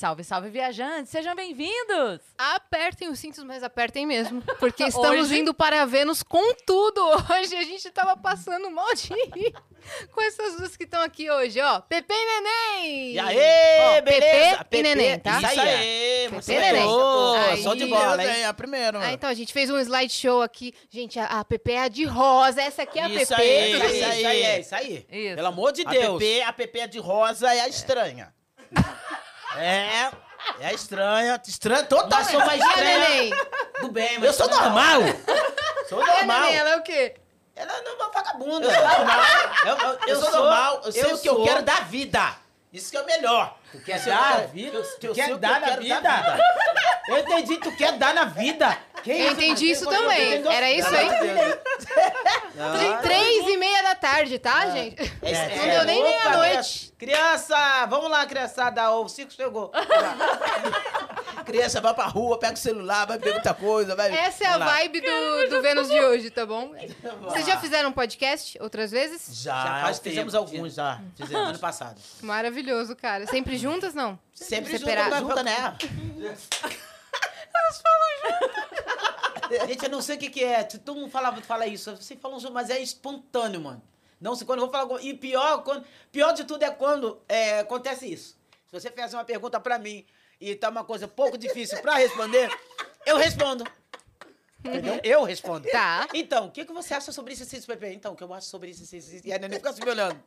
Salve, salve, viajantes! Sejam bem-vindos! Apertem os cintos, mas apertem mesmo. Porque estamos Hoje- indo para Vênus com tudo. Hoje a gente tava passando mal de rir com essas duas que estão aqui hoje, ó. Pepe e Neném! E aí, Ó, beleza? Pepe e Neném, tá? Isso aí, Pepe você e Neném. Aí. Show de bola, hein? É a primeira, Ah, então a gente fez um slideshow aqui. Gente, a, a Pepe é a de rosa. Essa aqui é a Isso Pepe. aí, Isso aí, isso aí, isso aí, isso aí. Isso. Pelo amor de A Deus. PP, a PP é de rosa é a estranha. É, é a estranha. Estranha totalmente. Mas sou mais estranha. Neném? Tudo bem, mas Eu sou normal. Sou normal. Neném, ela é o quê? Ela não é uma vagabunda. Eu sou normal. Eu, eu- eu Eu sou, sou- normal. Eu sei eu o que eu sou- quero da vida. Isso que é o melhor. Tu quer dar na vida? eu- Tu eu quer dar na vida? da vida. Eu entendi, tu quer dar na vida. Que Eu entendi isso também. Era isso aí? Tre- Três e meia da tarde, tá, gente? É, Não deu nem meia-noite. Criança, vamos lá, criançada. O circo chegou. Criança vai pra rua, pega o celular, vai ver muita coisa. Vai... Essa é a vibe do, do Vênus de hoje, tá bom? Vocês já fizeram um podcast outras vezes? Já, Já faz fizemos alguns já. Fizemos. Ano passado. Maravilhoso, cara. Sempre juntas, não? Sempre Separado. junto, junta, né? Gente, eu não sei o que, que é. Todo mundo falava, fala isso. Você fala um mas é espontâneo, mano. Não sei quando eu vou falar. alguma- E pior, quando, pior de tudo é quando é, acontece isso. Se você faz uma pergunta pra mim e tá uma coisa pouco difícil pra responder, eu respondo. Entendeu? Eu respondo. Tá. Então, o que, que você acha sobre isso, isso, Pepe? Então, o que eu acho sobre isso, isso, isso. E a neném fica assim me olhando.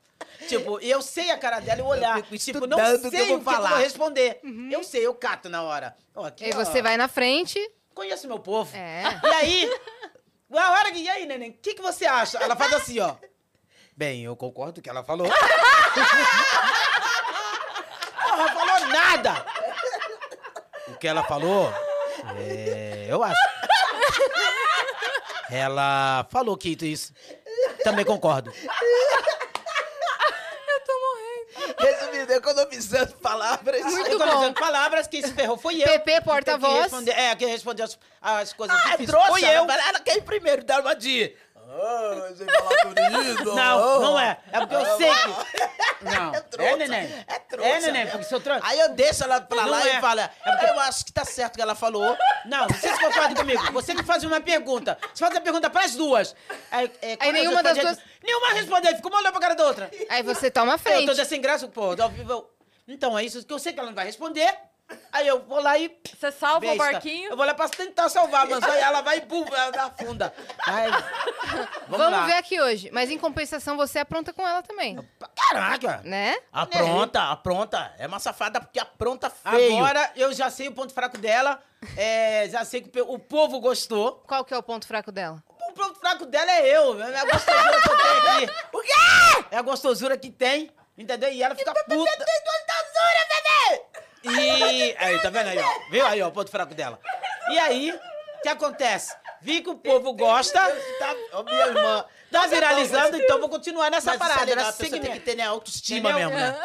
Tipo, e eu sei a cara dela e o olhar. fico tipo, não sei que eu vou o que eu falar. vou responder. Eu sei, eu cato na hora. Ó, aqui, Aí ó, você vai na frente. Conheço meu povo. É. E aí, a hora que. E aí, neném, o que, que você acha? Ela faz assim, ó. Bem, eu concordo com o que ela falou. ela não falou nada. O que ela falou, é, eu acho. Ela falou que isso. Também concordo. Resumindo, economizando palavras. Muito tô bom. palavras, quem se ferrou foi eu. PP, porta-voz. É, quem respondeu as, as coisas Ah, difíceis trouxa, foi eu. Ela, ela quer ir primeiro, dá uma de... Ah, você falar tudo? Não, não é. É porque eu sei que. Não. É, trouxa, neném. é trouxa, É, neném, porque se eu trouxa. Aí eu deixo ela pra Não lá é. e falo, eu acho que tá certo o que ela falou. Não, vocês concordam comigo. Você me faz uma pergunta. Você faz a pergunta pras duas. Aí, é, quando nenhuma das duas- Nenhuma respondeu, fica uma olhando pra cara da outra. Aí você toma a Eu tô frente. já sem graça, pô. Então, é isso que eu sei que ela não vai responder. Aí eu vou lá e. Você salva o besta. barquinho? Eu vou lá pra tentar salvar, mas aí ela vai e pum, ela afunda. Aí, vamos, Vamos lá. ver aqui hoje. Mas em compensação, você apronta com ela também. Caraca! Né? Apronta, apronta. É uma safada porque apronta feio. Agora eu já sei o ponto fraco dela. é, já sei que o o povo gostou. Qual que é o ponto fraco dela? O ponto fraco dela é eu. É a gostosura que eu tenho aqui. O quê? É a gostosura que tem. Entendeu? E ela fica puta. Tem gostosura, bebê! E. Aí, tá vendo aí, ó? Viu aí, ó, o ponto fraco dela. E aí, o que acontece? Vi que o povo gosta. Tá, ó, minha irmã. Tá viralizando, então vou continuar nessa Mas isso é parada. legal, a tem que ter né, autoestima Entendeu? mesmo, né?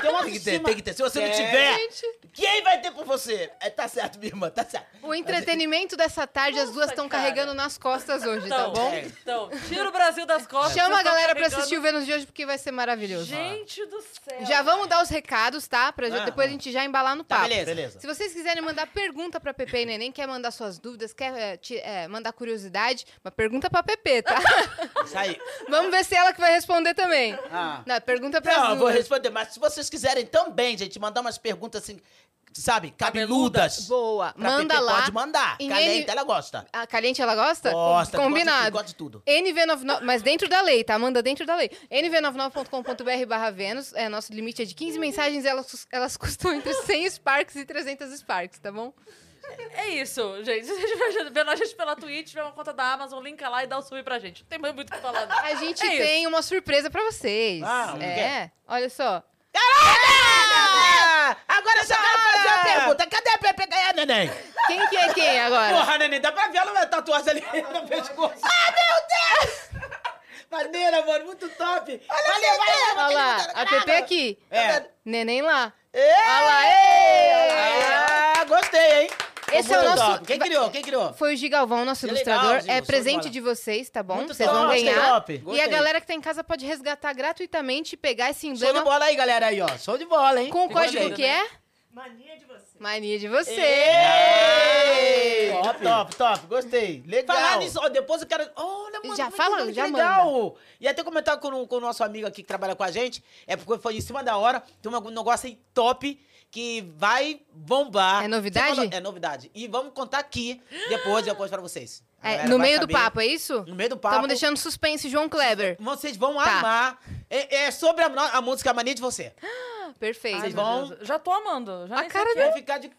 Tenho uma Tem que ter, tem que ter. Se você não É. tiver, quem vai ter por você? É, tá certo, minha irmã, tá certo. O entretenimento dessa tarde, as duas Nossa, estão carregando nas costas hoje, tá Então, bom? então, tira o Brasil das costas. Chama a galera pra carregando- assistir o Vênus de hoje, porque vai ser maravilhoso. Gente do céu. Já vamos dar os recados, tá? Pra Ah, depois a ah. gente já embalar no Tá, papo. beleza. Beleza. Se vocês quiserem mandar pergunta pra Pepe e Neném, quer mandar suas dúvidas, quer é, te- é, mandar curiosidade, uma pergunta pra Pepe, tá? Isso aí. Vamos ver se ela que vai responder também. Ah. Não, pergunta pra Não, eu vou responder, mas se vocês quiserem também, gente, mandar umas perguntas assim, sabe, cabeludas. Boa. pra Manda Pepe lá. Pode mandar. em Caliente, N- ela gosta. A caliente ela gosta? Gosta, Combinado. gosta de tudo, NV99, mas dentro da lei, tá? Manda dentro da lei. nv99.com.br barra Vênus, é, nosso limite é de 15 mensagens, elas, elas custam entre 100 Sparks e 300 Sparks, tá bom? É isso, gente. Se você estiver vendo a gente pela Twitch, tiver uma conta da Amazon, linka lá e dá o sub pra gente. Não tem mais muito o que falar. não. A gente É isso. tem uma surpresa pra vocês. Ah, o é, olha só. Ah, agora eu só quero fazer uma pergunta. Cadê a Pepe ganhar, neném? Quem que é quem agora? Porra, neném, dá pra ver ela tatuagem ali no pescoço. Ah, meu Deus! Maneira, mano, muito top. Valeu, valeu, Olha lá, a Pepe aqui. É. Neném lá. Olha lá, ei! Ah, gostei, hein? Esse é o nosso-. Quem criou? Quem criou? Foi o Gigalvão, nosso Que ilustrador. é show de presente bola. de vocês, tá bom? Muito Vocês top, vão gostei, ganhar. top. E a galera que tá em casa pode resgatar gratuitamente e pegar esse Show emblema de bola aí, galera aí, ó. Show de bola, hein? com o código que é Mania de você. Mania de você. Top. Top, top, gostei. Legal. Falar nisso, ó, depois eu quero. Olha, mano, Já muito fala, legal, que já legal. E até comentar com, o- com o nosso amigo aqui que trabalha com a gente, é porque foi em cima da hora. Tem um negócio aí top que vai bombar. É novidade? Falou- É novidade. E vamos contar aqui depois, depois pra vocês. É, no meio do saber. papo, é isso? No meio do papo. Estamos deixando suspense, João Kleber. Vocês vão Tá. amar. É, é sobre a, a música Mania de Você. Ah, Perfeito. Vocês vão- Já tô amando. Já A cara é. Vai ficar de.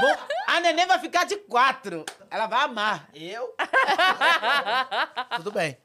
Bom, a neném vai ficar de quatro. Ela vai amar. Eu? Tudo bem.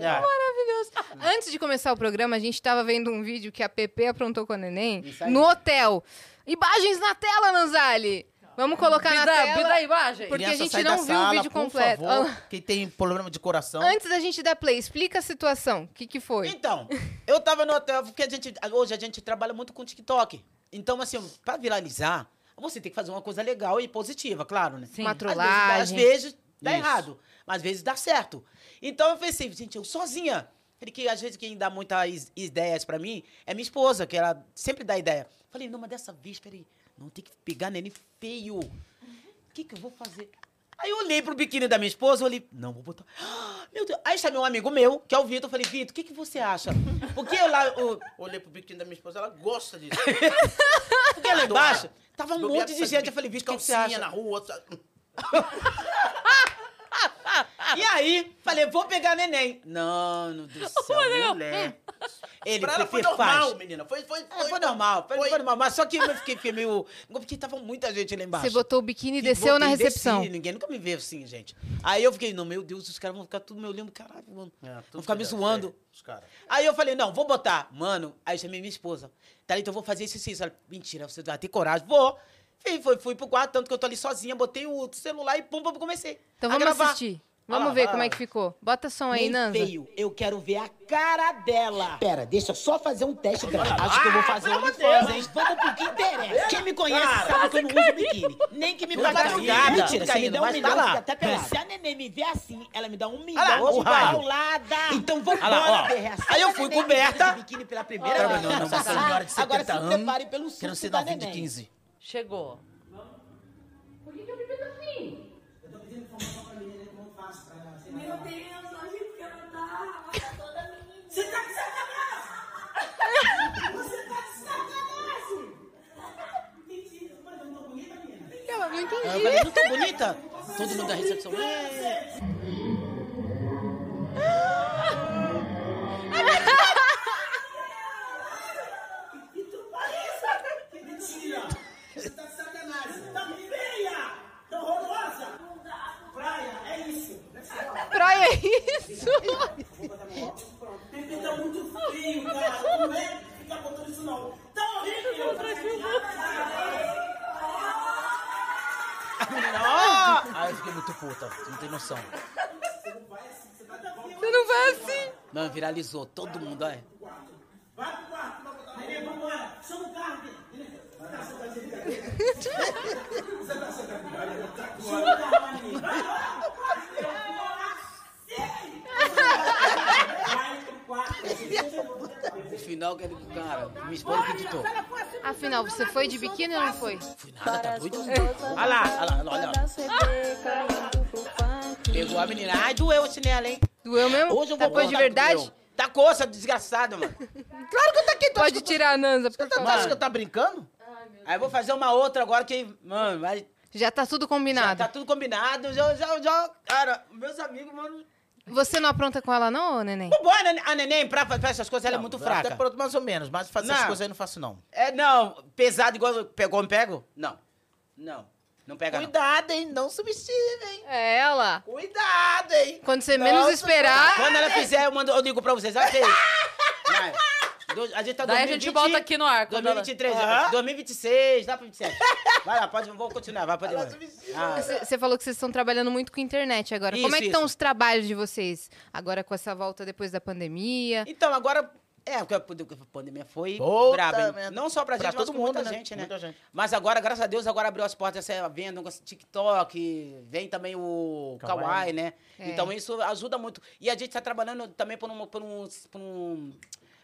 Já. Maravilhoso. Antes de começar o programa, a gente tava vendo um vídeo que a Pepe aprontou com a neném no hotel. Imagens na tela, Nanzali. Vamos colocar Me na tela. a imagem. Porque a Criança, gente sai não viu o sala, vídeo por completo. favor. Quem tem problema de coração. Antes da gente dar play, explica a situação. O que, que foi? Então, eu tava no hotel, porque a gente, hoje a gente trabalha muito com TikTok. Então, assim, pra viralizar, você tem que fazer uma coisa legal e positiva, claro, né? Sim. Uma Às vezes- trollagem. Às vezes dá Isso. errado, mas às vezes dá certo. Então eu pensei, gente, eu sozinha. Falei que às vezes quem dá muitas ideias pra mim é minha esposa, que ela sempre dá ideia. Falei, não, mas dessa vez, peraí, não tem que pegar neném feio. O que que eu vou fazer? Aí eu olhei pro biquíni da minha esposa, eu olhei, não, vou botar. Ah, Meu Deus. Aí chamei um amigo meu, que é o Vitor, eu falei, Vitor, o que que você acha? Porque eu lá, o- Olhei pro biquíni da minha esposa, ela gosta disso. porque lá embaixo, tava um monte de gente. Eu falei, Vitor, o que que você acha? na rua. E aí, falei, vou pegar neném. Não, meu Deus do céu, mulher. Ele Pra ela foi normal, faz. menina. Foi, foi, É, foi normal, foi, foi. foi normal. Mas só que eu fiquei, fiquei meio. Porque tava muita gente lá embaixo. Você botou o biquíni e desceu na recepção. desci, ninguém nunca me vê assim, gente. Aí eu fiquei, não, meu Deus, os caras vão ficar tudo me olhando, caralho, mano. É, vão ficar me zoando. caras. Aí eu falei, não, vou botar. Mano, aí eu chamei minha esposa. Tá, então eu vou fazer isso e isso. Ela, Mentira, você vai ter coragem. Vou. Fui, fui, fui pro quarto, tanto que eu tô ali sozinha, botei o celular e pum, pum, comecei. Então a vamos gravar. assistir. Vamos lá, ver vai como lá. é que ficou. Bota som aí, Nanza. feio, eu quero ver a cara dela. Pera, deixa eu só fazer um teste grátis. Acho que eu vou fazer pelo amor OnlyFans, hein? Vamos pro que interessa. Quem me conhece Cara, sabe que eu não uso biquíni. Nem que me pague vai madrugada. ficar, Mentira, fica se me der um milhão, fica até pelado. Se a neném me ver assim, ela me dá um milhão de raio. paulada. Então vambora ó. ver reação Aí eu da fui neném coberta. biquíni pela primeira Não, vez. não, não, uma Sacanagem. senhora de 70 Agora se prepare pelo susto Querendo ser da novinho de neném. 15. Chegou. Não entendi. Aí eu falei, não tô bonita? Todo mundo da recepção. É. Que tá! Tá! Tá! Praia, é isso! É isso. Pepe tá muito feio, cara! Não é ficar botando isso não! Tá horrível! Menina, ó! Aí eu fiquei muito puta, você não tem noção. Você não vai assim. Não, viralizou, todo mundo, olha. Vai pro quarto! Neném, vambora! Chama o carro! Neném. No final, que- cara, minha esposa acreditou. Afinal, você foi de biquíni ou não foi? Fui nada, tá doido? Olha lá, olha lá, olha lá. Pegou a menina. Ai, doeu esse nela, hein? Doeu mesmo? Hoje eu vou Depois de verdade? que. Tá coça, desgraçado, mano. Claro que eu tô aqui, tô Pode tirar a Nanza, por Você favor. acha que eu tá brincando? Aí eu vou fazer uma outra agora que, mano, vai. Já tá tudo Já combinado. tá tudo combinado. Já, já, já. Cara, meus amigos, mano. Você não apronta com ela não, neném? O bom é a neném- a neném, pra, pra essas coisas, ela é Não, muito Até fraca. pronto, mais ou menos. Mas fazer essas Não. coisas aí eu não faço, não. É, não, pesado igual pegou, me pego? Não. Não. Não pega, não. Cuidado, hein? Não subestima, hein? É ela. Cuidado, hein? Quando você Não, menos esperar... Quando ela fizer, eu, mando, eu digo pra vocês. Ok. Vai. A gente tá Daí a 2020, gente volta aqui no ar. quando ela- 2023, Aham. 2026, dá pra 27. Vai lá, pode, vamos continuar, vai, pode. Ela subestima. Ah, Você falou que vocês estão trabalhando muito com internet agora. Como Isso, é que estão os trabalhos de vocês? Agora com essa volta depois da pandemia. Então, agora. É, porque a pande- a pandemia foi Puta braba. Não só pra Pra gente, mas mundo, muita né? gente, né? Muita gente. Mas agora, graças a Deus, agora abriu as portas essa venda, TikTok, vem também o Kawaii. Kawaii, né? É. Então isso ajuda muito. E a gente tá trabalhando também por um. Por um, por um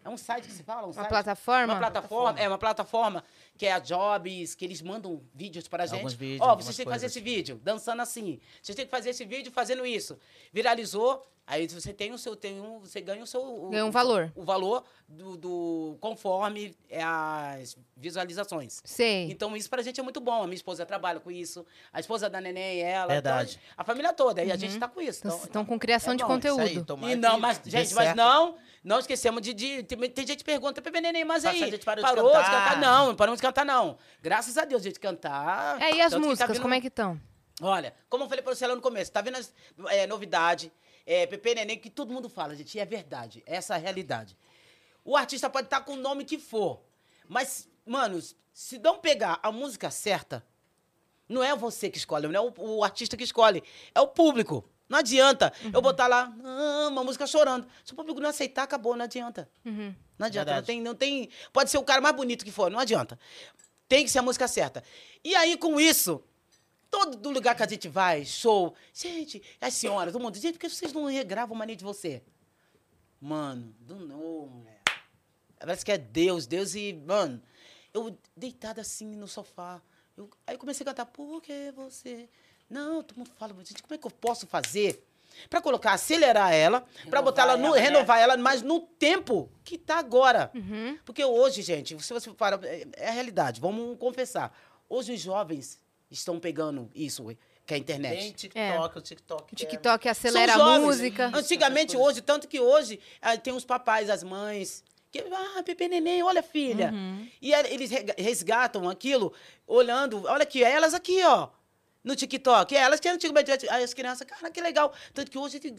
é um site que se fala? Um Uma site? plataforma? Uma plataforma, é uma plataforma que é a Jobs, que eles mandam vídeos pra gente. Ó, algumas vocês têm que fazer esse vídeo, dançando assim. Vocês têm que fazer esse vídeo fazendo isso. Viralizou, aí você tem o seu, tem um, você ganha o seu... o- Ganha um o- valor. O valor do, do- conforme é as visualizações. Sei. Então, isso pra gente é muito bom. A minha esposa trabalha com isso. A esposa da neném, ela. Verdade. então, a família toda. E a gente tá com isso. Então, Então, estão com criação é de bom, Isso aí, conteúdo. tomara e não, mas, gente, mas certo. não, não esquecemos de. de- tem, tem gente que pergunta, Pepe Neném, mas aí. a gente parou de parou de cantar. cantar? Não, não paramos de cantar, não. Graças a Deus, a gente cantar. É, e as tá músicas, vindo- como é que estão? Olha, como eu falei pra você lá no começo, tá vendo as é, novidade, é, Pepe Neném, que todo mundo fala, gente, e é verdade, essa é a realidade. O artista pode estar com o nome que for, mas, mano, se não pegar a música certa, não é você que escolhe, não é o, o artista que escolhe, é o público. Não adianta eu botar lá ah, uma música chorando. Se o público não aceitar, acabou, não adianta. Uhum. Não adianta, não tem, não tem. Pode ser o cara mais bonito que for, não adianta. Tem que ser a música certa. E aí, com isso, todo lugar que a gente vai, show, gente, as senhoras, todo mundo, gente, por que vocês não regravam Mania de Você? Mano, do novo, mulher. Parece que é Deus, Deus e, mano, eu deitada assim no sofá. eu- aí eu comecei a cantar, por que você? Não, todo mundo fala, gente, como é que eu posso fazer? Pra colocar, acelerar ela, pra Renovar botar ela, no, ela, né? renovar ela, mas no tempo que tá agora. Uhum. Porque hoje, gente, se você para, é, é a realidade, vamos confessar. Hoje os jovens estão pegando isso, que é a internet. Tem TikTok, o TikTok. O é- TikTok São acelera a música. Antigamente, hoje, tanto que hoje, ah, tem os papais, as mães. Que, ah, Pepe Neném, olha, filha. Uhum. E eles re- resgatam aquilo, olhando, olha aqui, é elas aqui, ó. No TikTok. É elas que antigamente, aí as crianças, cara, que legal. Tanto que hoje tem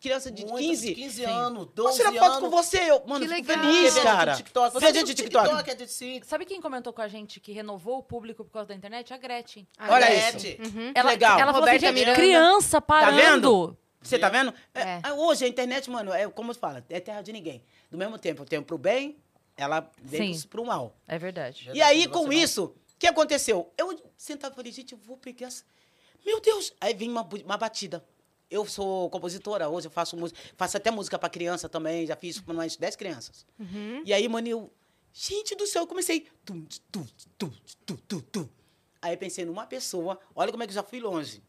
criança de Muitos, 15. 15 Sim. anos, Posso 12 tirar anos. foto com você, eu, mano, Que legal. feliz, cara. gente TikTok. Você gente do do TikTok. TikTok é de 5. Sabe quem comentou com a gente que renovou o público por causa da internet? A Gretchen. Ah, Olha é. isso. Uhum. Ela, legal. ela falou assim, Roberta gente, Miranda. criança parando. vendo? Você tá vendo? É, É. é, Hoje a internet, mano, é como se fala, é terra de ninguém. Do mesmo tempo, eu tenho pro bem, ela vem Sim. pro mal. É verdade. E aí, com não- isso, o que aconteceu? Eu sentava e falei, gente, eu vou pegar essa... Meu Deus! Aí vem uma, uma batida. Eu sou compositora, hoje eu faço música, faço até música pra criança também, já fiz pra umas 10 crianças. E aí, mano, eu... Gente do céu, eu comecei... Tum, tum, tum, tum, tum, tum. Aí pensei numa pessoa, olha como é que eu já fui longe.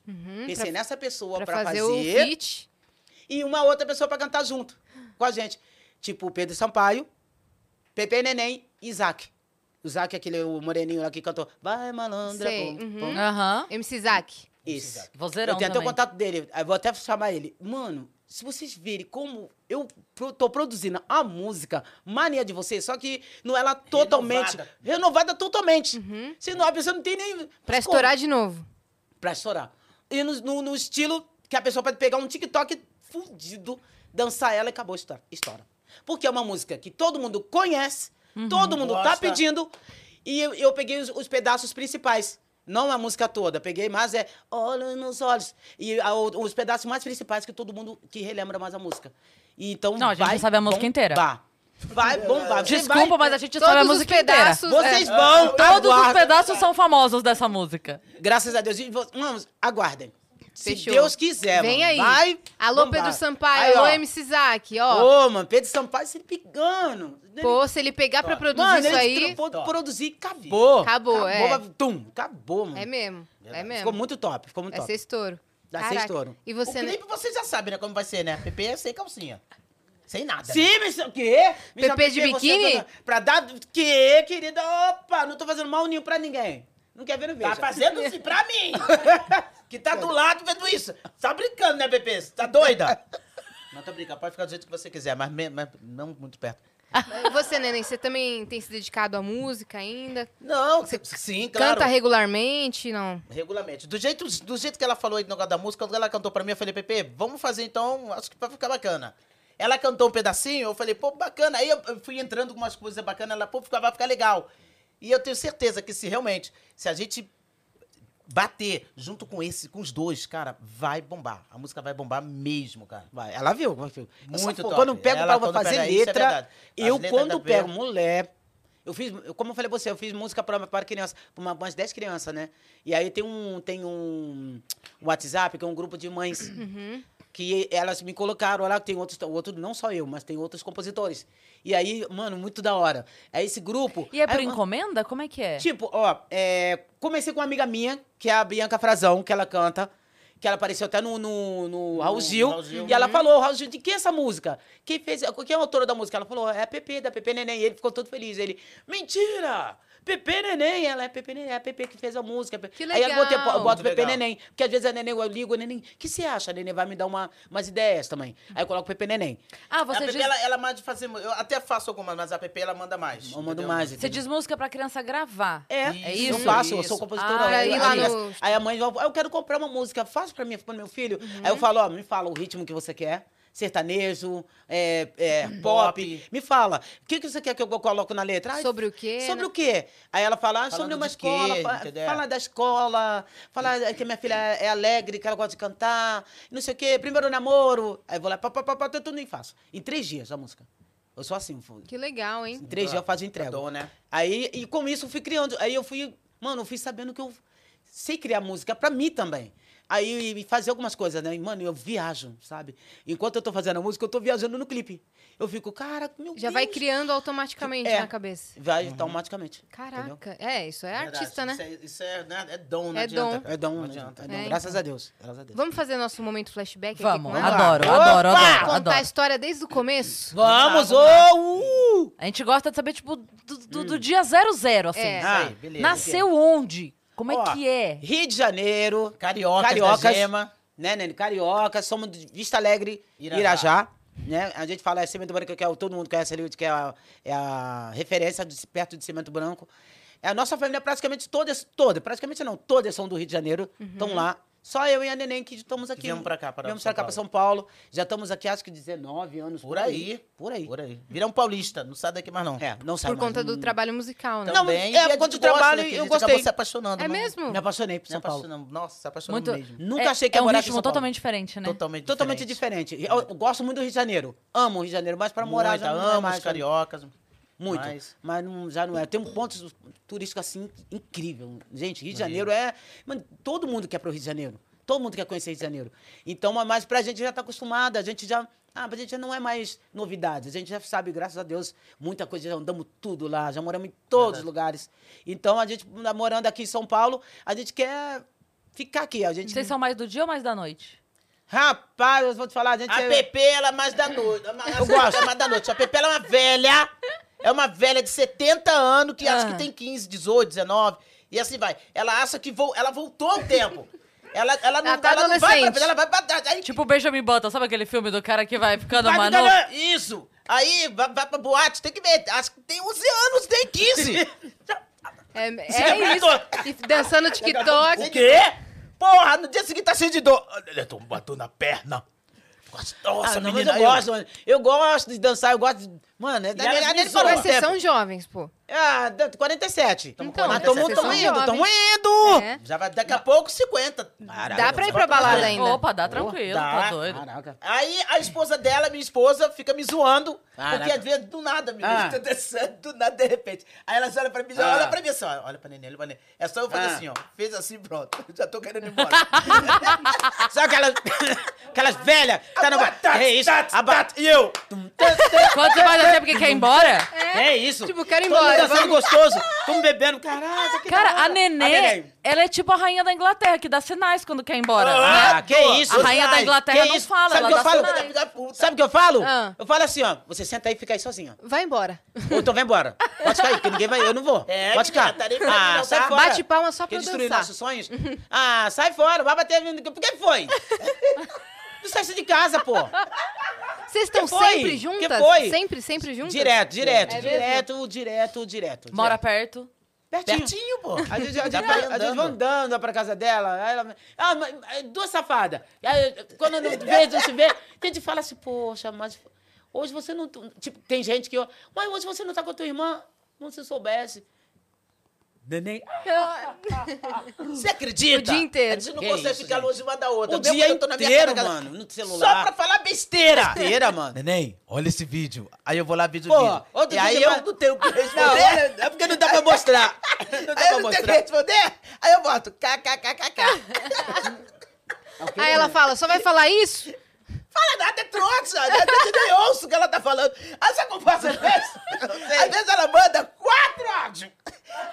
pensei nessa pessoa Pra pra, fazer, fazer, o feat. e uma outra pessoa pra cantar junto com a gente. Tipo o Pedro Sampaio, Pepe Neném e Isaac. O é aquele o moreninho lá que cantou Vai, malandra. Sei, pum, uhum. pum. Aham. MC Zack. Isso. Vozeirão Eu tenho até o também. contato dele. Aí vou até chamar ele. Mano, se vocês verem como eu pro- tô produzindo a música Mania de Vocês, só que não ela totalmente... Renovada. Renovada, totalmente. Senão a pessoa não tem nem... Pra como? estourar de novo. Pra estourar. E no, no- no estilo que a pessoa pode pegar um TikTok fudido, dançar ela e acabou, estoura. estoura. Porque é uma música que todo mundo conhece, todo mundo tá Gosta. pedindo, e eu, eu peguei os, os pedaços principais. Não a música toda, peguei mais é Olha nos olhos. E a- os pedaços mais principais que todo mundo que relembra mais a música. E então Não, a gente vai já sabe a música inteira. bombar. Vai bombar. Você Desculpa, vai- mas a gente sabe a Todos os música pedaços. inteira. Vocês é. vão. Todos os aguardem. pedaços são famosos dessa música. Graças a Deus. E Vamos, aguardem. Se Fechou. Deus quiser, Vem mano, aí. vai Alô. Pedro Sampaio. Aí. Alô, MC Zack. Ó, Ô, mano, Pedro Sampaio se pegando. pô, se ele pegar pra produzir mano, isso ele aí, produzir, acabou. Acabou, é. Acabou, tum, acabou, mano. é mesmo. É mesmo. Ficou muito top, ficou muito Vai top. ser estouro. Vai ser estouro. E O você... clipe você já sabe, né? Como vai ser, né? PP é sem calcinha. Sem nada. né? Sim, mas o quê? Me Pepe chama de biquíni? Pra dar... Que, querida? Opa, não tô fazendo mal nenhum pra ninguém. Não quer ver, não veja. Tá fazendo assim pra mim. que tá do lado vendo isso. Tá brincando, né, PP? Você Tá doida? Não tá brincando. Pode ficar do jeito que você quiser, mas, me- mas não muito perto. E você, Neném, você também tem se dedicado à música ainda? Não, sim, claro. Canta regularmente? Não. Regularmente. Do jeito, do jeito que ela falou aí no negócio da música, quando ela cantou pra mim, eu falei, Pepe, vamos fazer então, acho que vai ficar bacana. Ela cantou um pedacinho, eu falei, pô, bacana. Aí eu fui entrando com umas coisas bacanas, ela, pô, vai ficar legal. E eu tenho certeza que se realmente, se a gente bater junto com esse, com os dois, cara, vai bombar. A música vai bombar mesmo, cara. Vai, ela viu. ela viu. Muito top. Quando eu pego Ela, pra fazer pega é letra. As eu letras quando pego mulher... Eu fiz, eu- como eu falei pra você, eu fiz música pra, para criança, pra uma, umas 10 crianças, né? E aí tem um, tem um WhatsApp, que é um grupo de mães, que elas me colocaram lá, tem outros, outro, não só eu, mas tem outros compositores. E aí, mano, muito da hora. É esse grupo. E é por aí, encomenda? Como é que é? Tipo, ó, é, comecei com uma amiga minha, que é a Bianca Frazão, que ela canta. Que ela apareceu até no, no, no Raul Gil. Raul Gil. E ela falou, Raul Gil, de quem é essa música? Quem fez? Quem é a autora da música? Ela falou, é a Pepe, da Pepe Neném. E ele ficou todo feliz. Ele, mentira! Pepe Neném, ela é Pepe Neném, é a Pepe que fez a música. Que Aí eu botei, legal. eu boto Pepe legal. Neném. Porque às vezes a Neném, eu ligo, a Neném, o que você acha? A Neném vai me dar uma, umas ideias também. Aí eu coloco Pepe Neném. Ah, a você Pepe, diz, ela, ela manda fazer. Eu até faço algumas, mas a Pepe ela manda mais. Eu mando entendeu? mais. você entendeu? diz música pra criança gravar. É, Isso, é isso? isso. Eu faço, eu sou compositora. Ah, aí, lá aí, no- aí a mãe eu quero comprar uma música, faz pra mim, pro meu filho. Uhum. Aí eu falo, ó, me fala o ritmo que você quer. Sertanejo, é, é, pop. Pop. Me fala, o que, que você quer que eu coloco na letra? Ah, Sobre o quê, Sobre né? o quê? Aí ela fala, ah, sobre uma de quê, escola, fa- entendeu? fala da escola, fala que minha filha é alegre, que ela gosta de cantar, não sei o quê, primeiro namoro. Aí eu vou lá, pá, pá, pá, pá, tudo e faço. Em três dias a música. Eu sou assim, fui. Que legal, hein? Em três dias eu faço entrega. Dom, né? Aí, e com isso eu fui criando. Aí eu fui, mano, eu fui sabendo que eu sei criar música pra mim também. Aí fazer algumas coisas, né? E, mano, eu viajo, sabe? Enquanto eu tô fazendo a música, eu tô viajando no clipe. Eu fico, cara, meu Já Deus. vai criando automaticamente É. na cabeça. Vai automaticamente. Caraca. É, isso é Verdade, artista, né? Isso é, isso é, né, é dom, não É adianta. dom. É dom, Não né? adianta. É dom. É, Graças então. a Deus. Graças a Deus. Vamos fazer nosso momento flashback Vamos, aqui com ela? adoro, Opa! adoro, adoro, Contar a adoro. história desde o começo? Vamos, ô! uh! A gente gosta de saber, tipo, do, do- do dia zero zero, assim. É. Aí, beleza. Nasceu onde? Como é Ó, que é? Rio de Janeiro. Carioca, Cariocas. da Gema. né, Nene? Carioca, somos de Vista Alegre, Irajá. Irajá. né? A gente fala é Cimento Branco, que é, o- todo mundo conhece ali, que é a, é a referência de, perto de Cimento Branco. É, a nossa família praticamente todas, toda, praticamente não, todas são do Rio de Janeiro, estão lá. Só eu e a Neném que estamos aqui. viemos pra cá, para Viemos São pra cá, Paulo. pra São Paulo. Já estamos aqui, acho que 19 anos. Por aí. Por aí. Por aí. Vira um paulista, não sai daqui mais não. É, não sai Por mais, conta do não- trabalho musical, né? Não, Também, é, e a por conta do trabalho, né, eu gente gostei. se apaixonando. É mas- mesmo? Me apaixonei por São Paulo. Nossa, se apaixonou Muito, mesmo. Nunca é, achei que é ia um morar aqui em ritmo totalmente diferente, né? Totalmente Totalmente diferente. Eu, eu gosto muito do Rio de Janeiro. Amo o Rio de Janeiro, mas para morar Muita, já não é amo mais. os cariocas. Muito. Mas- Mas, não- já não é. Tem um ponto turístico assim incrível. Gente, Rio de Janeiro é. Mano, todo mundo quer pro Rio de Janeiro. Todo mundo quer conhecer Rio de Janeiro. Então, mas- mas pra gente já tá acostumada, a gente já. Ah, pra gente já não é mais novidade. A gente já sabe, graças a Deus, muita coisa, já andamos tudo lá, já moramos em todos os lugares. Então, a gente, morando aqui em São Paulo, a gente quer ficar aqui. A gente. Vocês são mais do dia ou mais da noite? Rapaz, eu vou te falar, a gente. A é- Pepe, ela é mais da noite. Eu gosto. É mais da noite. A Pepe, ela é uma velha. É uma velha de 70 anos que acha Ah. que tem 15, 18, 19. E assim vai. Ela acha que vo- ela voltou ao tempo. Ela, ela não, Ela tá ela não vai pra frente, ela vai pra trás. Aí, Tipo o Benjamin Button, sabe aquele filme do cara que vai ficando vai Isso. Aí vai, vai pra boate, tem que ver. Acho que tem 11 anos, tem 15. É, é isso. E dançando O TikTok. quê? Porra, no dia seguinte tá cheio de dor. Ele bateu na perna. Nossa, Ah, não, menina. eu gosto, mano. Eu gosto de dançar, eu gosto de. Mano, é da E minha minha zoa. Mas vocês são jovens, pô. Ah, da- 47. Então, ah, vocês tamo, são tamo indo, tamo indo. É. Já vai daqui a pouco 50. Dá pra ir pra balada ainda. Opa, dá tranquilo, dá. tá doido. Caraca. Aí a esposa dela, minha esposa, fica me zoando. Caraca. Porque às vezes do nada, menina, Ah. dançando, do nada, de repente. Aí ela olha pra mim, Ah. olha pra mim assim, ó, olha pra neném, olha pra neném. É só eu fazer Ah. assim, ó. Fez assim, pronto. Já tô querendo ir embora. Sabe aquelas, aquelas velhas tá no É isso. a tat, E eu? Quando você descer porque quer ir embora? É isso. Tipo, quero ir Todo mundo embora, dançando gostoso. Tamo bebendo. Caraca, que Cara, a hora. Nenê, ela é tipo a rainha da Inglaterra, que dá sinais quando quer ir embora. Ah, né? que isso. A rainha da. Inglaterra Que não isso? fala, Sabe ela o que eu dá falo? sinais. Sabe o que eu falo? Ah. Eu falo assim, ó. Você senta aí e fica aí sozinho. Vai embora. Ou então vai embora. Pode ficar aí, porque ninguém vai. Eu não vou. É, Pode ficar. tá Ah, sai fora. Bate palma só pra Quer eu destruir dançar. nossos sonhos? ah, sai fora. Vai bater. Por que foi? Não sai de casa, pô. Vocês estão Que sempre Que juntas? foi? Sempre, sempre juntas? Direto, direto, É direto, direto, direto. Mora direto. perto. pertinho. Pertinho, pô. A gente, a, gente, vai, a gente vai andando. pra casa dela. ela, ah, mas, é, duas safadas. Aí, quando não vê, não se vê, a gente fala assim, poxa, mas hoje você não. Tipo, tem gente que. Mas hoje você não tá com a tua irmã? Não se soubesse. Neném. Você acredita? O dia inteiro. A gente não Que consegue isso, ficar gente? longe uma da outra. O Mesmo dia quando eu tô na minha inteiro, casa, mano, no Só celular. pra falar besteira. Besteira, mano. Neném, olha esse vídeo. Aí eu vou lá vídeo Pô, vídeo. outro E aí eu não tenho o que Não, responder. é é porque não dá pra mostrar. Não dá Aí pra eu não tenho que mostrar. responder. Aí eu boto kkkk. Aí ela fala, só vai falar isso? Troça, a gente nem ouço o que ela tá falando. Aí sabe o que eu faço às vezes? Às vezes ela manda quatro áudios.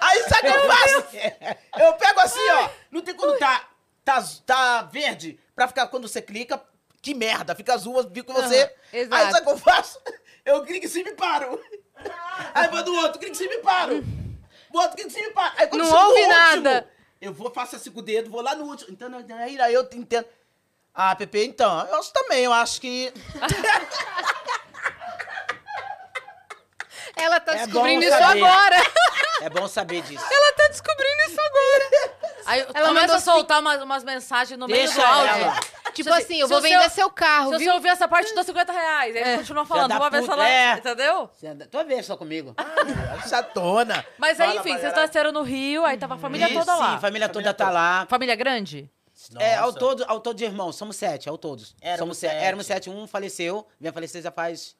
Aí sabe o que eu faço? Eu pego assim, ó, não tem quando tá, tá, tá verde, pra ficar, quando você clica, que merda, fica azul, fica você. Aham, exato. Aí sabe o que eu faço? Eu clico em cima e paro. Aí manda o outro, clico em cima e paro. O outro clica em cima e paro. Aí quando Não ouve último, nada. Eu vou, faço assim com o dedo, vou lá no último. Então, aí eu entendo. Ah, Pepe, então, eu acho também, eu acho que. Ela tá É descobrindo isso saber. agora. É bom saber disso. Ela tá descobrindo isso agora. Aí Ela começa mandou a soltar umas, umas mensagens no meio Deixa do áudio. ela. Tipo Se- assim, eu se vou vender seu- seu carro, Se viu? você ouvir essa parte, eu dou 50 reais. Aí ele continua falando, vez puta, falar, é. entendeu? Anda- Tua vez só comigo. Chatona. Mas aí, Fala, enfim, vocês nasceram no Rio, aí tava a família toda lá. Sim, a família toda tá lá. Família grande? É, ao Nossa. todo, ao todo de irmãos, somos sete, ao todos. Éramos somos sete. Éramos sete, um faleceu, vinha falecer já faz.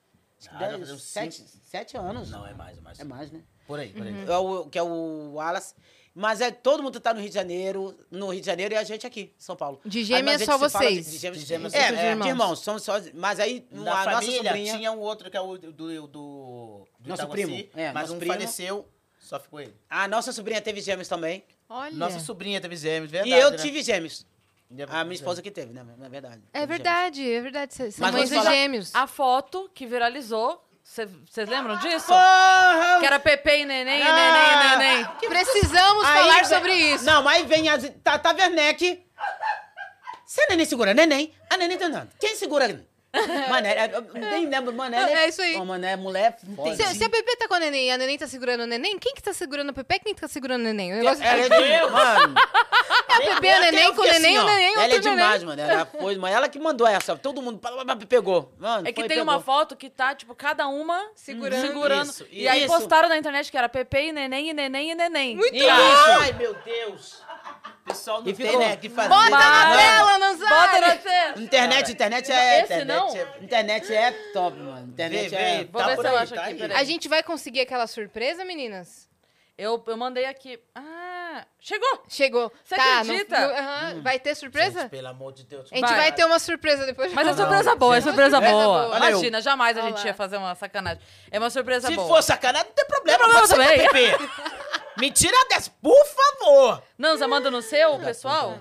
Ah, dez- sete, sete anos. Não, é mais, é mais. É mais, né? Por aí, por aí. É o, que é o Wallace. Mas é, todo mundo tá no Rio de Janeiro, no Rio de Janeiro e a gente aqui, em São Paulo. De gêmeas, a só gente se fala vocês. De, de gêmeos, De gêmeas, é, vocês é, irmãos. de irmãos, somos só. Mas aí, Na a nossa família sobrinha. tinha um outro que é o do. do, do Nosso Itaguaci, primo, é, mas nosso um primo. faleceu, só ficou ele. A nossa sobrinha teve gêmeos também. Olha. Nossa sobrinha teve gêmeos, verdade. e eu né? tive gêmeos. Teve A minha gêmeos. esposa que teve, né? Na verdade. É Teve verdade, é verdade. São Mas mães vou de falar- gêmeos. A foto que viralizou, vocês lembram disso? Porra! Que era Pepe e Neném, e Ah! Neném e Neném. Precisamos Aí falar vem- sobre isso. Não, mas vem a Tata Werneck. Se a neném segura a neném, a neném tá andando. Quem segura a neném? Mané, é, eu nem lembro, mané. É, é isso aí. Ô, mané, mulher foda. Se, se a Pepe tá com a neném e a neném tá segurando o neném, quem que tá segurando a Pepe? Quem que tá segurando o neném? O negócio Ela é de... Mano, é a Pepe, a neném com o neném, o neném, ela é demais, mano. Ela foi, mano. Ela que mandou essa. Todo mundo pegou. Mano, É que foi, tem pegou. uma foto que tá, tipo, cada uma Segurando. segurando. Isso, e aí postaram na internet que era Pepe e Neném e Neném e Neném. Muito Isso. Ai, meu Deus. Pessoal não E tem, né, que fazer. Bota na Mas- tela, Nanzari! Bota na tela. Internet, internet é... Esse internet não? É, internet é top, mano. Internet Vê, é... vê, Vou tá ver se eu aí, acho tá aqui, aí. peraí. A gente vai conseguir aquela surpresa, meninas? Eu, eu mandei aqui. Ah, chegou! Chegou. Você tá, acredita? no- no- aham, Vai ter surpresa? Gente, pelo amor de Deus. A gente Vai. vai. ter uma surpresa depois. Mas é Não. surpresa boa, é surpresa boa. boa. Imagina, jamais a Olha gente ia fazer uma sacanagem. É uma surpresa Se boa. for sacanagem, não tem problema. Tem problema também. Pepe. Mentira dessa, por favor. Nanza, manda no seu, pessoal?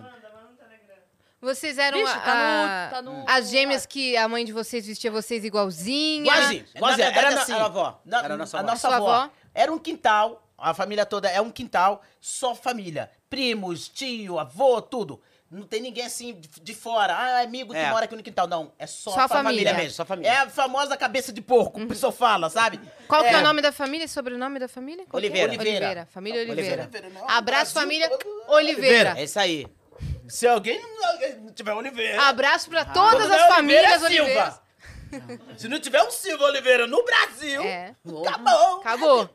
Vocês eram Vixe, a- tá no- a- tá no- as gêmeas que a mãe de vocês vestia vocês igualzinha. Quase, Na quase. verdade, Era, na- assim, era a avó. na- Era a nossa Sua avó. avó? Era um quintal, a família toda é um quintal, só família. Primos, tio, avô, tudo. Não tem ninguém assim de, fora. Ah, amigo que É. mora aqui no quintal. Não, é só, Só a família. Família mesmo, só família. É a famosa cabeça de porco, que o pessoal fala, sabe? Qual que é o nome da família e sobrenome da família? É? Oliveira. Oliveira. Família Oliveira. Oliveira, não, Abraço, Brasil família todo- Oliveira. É isso aí. Se alguém não, tiver Oliveira. Abraço pra todas Quando não as é famílias Oliveira, é. Silva. Se não tiver um Silva Oliveira no Brasil, É. acabou. Acabou.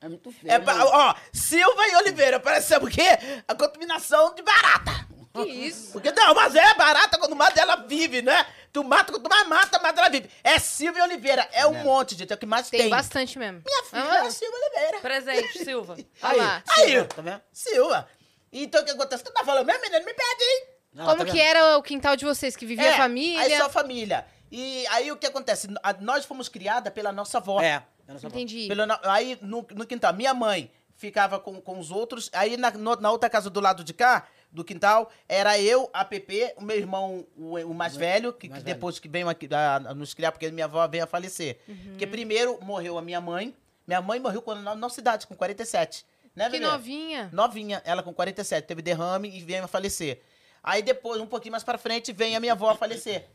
É muito feio. É, ó, Silva e Oliveira, parece sabe o quê? A contaminação de barata. Que isso? Porque não, mas é barata quando mata ela vive, né? Tu mata, quando tu mais mata, mas ela vive. É Silva e Oliveira, é um monte, gente, é o que mais Tem, tem. bastante mesmo. Minha filha Ah, é Silva Oliveira. Presente, Silva. Olha lá. Aí, Tá vendo? Silva. Então o que acontece? Tu tá falando, minha menina, me pede, hein? Não, Como tá que era o quintal de vocês? Que vivia É, a família? Aí só família. E aí o que acontece? A- Nós fomos criadas pela nossa avó. É. nossa avó. Entendi. Pelo no- aí no, no quintal, minha mãe ficava com, com os outros. Aí na, no- na outra casa do lado de cá, do quintal, era eu, a Pepe, o meu irmão, o, o mais velho, que, mais que velho. depois que veio aqui, a, a nos criar, porque minha avó veio a falecer. Uhum. Porque primeiro morreu a minha mãe. Minha mãe morreu quando, na nossa idade, com 47. Né, Que Bebê? novinha. Novinha, ela com 47, teve derrame e veio a falecer. Aí depois, um pouquinho mais pra frente, vem a minha avó a falecer.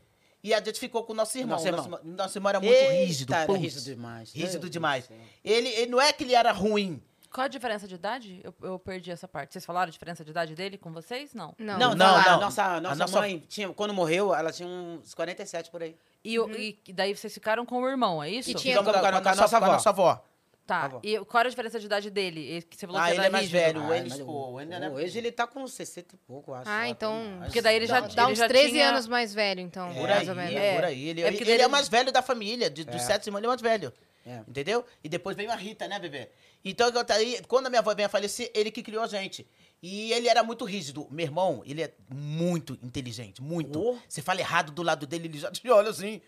E a gente ficou com o nosso irmão. Nosso irmão. Nosso, nosso irmão era muito Eita, rígido. era rígido demais. Rígido Deus demais. Ele, ele não é que ele era ruim. Qual a diferença de idade? Eu, eu perdi essa parte. Vocês falaram a diferença de idade dele com vocês? Não. Não. Não, Não, não. A nossa, nossa, A nossa- mãe, tinha, quando morreu, ela tinha uns 47 por aí. E, o- e daí vocês ficaram com o irmão, é isso? E tinha- com a, com a nossa com a avó. nossa avó. Tá. avó. E qual era a diferença de idade dele? Que você falou Ah, que ele era é mais rígido. velho. o Ah, Enes, mas- pô, o Enes era- Hoje ele tá com 60 e pouco, eu acho. Ah, então- Porque daí ele já, Dá, ele uns já 13 tinha... anos mais velho, então, Por mais aí, ou menos. É. por aí. Ele, É ele, porque ele dele- é o mais velho da família. De, dos É. sete irmãos, ele é o mais velho. É. Entendeu? E depois veio a Rita, né, bebê? Então, eu tá aí, quando a minha avó veio a falecer, ele que criou a gente. E ele era muito rígido. Meu irmão, ele é muito inteligente, muito. Oh. Você fala errado do lado dele, ele já te olha assim.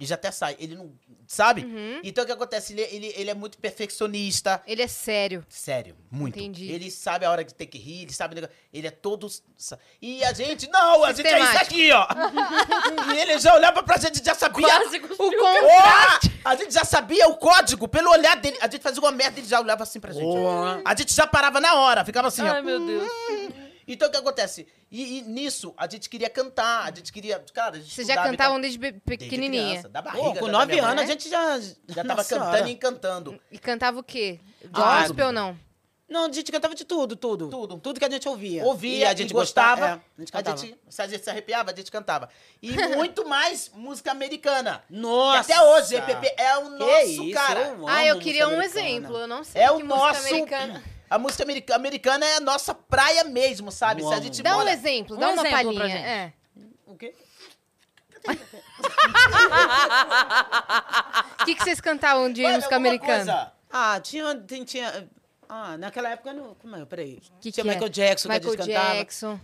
E já até sai. Ele não. Sabe? Uhum. Então o que acontece? Ele, ele, ele é muito perfeccionista. Ele é sério. Sério, muito. Entendi. Ele sabe a hora que tem que rir, ele sabe. Ele é todo. E a gente, não, a gente é isso aqui, ó. e ele já olhava pra gente, já sabia. Quase O contraste. Ó, a gente já sabia o código pelo olhar dele. A gente fazia uma merda e ele já olhava assim pra gente. Boa. A gente já parava na hora, ficava assim, Ai, ó. meu Deus. Então o que acontece? E, e nisso, a gente queria cantar, a gente queria. Cara, a gente Vocês já e tal. desde be- Desde pequenininha. criança, da Pô, barriga com da nove anos a né? gente já. Já tava Nossa cantando Senhora. e cantando. E cantava o quê? Ah, Gospel ou não? Não, a gente cantava de tudo, tudo. Tudo. Tudo que a gente ouvia. Ouvia, E a gente gostava. gostava. é, a gente a cantava. gente, se a gente se arrepiava, a gente cantava. E muito mais música americana. Nossa! E até hoje, EPP é o Que nosso, isso, cara. eu Ah, eu queria um americana. exemplo. Eu não sei É que o música nosso. americana. A música america- americana é a nossa praia mesmo, sabe? Se a gente Dá um mora- exemplo, Um dá uma exemplo pra palhinha. gente. É. O quê? O que, que vocês cantavam de Olha, música americana? coisa. Ah, tinha, tinha, tinha- Ah, naquela época não. Como é? Peraí. Que tinha que é? Michael Jackson Michael que a gente cantava. Jackson.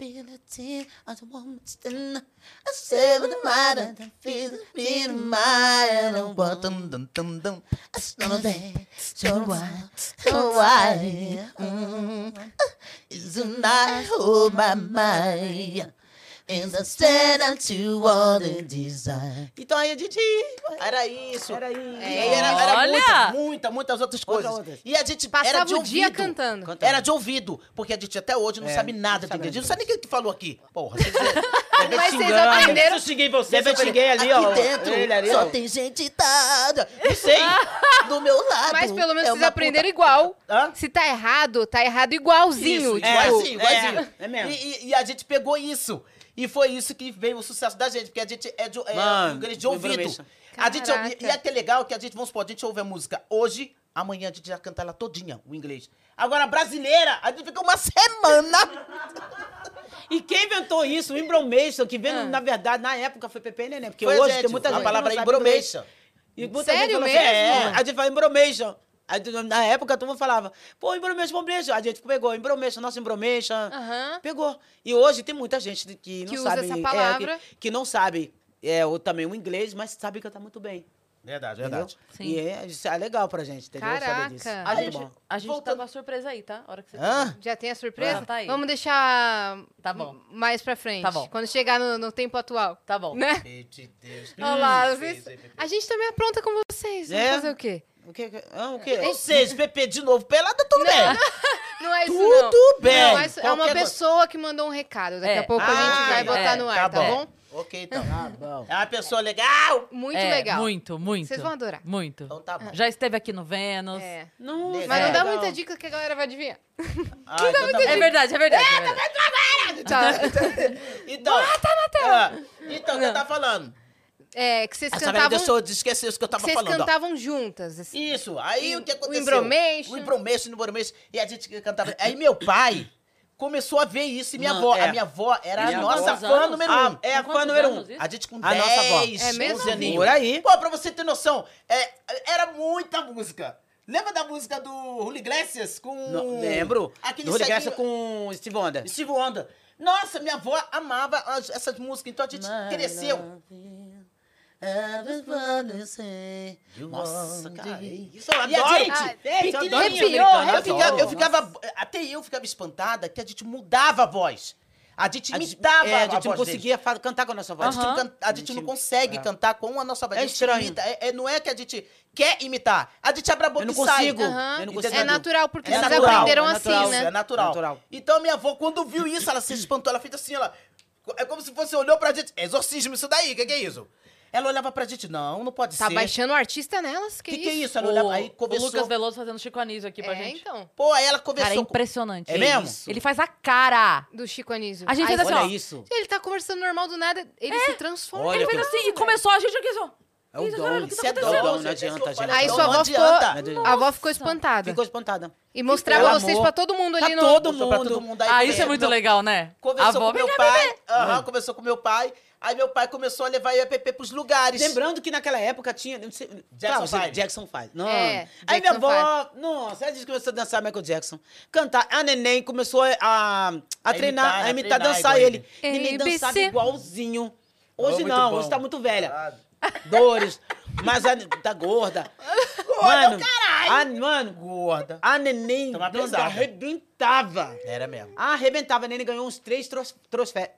ability. As a woman still a the mind and I feel uh, it being mine and what dum dum dum dum a snow day so why, so why. mm. isn't I hold my mind? Então aí a gente. Era isso. Era isso. Aí era, era Olha! muita, muita, muitas outras coisas. outras. E a gente Passava era de o dia ouvido. cantando. Cantando. Era de ouvido, porque a gente até hoje não É, sabe nada de nada Não sabe nem o que tu falou aqui. Porra, você Mas vocês aprenderam. Eu xinguei você, eu xinguei ali, ó. Aqui dentro Ele ali, só ó. tem gente dada. Não sei. Do meu lado. Mas pelo menos é vocês aprenderam puta- igual. Hã? Se tá errado, tá errado igualzinho. Isso, tipo, igualzinho, igualzinho. é, é mesmo. E, e- e a gente pegou isso. E foi isso que veio o sucesso da gente, porque a gente é de, é Mano, inglês de ouvido. A gente, e é até legal que a gente, vamos supor, a gente ouve a música hoje, amanhã a gente já canta ela todinha, o inglês. Agora, a brasileira, a gente fica uma semana. E quem inventou isso? O Embromation, que veio, Ah. na verdade, na época foi Pepe Neném. Porque Foi a hoje gente, tem muita a gente. palavra sabe inglês. embromation. E muita Sério gente mesmo? Assim, é, a gente fala Embromation. Aí, Na época, todo mundo falava, pô, Embromation, Embromation. A gente pegou Embromation, nosso Embromation. Aham. Pegou. E hoje tem muita gente que não Que usa sabe... essa é, palavra. que, que não sabe é, o, também o inglês, mas sabe cantar muito bem. Verdade, Entendeu? verdade. Sim. E é, isso é legal pra gente, entendeu? Saber disso. Caraca. A gente, bom. a gente Voltando- tá com a surpresa aí, tá? A hora que você Hã? Já tem a surpresa? Ah, tá aí. Vamos deixar Tá bom. mais pra frente. Tá bom. Quando chegar no, no tempo atual. Tá bom. Né? Olha lá, a gente também apronta com vocês. Vamos É? fazer o quê? O que? Ah, o quê? Ou seja, PP de novo pelada, tudo bem. Não é isso, Tudo não. bem. Não, mas é uma coisa. pessoa que mandou um recado. Daqui É. a pouco a Ah, gente vai é, botar no ar, tá, bom? Ok, então. Tá bom. É uma pessoa legal. Muito É, legal. Muito, muito. Vocês vão adorar. Muito. Então tá bom. Já esteve aqui no Vênus. É. Não, Legal. Mas não dá muita dica que a galera vai adivinhar. Ah, então tá bom. É verdade, é verdade. é verdade. Tá. Então, ah, então, o que eu tava falando? É, que vocês Essa velha cantavam. deixou de esquecer isso que eu que tava vocês falando. ó. cantavam juntas. assim. Isso, aí o que aconteceu? Embromation. O Embromation, o Embromation. E a gente cantava. Aí meu pai começou a ver isso e minha avó. é. A minha avó era a nossa avó- fã anos? número Ah, um. é a fã número um. A gente com A 10, nossa avó. É mesmo? 11 aninhos. Por aí. Pô, pra você ter noção, é, era muita música. Lembra da música do Julio Iglesias com... Não, lembro. Aquele Regressa ceguinho- com Steve Wonder. Steve Wonder. Nossa, minha avó amava as- essas músicas, então a gente cresceu. Nossa, cara, isso eu E a adoro. gente, Ah, gente, eu arrepiou, Eu ficava, eu ficava, até eu ficava espantada que a gente mudava a voz. A gente A gente, imitava é, a gente não voz deles. conseguia cantar com a nossa A voz. gente, não Aham. can- a gente não consegue cantar com a nossa voz. É a gente estranho. imita. É, é- não é que a gente quer imitar. A gente abre a boca Eu não e sai. consigo. Aham. Eu não consigo. É natural, porque É vocês natural, aprenderam é assim, natural, né? É natural. Natural. Então minha avó, quando viu isso, ela se espantou. Ela fez assim, ela... É como se fosse, olhou pra gente. Exorcismo isso daí, o que, que é isso? Ela olhava pra gente, não, não pode Tá ser. baixando o artista nelas? O Que, que, que é isso? isso? Ela O, olhava, aí o. Lucas Veloso fazendo Chico Anísio aqui pra É, gente. então. Pô, aí ela conversou. Cara, é com- impressionante. É mesmo? isso? Ele faz a cara. Do Chico Anísio. A gente fez assim, Olha ó. isso. Ele tá conversando normal do nada, ele se transforma. Olha Ele fez que- assim e começou a gente aqui só. É o dom. que Isso tá é acontecendo? dom, Não adianta, que gente. Aí sua avó ficou. A avó ficou espantada. Ficou espantada. E mostrava vocês pra todo mundo ali Pra no. todo Mostrou pra mundo. todo mundo aí. Ah, isso é Meu- muito legal, né? Conversou a avó, com meu pai. Aham, conversou com meu pai. Aí meu pai começou a levar eu e a Pepe pros lugares. Lembrando que naquela época tinha. não sei- Jackson Five. Jackson Five. Não. É, Aí minha avó. Nossa, a gente começou a dançar Michael Jackson. Cantar. A neném começou a, a, A treinar, imitar, a imitar, treinar dançar ele. ele. Neném dançava igualzinho. Hoje muito não, bom. hoje tá muito velha. Ah, Dores, mas a, tá gorda. mano, caralho. A, mano, Gorda. a neném arrebentava. Era mesmo. Arrebentava. A neném ganhou uns três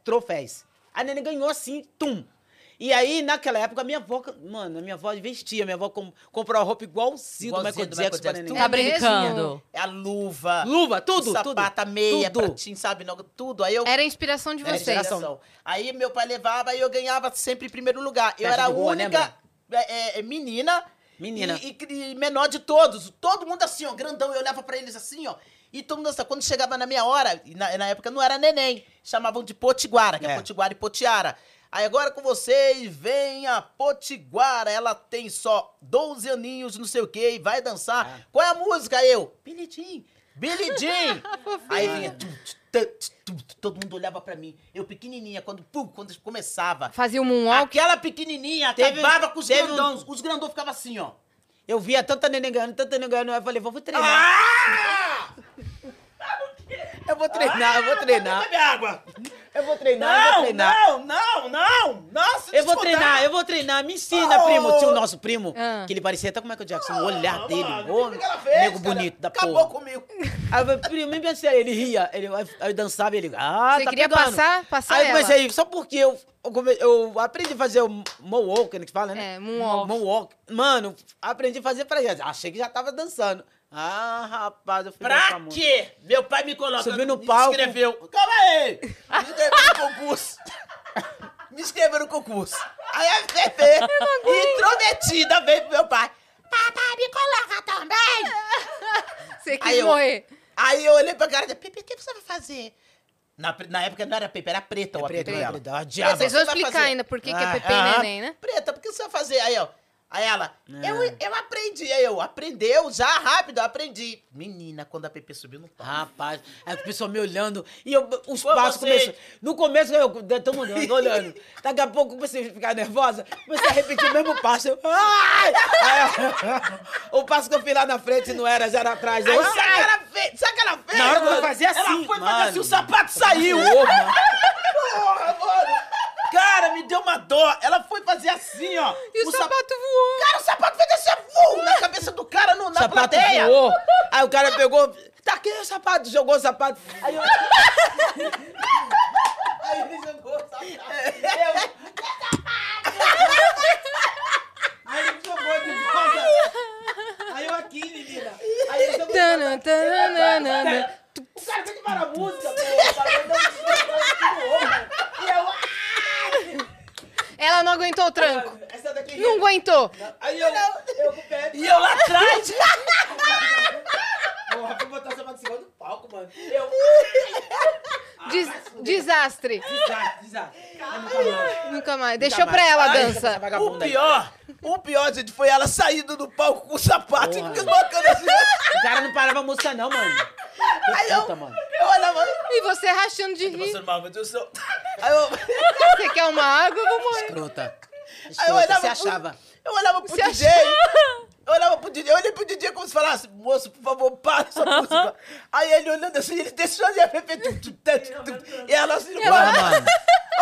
troféus. A neném ganhou assim, tum. E aí, naquela época, a minha avó, mano, a minha avó vestia. Minha avó com, comprou a roupa igualzinho, do Igualzinho Michael do Jackson Michael pra neném. Jackson. Tá É brincando. É a luva. Luva, tudo, o sapata, meia, tudo. pratinho, sabe? não- Tudo. Aí eu... Era a inspiração de Era vocês. inspiração. Aí meu pai levava e eu ganhava sempre em primeiro lugar. Eu era a de rua, única lembra? é, é, menina, Menina. E, e- e menor de todos. Todo mundo assim, ó, grandão. Eu olhava pra eles assim, ó. E todo mundo assim, quando chegava na minha hora, e na, na época não era neném, chamavam de potiguara, que é, É. potiguara e potiara. Aí agora com vocês, vem a potiguara. Ela tem só 12 aninhos, não sei o quê, e vai dançar. Ah. Qual é a música? Eu, Billy Jean, Billy Jean. Aí vinha, todo mundo olhava pra mim. Eu pequenininha, quando, pum, quando começava. Fazia o moonwalk. Aquela pequenininha Teve- acabava com os teve um- grandões. Os grandões ficavam assim, ó. Eu via tanta neném ganhando, tanta neném ganhando. Eu falei, vou treinar. Ah! Eu vou treinar, eu vou treinar. Bebe água. Eu vou treinar, eu vou Não, treinar. não, não, não. Nossa, Eu vou treinar, eu vou treinar. Me ensina, Oh. primo. Tinha o nosso primo, Ah. que ele parecia até com o Michael Jackson. O olhar Ah, dele, ô, o que que ela fez, nego bonito da Acabou porra. comigo. Aí eu falei, primo, nem pensei, ele ria. Ele, aí eu dançava e ele, ah, Você tá queria pegando. passar? Passar Aí eu comecei, só porque eu, eu, aprendi a fazer o moonwalk, que fala, né? É, moonwalk. Moonwalk. Mano, aprendi a fazer pra ele. Achei que já tava dançando. Ah, rapaz, eu fui Pra quê? Meu pai me coloca. Subiu no me palco. inscreveu. Calma aí. Me inscreveu no concurso. me inscreveu no concurso. Aí a Pepe, intrometida, veio pro meu pai. Papai, me coloca também. Você quis Aí eu- morrer. Aí eu olhei pra cara dele, Pepe, o que você vai fazer? Na, na época não era Pepe, era preta o É preta, apelido é dela. Ah, diabo. Vocês você vão explicar fazer? ainda por que, que é Ah, Pepe e ah. Neném, né? Preta, por que você vai fazer? Aí, ó. Aí ela, Ah. eu, eu aprendi. Aí eu, aprendeu já rápido, eu aprendi. Menina, quando a Pepe subiu no palco. Rapaz, aí o pessoal me olhando e eu, os passos começaram. No começo eu mundo olhando, olhando. Daqui a pouco comecei a ficar nervosa, comecei a repetir o mesmo passo. Eu, ai! O passo que eu fiz lá na frente não era, já era atrás. Eu, Aí sabe ai! ela fez? Sabe ela fez? Na hora que eu fazia assim, Ela foi fazer mano. assim, o sapato saiu. Porra, mano. Cara, me deu uma dó. Ela foi fazer assim, ó. E o, sap- sapato voou. Cara, o sapato fez assim, vum, na cabeça do cara no, na sapato plateia. voou. Aí o cara pegou, tá aqui o sapato, jogou o sapato. Aí eu. Aí ele jogou o sapato. Eu- Aí ele jogou de volta. Aí eu aqui, menina. Aí ele jogou de Tana, volta. tananana. O cara tem que parar a música, pô. O cara deu um- E eu. Ela não aguentou o tranco. Essa daqui. Não aguentou. Aí eu. Eu com o pé. E eu lá atrás. Porra, fui botar sapato em cima do palco, mano. Eu. Des- desastre. Desastre, desastre. Nunca mais. Nunca mais. Deixou mais. pra ela a Ai, dança. O pior, o pior, gente, foi ela saindo do palco com o sapato Porra. e colocando assim. O cara não parava a música, não, mano. Aí Que eu, puta, mano. eu olhava. E você rachando de rir. Passando mal, meu Deus do céu. Aí eu, Você quer uma água? Eu vou morrer. Escrota. aí eu Escrota, olhava. você achava. Eu olhava pro Você DJ. Eu olhava pro DJ, eu olhei pro DJ como se falasse, moço, por favor, para essa música. Aí ele olhando assim, ele deixou de Pepe. tum, tum, tum, tum, tum. E ela assim, para. mano.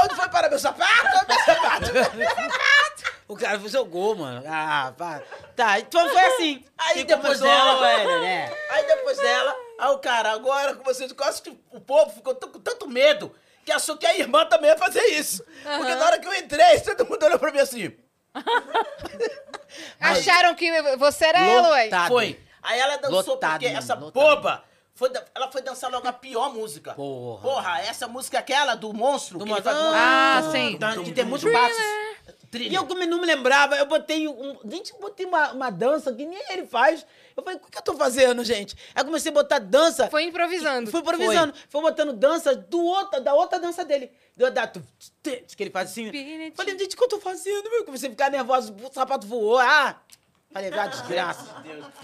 Onde foi para meu sapato? Meu sapato. O cara jogou, mano. Ah, pá. Tá, então foi assim. Aí E depois dela, velho, né? Aí depois dela, aí o cara, agora com vocês, acho que o povo ficou com tanto medo que achou que a irmã também ia fazer isso. Porque na hora que eu entrei, todo mundo olhou pra mim assim. Acharam que você era ela, ué. Lotado. Foi. Aí ela dançou Lotado, porque mano, essa lotado. boba, foi, ela foi dançar logo a pior música. Porra. Porra, essa música é aquela do monstro. Do monstro. faz- Ah, Tum, sim. tum, Que tem muitos passos. E eu como não me lembrava, eu botei um. Gente, botei uma, uma dança que nem ele faz. Eu falei, o que eu tô fazendo, gente? Aí comecei a botar dança. Foi improvisando. Fui improvisando. Foi botando dança do outra, da outra dança dele. Do, da, tu- que ele faz assim. Falei, gente, o que eu tô fazendo? Eu comecei a ficar nervosa, o sapato voou. Ah! Falei, vai, desgraça.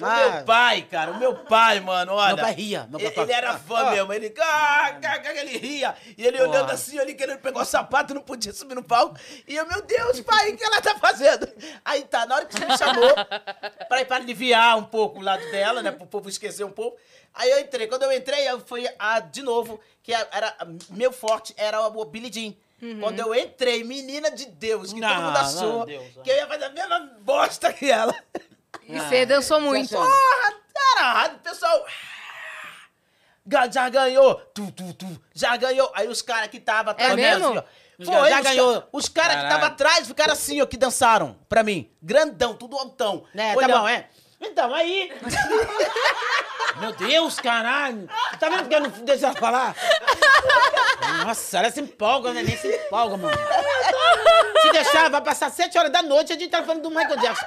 Ah, meu pai, cara, o meu pai, mano, olha. Meu pai ria, meu pai ele, ele era fã Ah. mesmo, ele, ah, ah, ah, ele ria. E ele Porra. olhando assim, ele querendo pegar o sapato, não podia subir no palco. E eu, meu Deus, pai, o que ela tá fazendo? Aí tá, na hora que você me chamou, pra, pra aliviar um pouco o lado dela, né, pro povo esquecer um pouco. Aí eu entrei, quando eu entrei, eu fui a, de novo, que era, meu forte era o Billy Jean. Quando eu entrei, menina de Deus, que Não, todo mundo não, achou Deus, que eu ia fazer a mesma bosta que ela. E você dançou muito. Porra, caralho, pessoal. Já ganhou, tu, tu, tu, já ganhou. Aí os caras que tava atrás, É mesmo? assim, ó. Os Foi, caras já os ganhou. ca- Os caras que tava atrás ficaram assim, ó, que dançaram pra mim. Grandão, tudo altão. Né, tá bom, é? Então, aí... Meu Deus, caralho. Tá vendo que eu não deixo ela falar? Nossa, ela se empolga, né? Nem se empolga, mano. Se deixar, vai passar sete horas da noite e a gente tá falando do Michael Jackson.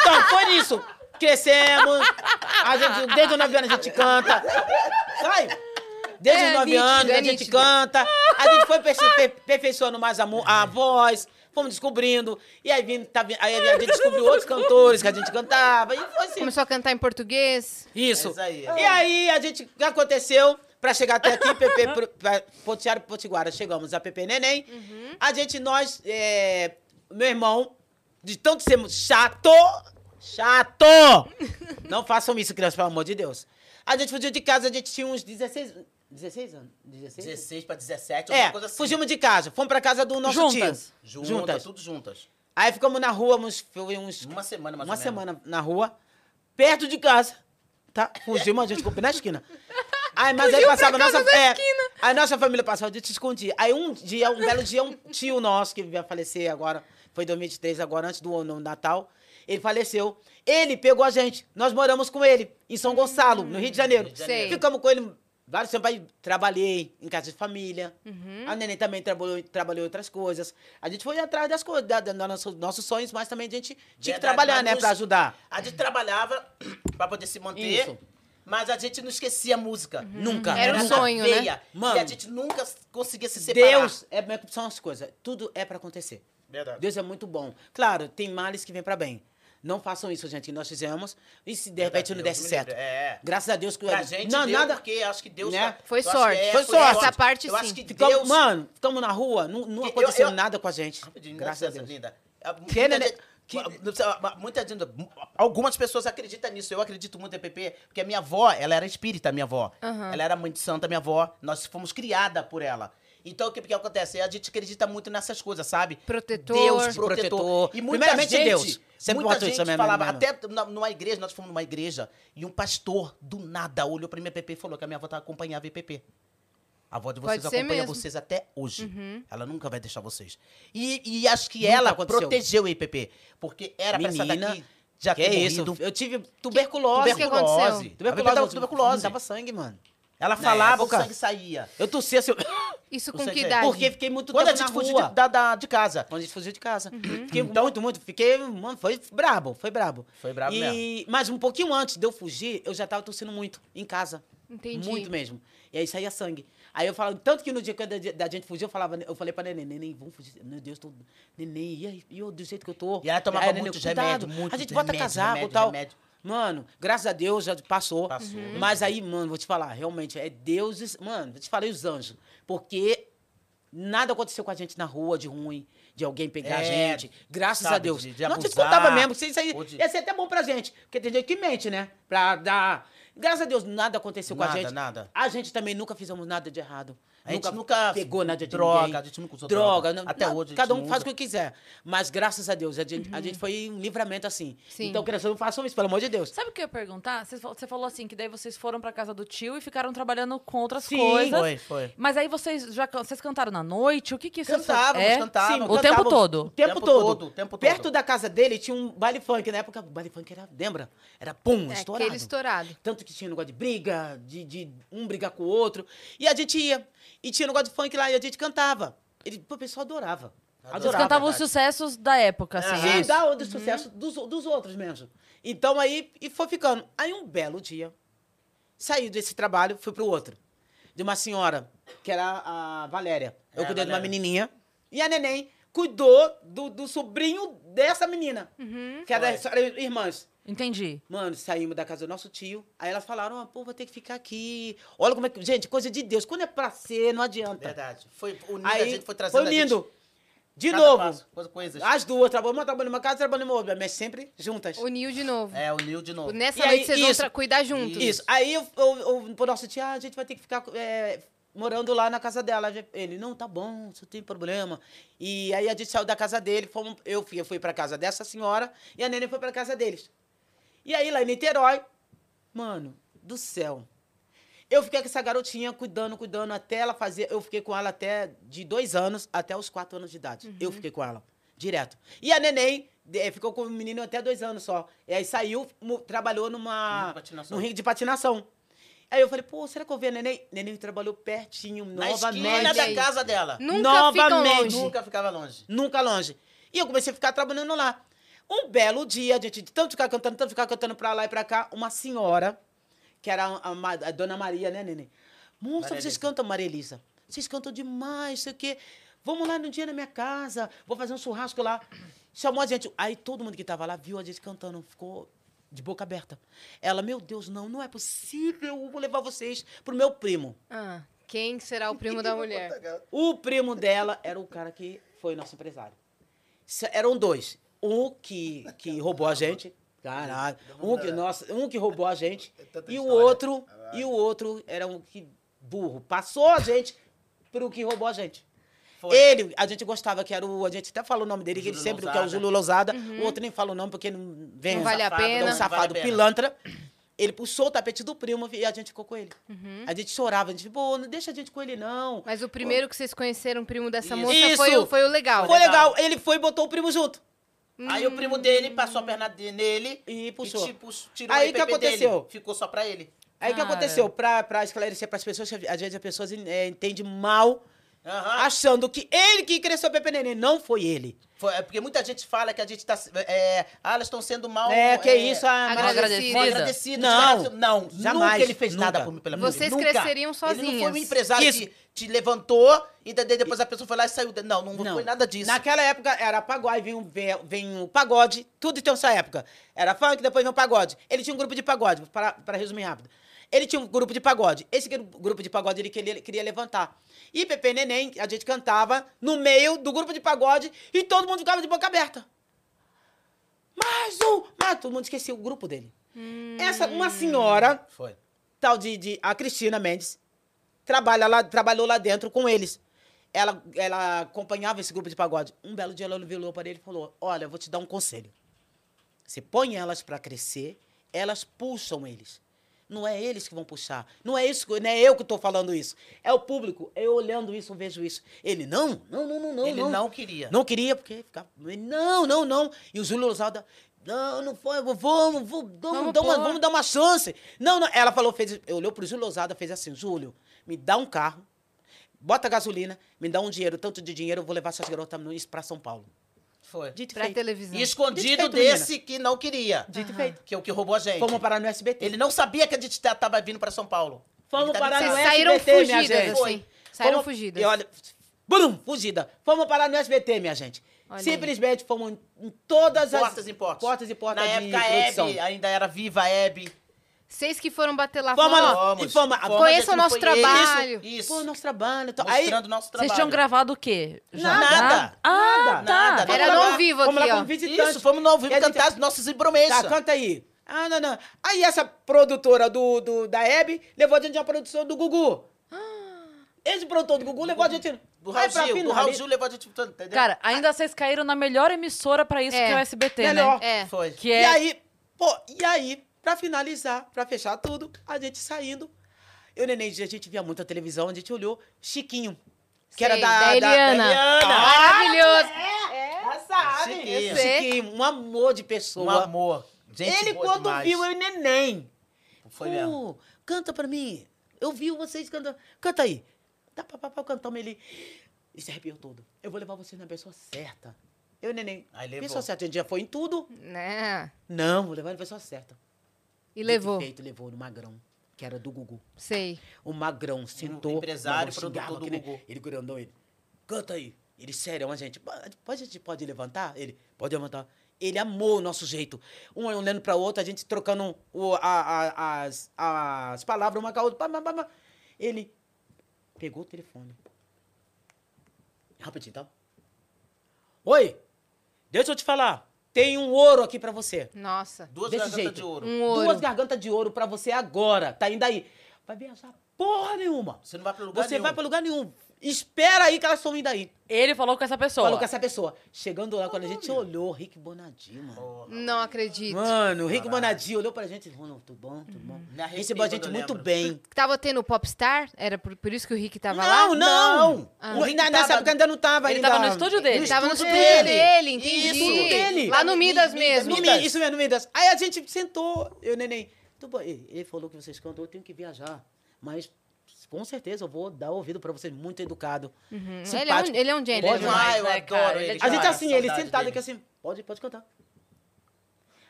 Então, foi isso. Crescemos. A gente, desde os 9 anos a gente canta. Sai! Desde É, os 9 nítido, anos é a gente nítido. canta. A gente foi perce- per- aperfeiçoando mais a, a voz. Fomos descobrindo. E aí, vindo, tá, vindo- aí a gente descobriu outros cantores que a gente cantava. E foi assim. Começou a cantar em português. Isso. É isso aí. E aí, a gente, o que aconteceu? Pra chegar até aqui, PP, e Potiguara, chegamos a PP Neném. A gente, nós, é, meu irmão, de tanto sermos chato, chato! Não façam isso, crianças, pelo amor de Deus. A gente fugiu de casa, a gente tinha uns 16, 16 anos? 16? 16 pra 17, É, alguma coisa assim. fugimos de casa, fomos pra casa do nosso Juntas. tio. Juntas, tudo juntas. Aí ficamos na rua, uns, foi uns Uma semana mais uma semana na rua, perto de casa. Tá? Fugimos, a gente ficou na esquina. Aí, mas aí passava nossa. É, aí nossa família passava, a gente se escondia. Aí um dia, um belo dia, um tio nosso, que a falecer agora, foi em 2023, agora antes do no Natal, ele faleceu. Ele pegou a gente. Nós moramos com ele, em São Gonçalo, no Rio de Janeiro. Rio de Janeiro. Ficamos com ele vários aí. Trabalhei em casa de família. A neném também trabalhou, trabalhou em outras coisas. A gente foi atrás das coisas, da, da, da nosso- nossos sonhos, mas também a gente tinha que Verdade, trabalhar, mas né, nos- pra ajudar. A gente trabalhava pra poder se manter. Isso. Mas a gente não esquecia a música. Nunca. Era um sonho, né? Mano. E a gente nunca conseguia se separar. Deus, é, é- são as coisas. Tudo é pra acontecer. Verdade. Deus é muito bom. Claro, tem males que vêm pra bem. Não façam isso, gente, que nós fizemos. E se de repente não desse certo? É. Graças a Deus que Pra gente não, deu, nada. porque acho que Deus... Né? Foi acho que sorte. Foi sorte. Essa parte, Eu acho sim. que Ficamos, Deus... Mano, ficamos na rua, não, não Eu- aconteceu eu- nada com a gente. Rapidinho, Graças a Deus. linda. É, Muita Que, né, que- mu- muita gente, algumas pessoas acreditam nisso. Eu acredito muito em PP, porque a minha avó, ela era espírita, minha avó. Aham. Ela era mãe de santa, minha avó. Nós fomos criada por ela. Então, o que, que acontece? A gente acredita muito nessas coisas, sabe? Protetor. Deus, protetor. Protetor. E muita Primeiramente gente, Deus. Sempre muita gente mesmo, falava, mesmo. até na- numa igreja, nós fomos numa igreja, e um pastor, do nada, olhou pra minha PP e falou que a minha avó acompanhava a PP. A avó de vocês acompanha mesmo. vocês até hoje. Uhum. Ela nunca vai deixar vocês. E, e acho que Nunca ela aconteceu. protegeu o IPP. Porque era pra essa Menina, daqui já Que ter é isso? Eu tive tuberculose. O que aconteceu? Tuberculose. Tuberculose, tuberculose. Não dava sangue, mano. Ela falava, o sangue saía. Eu tossia assim. Isso com que idade? Porque fiquei muito Quando a tempo gente na fugiu rua. de, da, da- de casa. Quando a gente fugiu de casa. Fiquei muito, muito. Fiquei, mano, foi brabo, foi brabo. Foi brabo e, mesmo. Mas um pouquinho antes de eu fugir, eu já tava tossindo muito em casa. Entendi. Muito mesmo. E aí saía sangue. Aí eu falava, tanto que no dia que da, da gente fugiu, eu falava, eu falei pra neném, neném, vamos fugir. Meu Deus, tô. Neném, e aí, e eu do jeito que eu tô. E ela tomava Aí a neném, remédios, muitos A gente bota remédios, casaco e remédio, tal. remédio. Mano, graças a Deus já passou. Passou. Uhum. Mas aí, mano, vou te falar, realmente, é Deus. Mano, eu te falei os anjos. Porque nada aconteceu com a gente na rua de ruim, de alguém pegar a É, gente. Graças sabe, a Deus. de- de Não te abusar, contava mesmo, isso aí de- ia ser até bom pra gente. Porque tem gente que mente, né? Pra dar. Graças a Deus, nada aconteceu com a Nada, gente. nada. A gente também nunca fizemos nada de errado. A gente nunca pegou nada de droga, ninguém. a gente nunca usou droga. droga. Até não, hoje Cada um faz o que quiser. Mas graças a Deus, a gente, a gente foi um livramento assim. Sim. Então, crianças, não façam isso, pelo amor de Deus. Sabe o que eu ia perguntar? Você fal- Você falou assim, que daí vocês foram pra casa do tio e ficaram trabalhando com outras Sim, coisas. Foi, foi. Mas aí vocês já vocês cantaram na noite? O que que vocês Cantávamos, é? cantávamos. O tempo todo? O tempo, Tempo todo. todo, o tempo todo. Perto da casa dele tinha um baile funk. Na época, o baile funk era, lembra? Era pum, É, estourado. aquele estourado. Tanto que tinha negócio de briga, de, de um brigar com o outro. E a gente ia. E tinha negócio de funk lá e a gente cantava. Ele, pô, o pessoal adorava. Adorava. cantavam os sucessos da época, assim. Sim, é isso? dá o de sucesso dos, dos outros mesmo. Então aí, e foi ficando. Aí um belo dia, saí desse trabalho, fui pro outro. De uma senhora, que era a Valéria. Eu É, cuidei de uma menininha. E a neném cuidou do, do sobrinho dessa menina. Que era, eram irmãs. Entendi. Mano, saímos da casa do nosso tio. Aí elas falaram, pô, vou ter que ficar aqui. Olha como é que... Gente, coisa de Deus. Quando é pra ser, não adianta. Verdade. Foi unindo, Aí, a gente foi trazendo foi gente unindo. De cada novo. passo, coisa- coisas. As duas, trabalhamos, trabalhando numa casa, trabalhando numa outra, mas sempre juntas. Uniu de novo. É, uniu de novo. Nessa E aí, noite vocês vão isso. tra- cuidar juntos. Isso. Aí eu, eu, eu, pro nosso tia, a gente vai ter que ficar. É, morando lá na casa dela. Ele, não, tá bom, não tem problema. E aí a gente saiu da casa dele, fomos, eu fui, eu fui pra casa dessa senhora e a neném foi pra casa deles. E aí lá em Niterói, mano, do céu. Eu fiquei com essa garotinha cuidando, cuidando até ela fazer. Eu fiquei com ela até de dois anos até os quatro anos de idade. Eu fiquei com ela, direto. E a neném eh, ficou com o menino até dois anos só. E aí saiu, mu- trabalhou numa. Patinação. num ringue de patinação. Aí eu falei, pô, será que eu vi a neném? Neném trabalhou pertinho, Na novamente. esquina da casa dela. Nunca Novamente. ficam longe. Nunca ficava longe. Nunca longe. E eu comecei a ficar trabalhando lá. Um belo dia, a gente de tanto ficar cantando, tanto ficar cantando pra lá e pra cá, uma senhora, que era a, Ma- a Dona Maria, né, neném? Moça, vocês cantam, Maria Elisa. Vocês cantam demais, sei o quê. Vamos lá no dia na minha casa, vou fazer um churrasco lá. Chamou a gente. Aí todo mundo que tava lá viu a gente cantando, ficou de boca aberta. Ela, meu Deus, não, não é possível, eu vou levar vocês pro meu primo. Ah, quem será o primo da mulher? O primo dela era o cara que foi nosso empresário. Se- Eram dois. Um que, que roubou a gente. Caralho. Um que, nossa, um que roubou a gente. tanta E o outro, e o outro era um que burro. Passou a gente pro que roubou a gente. Foi. Ele, a gente gostava que era o. A gente até fala o nome dele, que ele sempre que é o. Júlio Lousada. O outro nem fala o nome porque não vem. Não vale a safado, pena. É um safado vale a pilantra. Ele puxou o tapete do primo e a gente ficou com ele. Uhum. A gente chorava, a gente, pô, não deixa a gente com ele, não. Mas o primeiro que vocês conheceram, primo dessa Isso. moça, foi, o- foi o legal. Foi legal. legal. Ele foi e botou o primo junto. Aí o primo dele passou a perna de- nele E puxou. tipo, tirou Aí o que aconteceu? dele. Ficou só pra ele. Aí o que aconteceu? Pra, pra esclarecer pras pessoas, que às vezes as pessoas é, entendem mal, Aham. achando que ele que cresceu o Pepe Neném. Não foi ele. Foi, é porque muita gente fala que a gente tá. É, ah, elas estão sendo mal. É, que isso, a Agradecida. agradecida. Não, não. jamais, Nunca ele fez nunca. nada por mim, pela minha Vocês. Nunca. cresceriam Ele não foi um empresário Isso. que te levantou e depois a pessoa foi lá e saiu. Não, não, foi nada disso. Naquela época era pagode, vem, vem, vem o pagode, tudo tem essa época. Era funk, depois vem o pagode. Ele tinha um grupo de pagode, para, resumir rápido. Ele tinha um grupo de pagode. Esse gru- grupo de pagode ele queria, queria levantar. E Pepe Neném, a gente cantava no meio do grupo de pagode e todo mundo ficava de boca aberta. Mais um! Mas todo mundo esquecia o grupo dele. Essa, uma senhora, Foi. tal de, de a Cristina Mendes trabalha lá, trabalhou lá dentro com eles. Ela, ela acompanhava esse grupo de pagode. Um belo dia ela virou para ele e falou: Olha, eu vou te dar um conselho. Você põe elas para crescer, elas puxam eles. Não é eles que vão puxar. Não é isso, não é eu que estou falando isso. É o público. Eu olhando isso, eu vejo isso. Ele, não, não, não, não, não. Ele não queria. Não queria, porque ficava. Não, não, não. E o Júlio Lousada. Não, não foi, vamos, vamos, vamos, Vamos dar uma, vamos dar uma chance. Não, não. Ela falou, fez, olhou pro Júlio Lousada, fez assim: Júlio, me dá um carro, bota gasolina, me dá um dinheiro, tanto de dinheiro, eu vou levar essas garotas no- pra São Paulo. Foi. Dito e Pra feito. televisão. E escondido feito, desse que não queria. Dito e feito. Que é o que roubou a gente. Fomos parar no SBT. Ele não sabia que a gente tá- tava vindo pra São Paulo. Fomos tá parar no Vocês SBT, saíram minha fugidas, gente. assim. Saíram Fomos- fugidas. E olha, brum, fugida. Fomos parar no SBT, minha gente. Olha Simplesmente fomos em todas as... Portas em portas. Portas e portas Na época, a. Hebe ainda era viva, a Hebe. Vocês que foram bater lá Fomos, fora. Fomos. E fomos- Fomos, Conheçam a o nosso gente trabalho. Isso. isso. Pô, nosso trabalho. Então, aí, Mostrando o nosso trabalho. Vocês tinham gravado o quê? Nada. Ah, Nada. tá. Nada. Era Fomos no lá, vivo fomos aqui, lá ó. com visitantes. Isso, fomos no ao vivo E a gente- cantar as nossas impromessas. Tá, canta aí. Ah, não, não. Aí essa produtora do, do, da Hebe levou a gente à produção do Gugu. Esse produtor do Gugu levou a gente... Do Aí Raul Gil, do final, Raul ali- Gil levou a gente... Entendeu? Cara, ainda vocês caíram na melhor emissora pra isso É. que é o SBT, Melhor. né? É. Foi. Que E é... aí, pô, e aí, pra finalizar, pra fechar tudo, a gente saindo. Eu e o Neném, a gente via muita televisão, a gente olhou Chiquinho. Que era Sei, da, da Eliana. Eliana. Maravilhoso. É, sabe? Chiquinho. Chiquinho, um amor de pessoa. Um amor. Gente Ele, quando demais. viu eu e o Neném, Foi mesmo. "Pô, canta pra mim. Eu vi vocês cantando. Canta aí. Dá pra papai cantamos ele. Ele se arrepiou todo. Eu vou levar vocês na pessoa certa. Eu e o Neném. Aí levou. Pessoa certa, a gente já foi em tudo. Né? Não, vou levar na pessoa certa. E levou. Feito, levou no Magrão, que era do Gugu. Sei. O Magrão sentou. empresário, o xingava produtor do Gugu. Ele grandou ele. Canta aí. Ele, sério, a gente. Pode, a gente pode levantar? Ele, pode levantar. Ele amou o nosso jeito. Um olhando pra outro, a gente trocando o, a- a- as, as palavras uma com a outra. Pá, pá, pá, pá. Ele pegou o telefone. Rapidinho, tá? Oi, deixa eu te falar. Tem um ouro aqui pra você. Nossa. Duas Desse gargantas jeito. de ouro. Um ouro. Duas gargantas de ouro pra você agora. Tá indo aí. vai viajar porra nenhuma. Você não vai pra lugar Você nenhum. vai pra lugar nenhum. Espera aí que elas estão indo aí. Ele falou com essa pessoa. Falou com essa pessoa. Chegando lá, quando a gente olhou, Rick Bonadio, mano. Não acredito. Mano, o Rick Bonadio olhou pra gente e falou, tudo bom, tudo bom. Me arrepio Recebeu a quando gente eu muito lembro. bem. Tava tendo Popstar? Era por, por isso que o Rick tava lá? Não, não! Ah. O Rick Nessa tava- época ainda não tava Ele ainda. tava no estúdio dele. Ele tava no estúdio dele. entendi. Isso, dele. Lá no Mi- Midas Mi- mesmo. No Mi- Isso mesmo, no Midas. Aí a gente sentou, eu e o neném. Tudo bom. Ele ele falou que vocês cantam, eu tenho que viajar. Mas com certeza eu vou dar ouvido pra vocês, muito educado. Uhum. Ele, é um, ele é um. Pode demais, eu né, adoro cara? ele. Ele é A gente demais, assim, ele sentado dele. aqui assim, pode, pode cantar.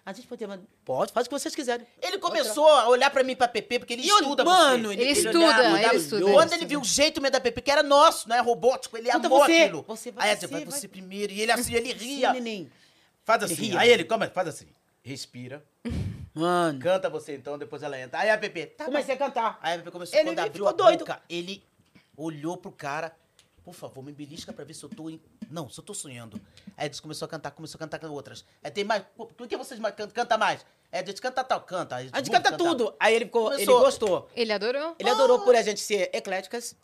A gente pode, pode, faz o que vocês quiserem. Ele começou a olhar pra mim pra Pepe, porque ele E estuda mano, você. Ele estuda, olhava, ele estuda. Quando ele viu o jeito mesmo da Pepe, que era nosso, não é robótico, ele Escuta amou você, aquilo. você, vai Aí você, eu vai vai. você primeiro. E ele assim, ele Sim, ria. neném. Faz Ele assim. ria. Aí ele, como faz assim. Respira. Mano. Canta você então, depois ela entra. Aí a Pepe, tá bom. Comecei a cantar. Aí a Pepe começou, Ele- quando ele abriu ficou a doido. boca, ele olhou pro cara. Por favor, me belisca pra ver se eu tô em... Não, se eu tô sonhando. Aí eles começou a cantar, começou a cantar com outras. Aí tem mais... Por que vocês mais cantam canta mais? É, a gente canta tal, canta. A gente bum, canta canta. tudo. Aí ele, ficou, ele Começou. gostou. Ele adorou? Ele adorou por a gente ser ecléticas,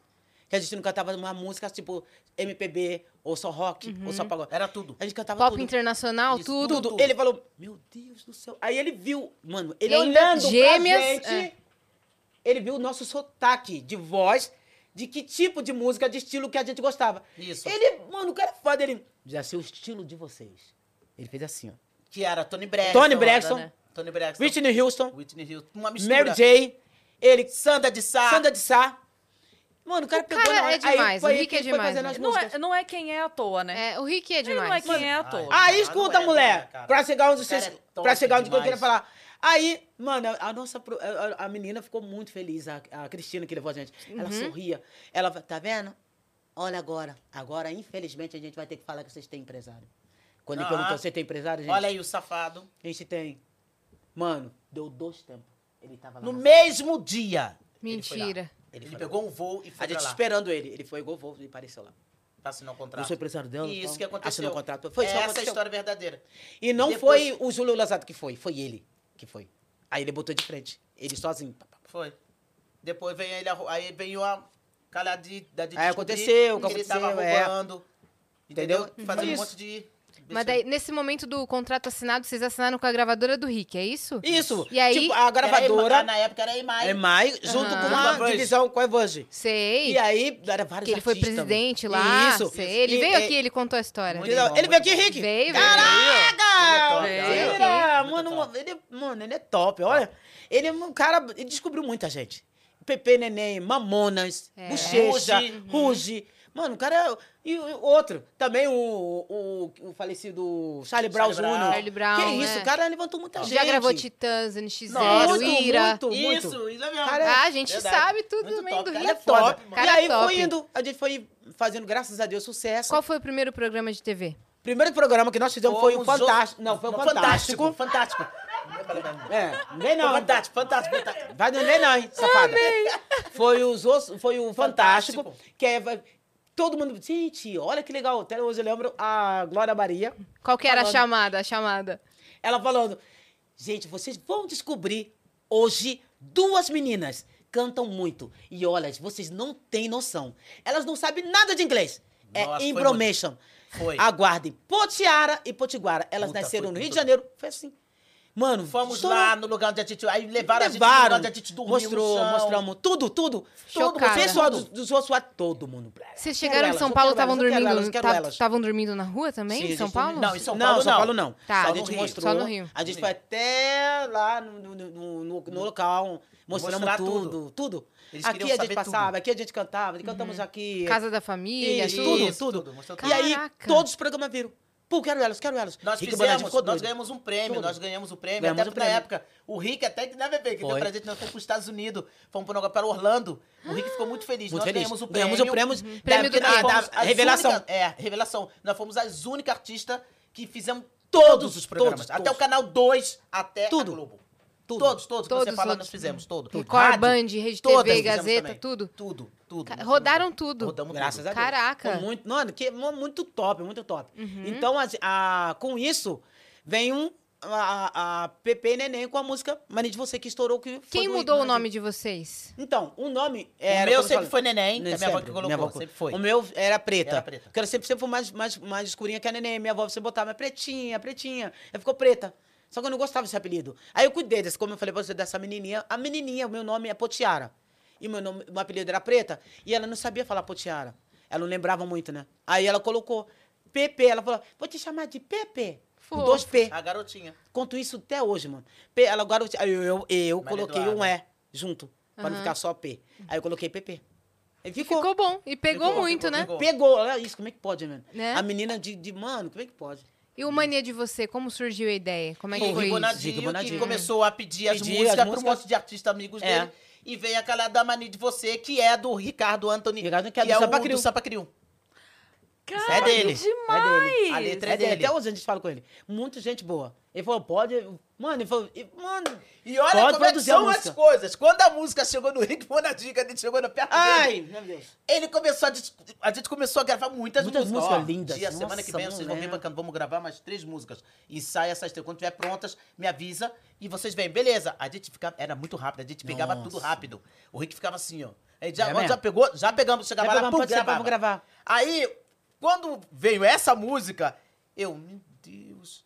que a gente não cantava uma música tipo MPB, ou só rock, ou só pagode. Era tudo. A gente cantava Pop tudo. internacional, Isso, tudo. tudo. Ele falou, meu Deus do céu. Aí ele viu, mano, ele olhando gêmeas, pra gente, é. ele viu o nosso sotaque de voz, de que tipo de música, de estilo que a gente gostava. Isso. Ele, mano, o cara é foda, ele, já sei o estilo de vocês. Ele fez assim, ó. Que era Tony Braxton. Tony Braxton, né? Tony Braxton. Whitney Houston, Whitney Houston. Uma mistura. Mary J, ele, Sandra de Sá. Sandra de Sá. Mano, o cara O pegou cara na hora, é demais, aí foi o Rick é demais, fazendo né? as Não é, não é quem é à toa, né? É, o Rick é Ele não é demais. quem é à Ai, toa. Aí Ah, escuta, é, mulher, pra chegar onde vocês, é pra chegar onde eu demais. queria falar. Aí, mano, a nossa, a, a- menina ficou muito feliz, a, a Cristina que levou a gente. Ela Uhum. sorria. Ela, tá vendo? Olha agora. Agora, infelizmente, a gente vai ter que falar que vocês têm empresário. Quando ele Ah. perguntou se você tem empresário, gente, Olha aí o safado. a gente tem. Mano, deu dois tempos. Ele tava lá. No mesmo dia. Mentira. Ele, Ele, pegou um voo e lá. foi A gente lá. esperando ele. Ele foi igual voo e apareceu lá. Pra assinar o Eu contrato. sou empresário dela. E isso tal. que aconteceu. Assinou o contrato. Foi isso Essa é a aconteceu. história verdadeira. E não Depois- foi o Júlio Lozato que foi, foi ele que foi. Aí ele botou de frente. Ele sozinho. Foi. Depois veio ele, aí veio a calhar de, da de Aí aconteceu, que ele tava aconteceu, é. roubando. Entendeu? Entendeu? Fazendo um monte de... Mas daí, nesse momento do contrato assinado, vocês assinaram com a gravadora do Rick, é isso? Isso. E aí- Tipo, a gravadora na época era a EMAI. é Mai, junto Aham. com a divisão com a Virgin. Sei. E aí, era vários que ele foi artistas, presidente lá. Isso. sei. Ele E- veio e- aqui, ele contou a história. Muito Ele, bom, ele veio aqui. Rick? Veio, veio. Caraca! Mano, top. ele, mano, ele é top. Olha, ele é um cara... Ele descobriu muita gente. Pepe Neném, Mamonas, É. Bochecha, Ruge. Ruge. Mano, o cara... é- E o outro, também o, o, o falecido Charlie Brown. Jr. Charlie Brown, Que isso, é. o cara levantou muita gente. Já gravou Titãs, NX0, Nossa, Ira. muito, muito. Isso, isso é mesmo. Cara, Ah, a gente Verdade. sabe tudo Muito também top, do cara, Rick. é. Top. Cara e aí top. foi indo, a gente foi fazendo, graças a Deus, sucesso. Qual foi o primeiro programa de TV? Primeiro programa que nós fizemos foi o Fantástico. Não, foi o Fantástico. Fantástico. Fantástico. É, não vem não. Fantástico, fantástico, fantástico. Vai, não vem não, hein, safada. Foi, os, os- foi o Fantástico, Fantástico. que é... Todo mundo... Gente, olha que legal. Até hoje eu lembro a Glória Maria. Qual que era a Falando. chamada? A chamada. Ela falando... Gente, vocês vão descobrir hoje duas meninas cantam muito. E olha, vocês não têm noção. Elas não sabem nada de inglês. Nossa, é foi Imbromation. Foi. Aguardem. Potiara e Potiguara. Elas Puta, nasceram no Rio de. Janeiro. Foi assim. Mano, Fomos lá no lugar onde a gente... Aí levaram, a gente no Levaram. lugar onde a gente dormiu mostrou, no chão. mostramos tudo, tudo. Chocada. Tudo. Pessoal dos, dos outros, todo mundo. Vocês chegaram em São Paulo, estavam dormindo, estavam dormindo na rua também, Sim, em São Paulo? Não, em São não, Paulo São não. Paulo não. Tá. A Só gente no Rio. mostrou. Só no Rio. A gente foi até lá no, no, no, no- no local, mostramos Mostrar tudo, tudo. Eles Aqui a gente passava, tudo. aqui a gente cantava, cantamos aqui. Casa da família, Isso, tudo. tudo, tudo. tudo, E aí, todos os programas viram. Pô, quero elas, quero elas. Nós Rick fizemos, nós ganhamos um prêmio, nós ganhamos o prêmio. Ganhamos até o porque na prêmio. época, o Rick até na bebê, que deu Foi. pra gente, nós fomos pros Estados Unidos, fomos pro, para Orlando. O Rick ficou muito feliz. Muito nós feliz. ganhamos o prêmio. Ganhamos o prêmio, da- Prêmio do da- quê? da- as revelação. únicas- é, revelação. Nós fomos as únicas artistas que fizemos todos os programas. todos, até todos. o canal 2, até Tudo. a Globo. Tudo. Todos, todos, que Todos, você fala, todos. nós fizemos, todo. Record, Rádio, Band, Rede TV, Gazeta, também. tudo. Tudo, tudo. Ca- rodaram tudo. Rodamos Graças tudo. a Deus. Caraca. Foi muito, mano, que mu- muito top, muito top. Uhum. Então, a- a- com isso, vem um, a, a Pepe e Neném com a música Mania de Você, que estourou. Que foi Quem do- mudou o nome de vocês? Então, o nome O era... meu como eu sempre foi neném, né, minha avó que colocou, minha avó- sempre foi. O meu era preta. Era preta. Porque ela sempre, sempre foi mais, mais, mais escurinha que a neném. Minha avó, você botava, mas pretinha, pretinha. Aí ficou preta. Só que eu não gostava desse apelido. Aí eu cuidei desse, como eu falei pra você, dessa menininha. A menininha, o meu nome é Potiara. E meu, nome, meu apelido era preta. E ela não sabia falar Potiara. Ela não lembrava muito, né? Aí ela colocou Pepe. Ela falou, vou te chamar de Pepe. Com Fofo. dois P. A garotinha. Conto isso até hoje, mano. P, ela agora eu, eu, eu coloquei Eduarda. um E junto. Pra não ficar só P. Aí eu coloquei PP. Aí Ficou, ficou. bom. E pegou Ficou, muito, ficou, né? Pegou, olha isso, como é que pode, mano? Né? A menina de, de, mano, como é que pode? E o Mania de Você, como surgiu a ideia? Como é que o foi isso? Ribonadinho Rico Bonadinho. que começou a pedir as Pedir músicas as para um monte de artistas amigos É. dele. E vem aquela da Mania de Você, que é do Ricardo Anthony. Ricardo, que é do o Crio. do Sampa Crio. Cara, É dele. demais! A letra É é dele. dele. Até hoje a gente fala com ele. Muita gente boa. Ele falou, pode. Mano, ele falou, e, mano. E olha Pode como é que são as coisas. Quando a música chegou no Rick Bonadinho, que a gente chegou na perto dele, Ai, meu Deus. ele começou a... A gente começou a gravar muitas, Muitas músicas. músicas Ó, lindas. Dia, semana que Nossa, vem, vocês vão vir bacana. Vamos gravar mais três músicas. E sai essas três. Quando tiver prontas, me avisa e vocês vêm. Beleza. A gente ficava... Era muito rápido. A gente pegava Nossa. tudo rápido. O Rick ficava assim, ó. Aí já, É já pegou, já pegamos, chegava Já lá, pegamos, pode gravar. Aí, quando veio essa música, eu, meu Deus...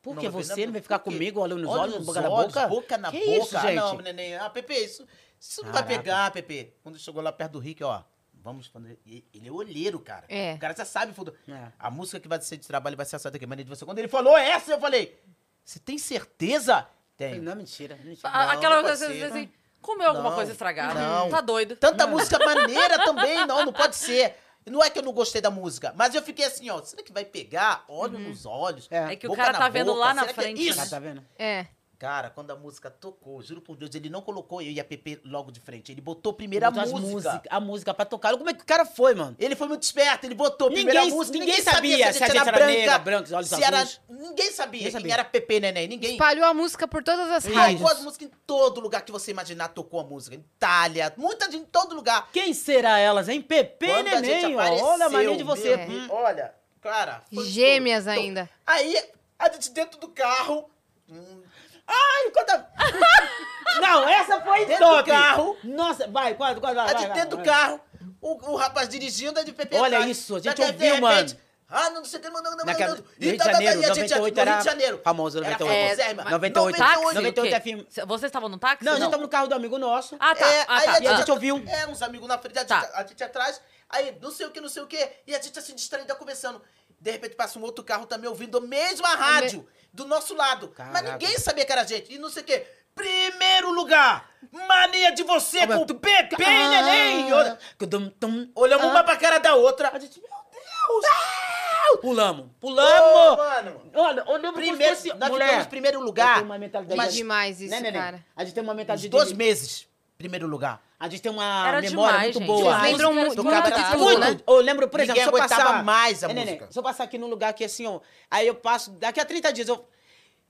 Por Não que vai ver, você não, vai ficar comigo, olhando nos olhos, boca na boca? boca na que boca. Isso, Ah, gente? não, neném. Ah, Pepe, isso, isso não vai pegar, Pepe. Quando chegou lá perto do Rick, ó. Vamos fazer. Ele é olheiro, cara. É. O cara já sabe. fundo- É. A música que vai ser de trabalho vai ser essa daqui, Mania de você. Quando ele falou essa, eu falei: Você tem certeza? Tem. Não, mentira. mentira. Não, Aquela coisa assim, assim, comeu alguma Não, coisa estragada. não. Tá doido. Tanta música maneira também, não, não pode ser. Não é que eu não gostei da música, mas eu fiquei assim, ó, será que vai pegar? Olho nos olhos. É. É que o cara tá vendo boca, lá na é frente, isso? Tá, tá vendo? É. Cara, quando a música tocou, juro por Deus, ele não colocou eu e a Pepe logo de frente. Ele botou primeiro a música. música- A música pra tocar. Como é que o cara foi, mano? Ele foi muito esperto, ele botou primeiro Ninguém- a música. ninguém sabia se a gente era branca, negra, branca, olhos se era... azuis. Ninguém sabia, Ninguém sabia. era Pepe Neném. Ninguém. Espalhou a música por todas as Tocou rádios. as músicas em todo lugar que você imaginar, tocou a música. Itália, muita gente em todo lugar. Quem será elas, hein? Pepe Quando a gente Neném, apareceu, Olha a mania de você. Hum. Deus, Olha, cara. Gêmeas tudo. ainda. Aí, a gente dentro do carro. hum, Ai, conta... Não, essa foi Dentro top. do carro. Nossa, vai, quase, quase, vai, A vai, gente vai, dentro do vai. carro, o, o rapaz dirigindo, a de Pepe Olha isso, a gente de ouviu, repente, mano. Ah, não sei o que, não, não, não, Naquela- não. no Rio de tá, tá, Janeiro, e a gente- 98 no Rio era de Janeiro. famoso, Era 98. famoso, é, mas 98, 98, 98 o quê? FM. Cê- Vocês estavam no táxi? Não, a gente Não. tava no carro do amigo nosso. Ah, tá. É, ah, aí tá. a gente, a gente ouviu. É, uns amigos na frente, a gente, Tá. a gente atrás. Aí, não sei o que, não sei o que. E a gente assim, distraída, conversando. De repente passa um outro carro também ouvindo a mesma rádio do nosso lado. Mas Caraca. ninguém sabia que era a gente. E não sei o que. Primeiro lugar, mania de você com o Pepe, neném. Olha- Tum, tum. Olhamos uma pra cara da outra. A gente, meu Deus. Pulamos, pulamos. mano. Olha, olhamos Primeiro, como se fosse... nós Mulher, ficamos primeiro lugar. uma mentalidade... Mas demais isso, Né, neném? cara. A gente tem uma Uns mentalidade... dois de- meses, primeiro lugar. A gente tem uma Era memória demais, muito gente. boa. Vocês lembram muito de demais. tudo, Muito. né? Eu lembro, por exemplo, Ninguém se eu passar... mais a É, música. Se eu passar aqui num lugar que assim, ó... Aí eu passo... Daqui a 30 dias eu...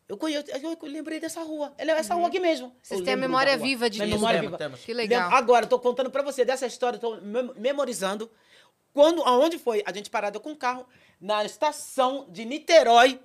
Eu, conheço, eu lembrei dessa rua. Ela é essa rua aqui mesmo. Vocês têm a memória viva de Minha memória Temos, viva. temos. Que legal. Agora, eu tô contando pra você dessa história, mem- memorizando. Quando, aonde foi? A gente parada com o carro na estação de Niterói.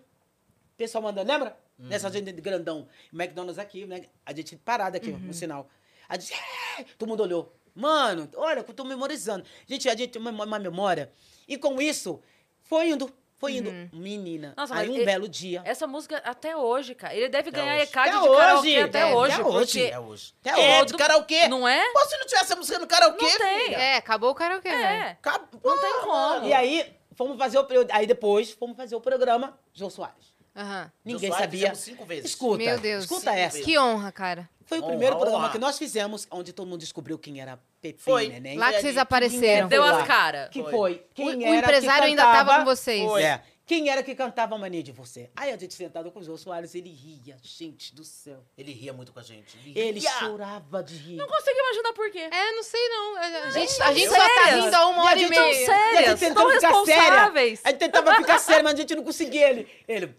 O pessoal mandando, lembra? Nessa gente de grandão. McDonald's aqui, né? A gente parada aqui, ó, no sinal. A gente, "É!" todo mundo olhou. Mano, olha, eu tô memorizando. Gente, a gente tem uma, uma memória. E com isso, foi indo, foi indo. Menina, Nossa, aí um e- belo dia. Essa música até hoje, cara. Ele deve ganhar hoje. ECAD Até de karaokê hoje. até É, hoje. até hoje. porque É hoje. Até é, hoje. de karaokê. Não é? Pô, se não tivesse a música no karaokê, Não tem. filha. É, acabou o karaokê? É. Acabou, Não tem como. E aí, fomos fazer o. Aí depois, fomos fazer o programa Jô Soares. Aham. Ninguém sabia. cinco vezes. Escuta, Meu Deus. escuta Cinco essa. vezes. Que honra, cara. Foi o Honra, primeiro programa honra. que nós fizemos, onde todo mundo descobriu quem era Pepe Foi. Neném. Lá que vocês apareceram. Deu as caras. Que Foi. foi? Quem O- o era empresário que ainda cantava... tava com vocês. Foi. É. Quem era que cantava a mania de você? Aí a gente sentado com o Jô Soares, ele ria, gente do céu. Ele ria muito com a gente. Ele ria. chorava de rir. Não consigo imaginar por quê. É, não sei não. A gente, a gente só tá rindo há uma E a hora e, meia. sérias. E a gente Tão tentava ficar séria. responsáveis. A gente tentava ficar sério, mas a gente não conseguia. Ele, ele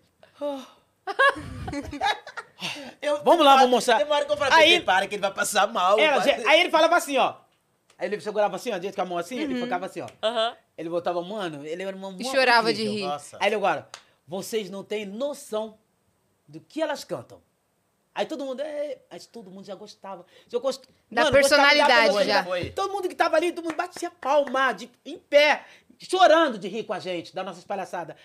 Eu- Vamos lá, vamos mostrar. Tem uma hora que eu falei, Aí- aí, para que ele vai passar mal. Ela, vai- gente, aí ele falava assim, ó. Aí ele segurava assim, ó, dentro com a mão assim, Uhum. ele ficava assim, ó. Aham. Ele botava, mano, ele era uma E chorava de incrível. rir. Nossa. Aí ele agora, vocês não têm noção do que elas cantam. Aí todo mundo, é, mas todo mundo já gostava. Já gost... Da gostava personalidade gostava. já. Foi. Todo mundo que tava ali, todo mundo batia palma, de, em pé, chorando de rir com a gente, da nossa palhaçada.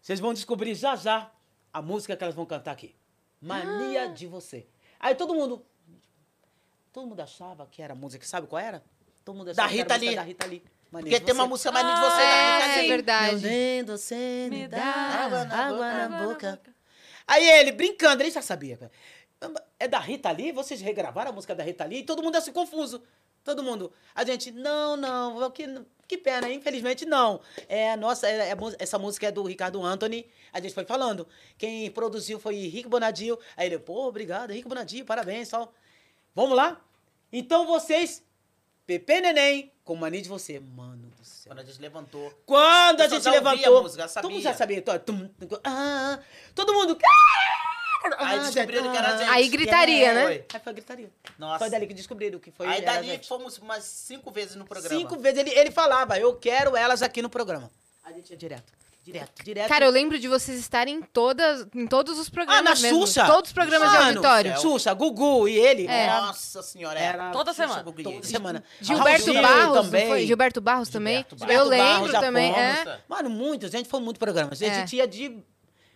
Vocês vão descobrir já já a música que elas vão cantar aqui. Mania de você. Aí todo mundo. Todo mundo achava que era a música, sabe qual era? Todo mundo achava Da que era Rita a música Lee. da Rita Lee. Mania Porque tem uma música mais de você da É, Rita é Lee. verdade. Meu dedo, você me dá água na água boca. na boca. Aí ele, brincando, ele já sabia. É da Rita Lee? Vocês regravaram a música da Rita Lee? E todo mundo assim, confuso. Todo mundo. A gente, não, não, que, que pena, infelizmente não. É nossa, é, é essa música é do Ricardo Anthony. A gente foi falando. Quem produziu foi Henrique Bonadio. Aí ele, pô, obrigado, Henrique Bonadio, parabéns, tal. Vamos lá? Então vocês, Pepe Neném, com mania de você. Mano do céu. Quando a gente levantou. Quando a gente levantou. a música, eu todo mundo sabia. já sabia. Tum, tum, ah, todo mundo. Aí Ah, descobriram que era a gente. Aí gritaria, né? Foi. Aí foi gritaria. Nossa. Foi dali que descobriram que foi. Aí era a dali gente. fomos umas cinco vezes no programa. Cinco vezes ele, ele falava, eu quero elas aqui no programa. A gente ia direto. Direto, direto. Cara, eu lembro de vocês estarem em, todas, em todos os programas ah, na mesmo. Xuxa. Todos os programas de Mano, auditório. Xuxa, Gugu e ele. É. Nossa senhora, era Toda Xuxa, semana. Gugu e toda ele. semana. Gilberto Raul Barros, também. foi? Gilberto Barros também? Gilberto Barros. Eu lembro Barros, também, é. Mano, muito. A gente foi muito programa. A É. gente ia de.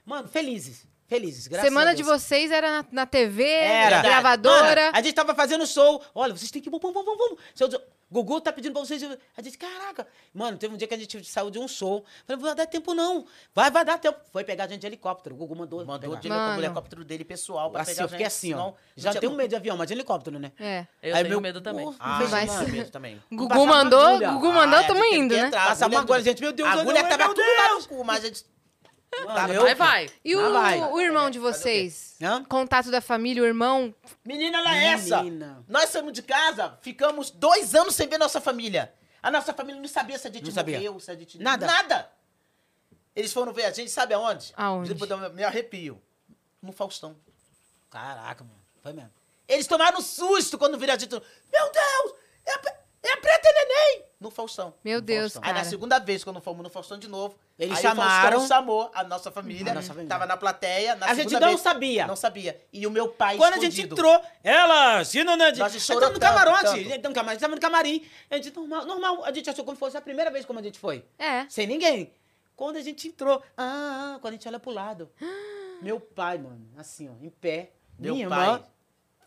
Mano, felizes. Felizes, graças Semana a de Deus. vocês era na, na TV, Era. gravadora. Mano, a gente tava fazendo show. Olha, vocês têm que ir. Vamos, vamos, vamos, vamos. Seu- Gugu tá pedindo pra vocês. A gente, caraca. Mano, teve um dia que a gente saiu de um show. Falei, não vai dar tempo não. Vai, vai dar tempo. Foi pegar a gente de helicóptero. O Gugu mandou. Mandou pegar. de Mano. helicóptero dele pessoal pra Assim, pegar eu fiquei a gente, assim, ó. Já tenho tinha medo de avião, mas de helicóptero, né? É. Eu Aí tenho meu- medo também. Ah, Mas- mas... medo também. Gugu Passar mandou. Gugu mandou, Ah, é, tamo tem indo, né? agulha agulha, do- gente, meu Deus. A agulha tava tudo lá no cu, mas a gente... Mano, Vai, vai. E Ah, o, vai. o irmão de vocês? Hã? Contato da família, o irmão. Menina, ela é essa. Nós saímos de casa, ficamos dois anos sem ver nossa família. A nossa família não sabia se a gente Não sabia. morreu, se a gente... Nada. Nada. Eles foram ver a gente, sabe aonde? Aonde? Depois eu Me arrepio. No Faustão. Caraca, mano. Foi mesmo. Eles tomaram um susto quando viram a gente. Meu Deus! É é a Preta e Neném! No Faustão. Meu No Deus, Faustão. cara. Aí na segunda vez, quando fomos no Faustão de novo, Eles aí chamaram- o Faustão chamou a nossa família. A nossa família. Tava na plateia. Na A gente não vez, sabia. Não sabia. E o meu pai Quando a gente escondido. entrou, ela, se não, né? Nós A gente chorou tava no camarote. tanto. A gente tava no camarim, tava no camarim. A gente, normal, normal. A gente achou como fosse a primeira vez como a gente foi. É. Sem ninguém. Quando a gente entrou, ah, ah, quando a gente olha pro lado. meu pai, mano, assim, ó, em pé. Meu minha pai. irmã.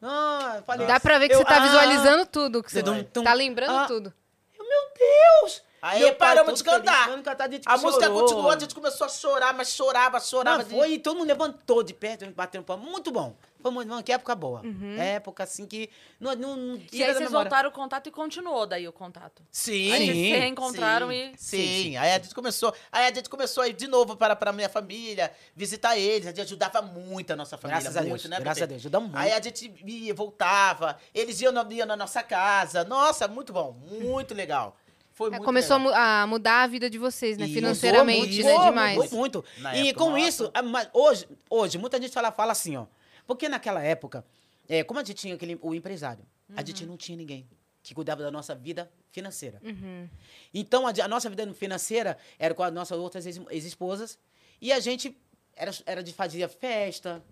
Ah, eu falei, Dá pra ver que eu- você tá ah, visualizando tudo. Que você Tum, tum. tá lembrando Ah. tudo. eu, Meu Deus! Aí Meu paramos todo de cantar. feliz, cantar, a A música chorou. continuou, a gente começou a chorar, mas chorava, chorava. Não, de- foi, e todo mundo levantou de perto, batendo palma. Muito bom. Foi muito bom, que época boa. Uhum. Época assim que não, não, não E aí vocês memória. voltaram o contato e continuou daí o contato. Sim. Aí vocês Sim, se reencontraram sim, e. Sim, aí a gente começou. Aí a gente começou a ir de novo para, para a minha família, visitar eles. A gente ajudava muito a nossa família. Graças a muito, Deus, né, graças a Deus, ajuda muito. Aí a gente ia, voltava. Eles iam na, iam na nossa casa. Nossa, muito bom. Muito legal. Foi É, muito começou a, legal. mu- a mudar a vida de vocês, né? Isso, Financeiramente, mudou né? muito, Demais. Mudou muito. Na e época, com nossa. isso, hoje, hoje, muita gente fala, fala assim, ó. Porque naquela época, é, como a gente tinha aquele, o empresário, a gente não tinha ninguém que cuidava da nossa vida financeira. Uhum. Então, a, a nossa vida financeira era com as nossas outras ex- ex-esposas. e a gente era, era de fazer festa.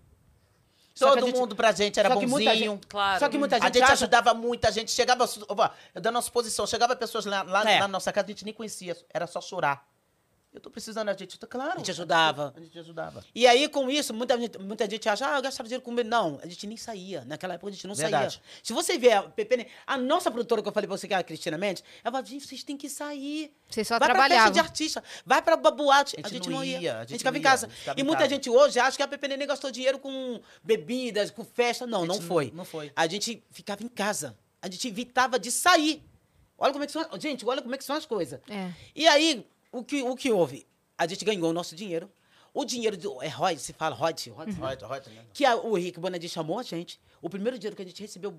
Só Todo a gente- mundo pra gente era só que muita bonzinho. gente- Claro. Só que muita A gente, gente acha- ajudava muita gente. Chegava, ó, da nossa posição, chegava pessoas lá, lá É. na nossa casa, a gente nem conhecia, era só chorar. Eu tô precisando, a gente, claro. A gente ajudava. A gente ajudava. E aí, com isso, muita gente, muita gente acha, ah, eu gastava dinheiro com medo. Não, a gente nem saía. Naquela época, a gente não Verdade. saía. Se você ver a Pepe, a nossa produtora que eu falei pra você, que é a Cristina Mendes, ela falava, gente, vocês têm que sair. Vocês só vai pra festa trabalhavam. de artista, vai pra boate. A A gente gente, não ia, ia. a gente gente ficava em casa. gente ficava E muita casa. gente hoje acha que a Pepe Nenê gastou dinheiro com bebidas, com festa. Não, não gente foi. não- não foi. A gente ficava em casa. A gente evitava de sair. Olha como é que são. Gente, olha como é que são as coisas. É. E aí, o que, o que houve? A gente ganhou o nosso dinheiro. O dinheiro do. É Rod, se fala Rod, Rod, Rota, rota, né? que a- o Henrique Bonadi chamou a gente. O primeiro dinheiro que a gente recebeu,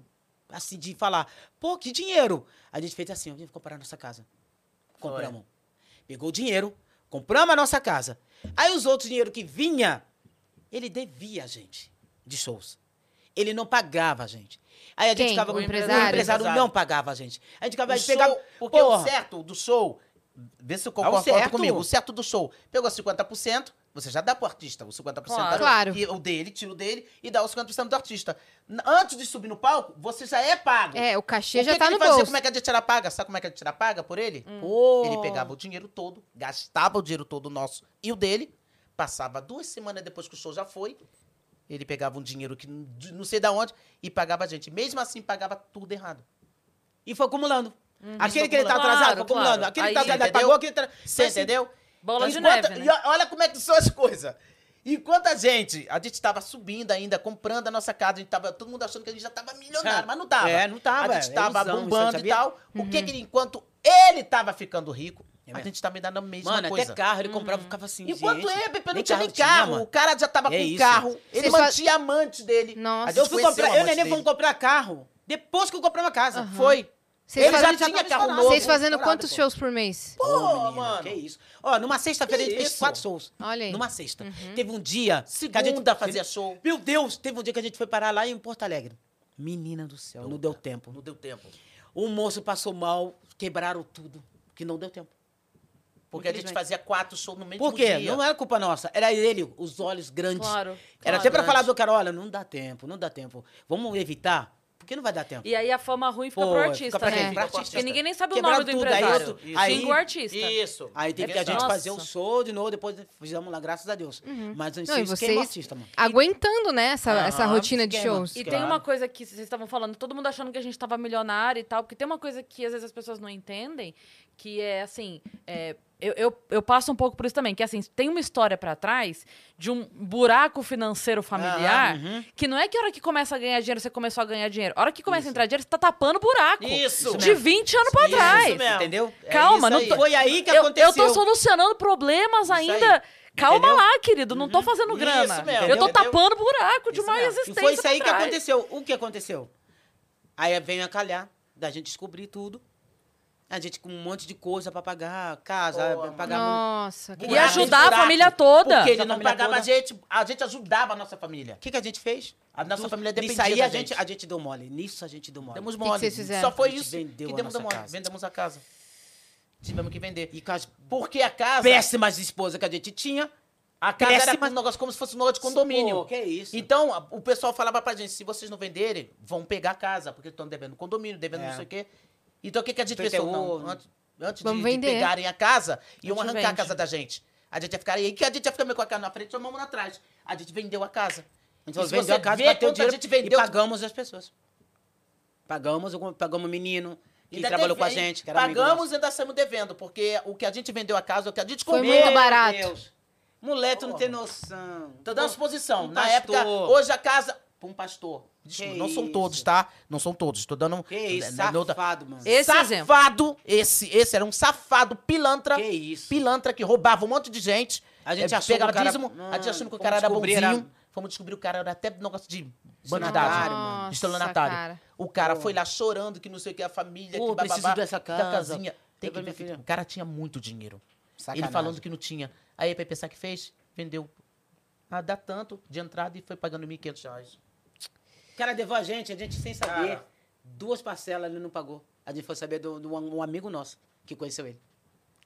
assim, de falar, pô, que dinheiro? A gente fez assim, vamos comprar a nossa casa. Compramos. Pegou o dinheiro, compramos a nossa casa. Aí os outros dinheiro que vinha, ele devia a gente de shows. Ele não pagava a gente. Aí a gente Quem? ficava O com empresário? O empresário não pagava a gente. A gente ficava O show, porque porra, o certo do show Vê se eu concordo certo. comigo. O certo do show. Pegou 50%, você já dá pro artista o 50%. Claro. da- Claro. E o dele, tira o dele e dá os 50% do artista. Antes de subir no palco, você já é pago. É, o cachê O já que tá que no ele fazia? bolso. Como é que a gente era paga? Sabe como é que a gente era paga por ele? Pô. Ele pegava o dinheiro todo, gastava o dinheiro todo nosso e o dele, passava duas semanas depois que o show já foi, ele pegava um dinheiro que não sei da onde e pagava a gente. Mesmo assim, pagava tudo errado. E foi acumulando. Aquele Isso que ele tá atrasado, Claro, acumulando. claro. Aquele que tá atrasado, entendeu? pagou, aquele... Tra... Você assim. entendeu? Bola de Enquanto- neve, né? E olha como é que são as coisas. Enquanto a gente, a gente tava subindo ainda, comprando a nossa casa, a gente tava, todo mundo achando que a gente já tava milionário, mas não tava. É, não tava, A gente é tava ilusão, bombando e tal. O que que ele, enquanto ele tava ficando rico, É a gente tava dando a mesma Mano, coisa. até carro ele comprava, ficava assim, Enquanto gente, ele, Pepe, não tinha nem tinha, carro. mano. o cara já tava É com isso. carro. Ele Vocês fa- mantinha amante dele. Nossa. Eu fui comprar, eu e dele. fomos comprar carro. Depois que eu comprei uma casa. Foi. Vocês Ele já tinha carro novo. Vocês fazendo quantos pô. shows por mês? Pô, menino, mano. Que isso. Ó, numa sexta-feira gente fez quatro shows. Olha aí. Numa sexta. Teve um dia que a gente Segunda fazia show. Meu Deus, teve um dia que a gente foi parar lá em Porto Alegre. Menina do céu, não deu tempo. Não deu tempo. O moço passou mal, quebraram tudo, que não deu tempo. Porque a gente fazia quatro shows no mesmo Por quê? dia. Não era culpa nossa, era ele, os olhos grandes. Claro. Era claro. até pra falar do cara, olha, não dá tempo, não dá tempo. Vamos evitar, porque não vai dar tempo. E aí a fama ruim fica Pô, pro fica artista, pra né? quem? Pra artista. Porque ninguém nem sabe o nome do tudo, aí empresário. outro- Xinga aí- o artista. Isso. Aí teve É que a gente nossa. fazer o show de novo, depois fizemos lá, graças a Deus. Mas Não, e isso queima o vocês artista, mano. aguentando, né, essa, Aham, essa rotina de esquema. shows. E Claro. tem uma coisa que vocês estavam falando, todo mundo achando que a gente tava milionário e tal, porque tem uma coisa que às vezes as pessoas não entendem, que é assim, é, eu, eu, eu passo um pouco por isso também, que assim, tem uma história pra trás de um buraco financeiro familiar, uhum. que não é que a hora que começa a ganhar dinheiro você começou a ganhar dinheiro. A hora que começa a entrar dinheiro, você tá tapando buraco. Isso De 20 anos pra Isso trás. mesmo. Entendeu? É Calma, isso não tô- Foi aí que eu, aconteceu. eu tô solucionando problemas ainda. aí. Calma Entendeu? lá, querido. Não tô fazendo Isso grana. mesmo, eu tô entendeu? tapando buraco de Isso uma mesmo. existência. E foi isso aí pra que trás. aconteceu. O que aconteceu? Aí veio a calhar da gente descobrir tudo. A gente com um monte de coisa pra pagar, casa, Boa, pagar... Nossa, que E Buraco, ajudar a buraco. família toda. Porque ele não pagava toda. a gente, a gente ajudava a nossa família. O que, que a gente fez? A nossa Do- família dependia Nisso aí da a gente, gente. a gente deu mole. Nisso a gente deu mole. Demos que mole. vocês fizeram? Só foi A gente isso vendeu que a demos mole. casa. Vendemos a casa. Tivemos que vender. E as Porque a casa... péssimas esposas que a gente tinha. A casa era péssimas- um negócio como se fosse um negócio de condomínio. Pô, que isso. Então, a- o pessoal falava pra gente, se vocês não venderem, vão pegar a casa, porque estão devendo condomínio, devendo É. não sei o quê. Então, o que, que a gente pensou? Não, o- antes, antes Vamos de, de pegarem a casa, iam A arrancar a vende. casa da gente. A gente ia ficar aí, que a gente ia ficar meio com a cara na frente e uma mão atrás. A gente vendeu a casa. A gente vendeu a casa, bateu a dinheiro gente vendeu- e pagamos as pessoas. Pagamos, o- pagamos o menino que Ainda trabalhou teve- com a gente, que era Pagamos e ainda saímos devendo, porque o que a gente vendeu a casa, o que a gente Foi comeu... muito Meu barato. Deus. Moleque, tu não tem noção. Tô dando exposição. Um Na pastor. época, hoje a casa. Pra um pastor. Desculpa, Que não são isso. todos, tá? Não são todos. Tô dando. Que isso, safado, mano. Esse exemplo. safado. Esse, esse era um safado pilantra. Que isso. Pilantra que roubava um monte de gente. A gente É, achou pegava que o cara- dízimo, Não, a gente achando que o cara era descobrir, bonzinho. era- Fomos descobrir que o cara era até negócio de Estelionatário, bandidagem. mano. Estelionatário. cara. O cara foi lá chorando que não sei o que, a família, Pô, que bababá, preciso dessa da casa. casinha. Tem que pra ver o cara tinha muito dinheiro. Ele Sacanagem. falando que não tinha. Aí a PPSA que fez, vendeu. Ah, dá tanto de entrada e foi pagando 1.500 reais. O cara levou a gente, a gente sem saber. Cara. Duas parcelas ele não pagou. A gente foi saber de um, amigo nosso que conheceu ele.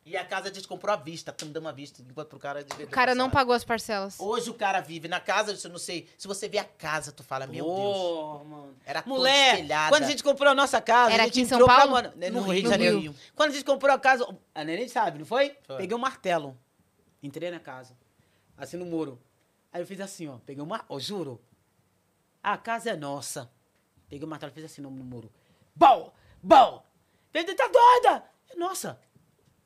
E a casa a gente comprou à vista, estamos dando à vista, enquanto pro cara... O cara não pagou as parcelas. Hoje o cara vive na casa, eu não sei, se você vê a casa, tu fala, meu Deus. Mano. Era Mulher, espelhada. quando a gente comprou a nossa casa, Era a gente aqui em São entrou pra Paulo? mora- No, No Rio de. Janeiro. Rio. Quando a gente comprou a casa, a neném sabe, não foi? Foi. Peguei um martelo, entrei na casa, assim no muro. Aí eu fiz assim, ó, peguei uma, ó, juro, a casa é nossa. Peguei o martelo e fiz assim no, muro. Bom, bom. Ele tá doida. É nossa,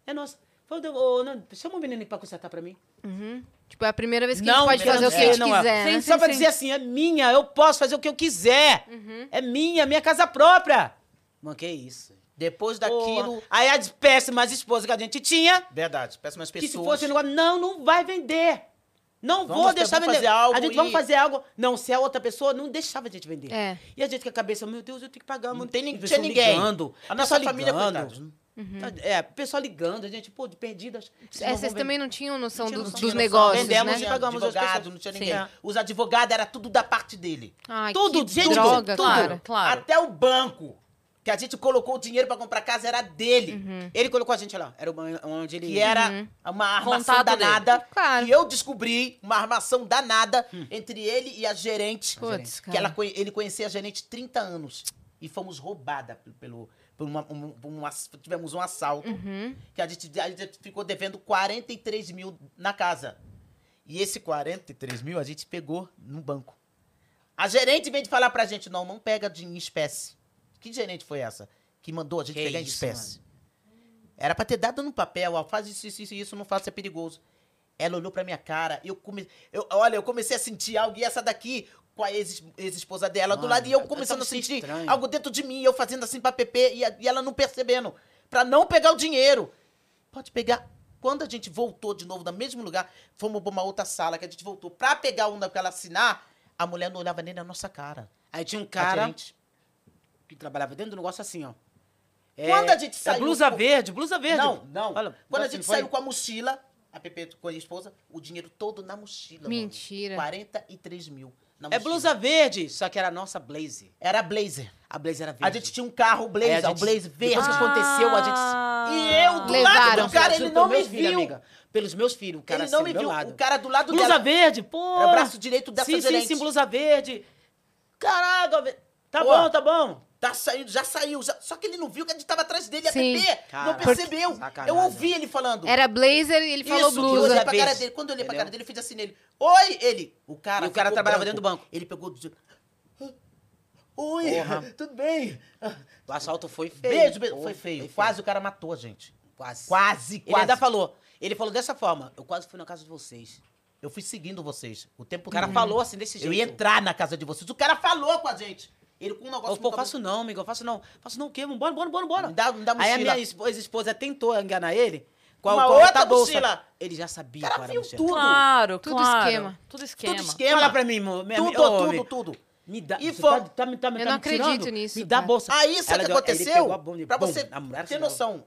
é nossa. Falei, ô, Nando, chama o menino pra consertar pra mim. Uhum. Tipo, é a primeira vez que a Não, gente pode não, fazer o que a é, gente não é. quiser, né? Sim, Só pra sim. dizer assim, é minha, eu posso fazer o que eu quiser. É minha, minha casa própria. Mano, que isso. Depois daquilo... Aí as péssimas esposas que a gente tinha, Verdade, péssimas que pessoas. se fosse negócio, não, não vai vender. Não Vamos vou deixar vender. fazer algo a gente e- vamos fazer algo. Não, se é outra pessoa, não deixava a gente vender. É. E a gente com a cabeça, meu Deus, eu tenho que pagar. Não mano. tem nin- E tinha ninguém. Ligando, A nossa pessoal família, ligando. coitados. Tá- É, pessoal ligando, a gente, pô, de perdidas. É, vocês também não tinham noção Não tinha dos, noção. dos negócios, Vendemos né? e pagamos advogado, não tinha Sim. ninguém. É. Os advogados era tudo da parte dele. Ai, Tudo, que gente, droga, tudo. cara. Claro. Até o banco. Que a gente colocou o dinheiro pra comprar casa era dele. Uhum. Ele colocou a gente lá. Era uma- onde ele. Que era uma armação Contato dele. danada. Claro. E eu descobri uma armação danada entre ele e a gerente. Putz, que ela, ele conhecia a gerente 30 anos. E fomos roubada pelo. por uma, um- por um ass- tivemos um assalto. Uhum. Que a gente, a gente ficou devendo 43 mil na casa. E esse 43 mil a gente pegou no banco. A gerente veio de falar pra gente: não, não pega de, em espécie. Que gerente foi essa? Que mandou a gente Que pegar em isso, espécie. Era pra ter dado no papel, ó, faz isso, isso, isso, isso, não faça, é perigoso. Ela olhou pra minha cara, eu come... eu, olha, eu comecei a sentir algo, e essa daqui, com a ex- ex-esposa dela do Mano, lado, e eu eu começando tava a sentir estranho. algo dentro de mim, eu fazendo assim pra Pepe, e, a- e ela não percebendo, pra não pegar o dinheiro. Pode pegar. Quando a gente voltou de novo no mesmo lugar, fomos pra uma outra sala, que a gente voltou pra pegar uma pra ela assinar, a mulher não olhava nem na nossa cara. Aí tinha um cara. Que trabalhava dentro do negócio assim, ó. É, Quando a gente é saiu blusa com- verde, blusa verde. Não, não. Fala, Quando a assim, gente foi? saiu com a mochila, a Pepe com a esposa, o dinheiro todo na mochila. mano. Mentira. 43 mil. na É blusa verde, só que era a nossa Blaze. Era Blazer. A Blaze era verde. A gente tinha um carro Blazer, Aí a o gente- Blazer verde. Depois que aconteceu, a gente... Ah. E eu do Levaram. lado do cara, ele não me viu. amiga. Pelos meus filhos, o cara ele não assim, me do viu. lado. O cara do lado Blusa dela. verde, pô. É o braço direito dessa sim, gerente. Sim, sim, blusa verde. Caraca. Tá bom, tá bom. Tá saindo, já saiu. já- Só que ele não viu que a gente tava atrás dele, Sim. a Pepe. Não percebeu. sacanagem. Eu ouvi ele falando. Era blazer e ele falou Isso, eu blusa. olhei pra cara dele. Quando eu olhei pra entendeu? cara dele, eu fiz assim nele. Oi! Ele. O cara E o cara trabalhava branco. dentro do banco. Ele pegou... do- Oi, Porra. tudo bem? O assalto foi feio. Beijo, beijo. Pô, Foi feio. Quase o cara matou a gente. Quase. Quase, Ele quase. ainda falou. Ele falou dessa forma. Eu quase fui na casa de vocês. Eu fui seguindo vocês o tempo O cara todo. falou assim, desse jeito. Eu ia entrar na casa de vocês. O cara falou com a gente. Ele com um negócio... Eu, pô, faço não, amigo. Eu faço não. Faço não o quê? Vambora, bora, bora, bora. Me dá, me dá Aí a mochila. minha esp- ex-esposa tentou enganar ele. Com a, Uma a outra bolsa. mochila. Ele já sabia O cara qual era a mochila. tudo. Claro, Tudo claro. esquema. Tudo esquema. Tudo esquema. Fala pra mim, mo- minha Tudo, ô, tudo, tudo. Me dá. E foi- tá, tá, tá, Eu tá não me tirando? acredito nisso, Me dá a bolsa. Aí isso Ela que aconteceu, bomba pra você a mulher ter noção,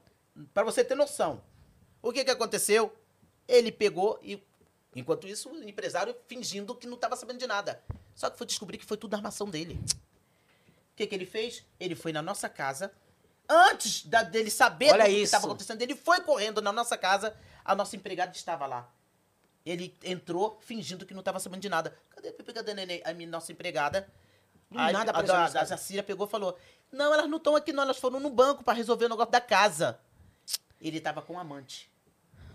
pra você ter noção, o que que aconteceu? Ele pegou e, enquanto isso, o empresário fingindo que não tava sabendo de nada. Só que foi descobrir que foi tudo armação dele. O que que ele fez? Ele foi na nossa casa, antes da- dele saber Olha do que estava acontecendo, ele foi correndo na nossa casa, a nossa empregada estava lá. Ele entrou fingindo que não estava sabendo de nada. Cadê a? Cadê a Nenê? A minha, nossa empregada. Do Aí nada a, a. Jacira pegou e falou: Não, elas não estão aqui, não. Elas foram no banco para resolver o negócio da casa. Ele estava com um amante.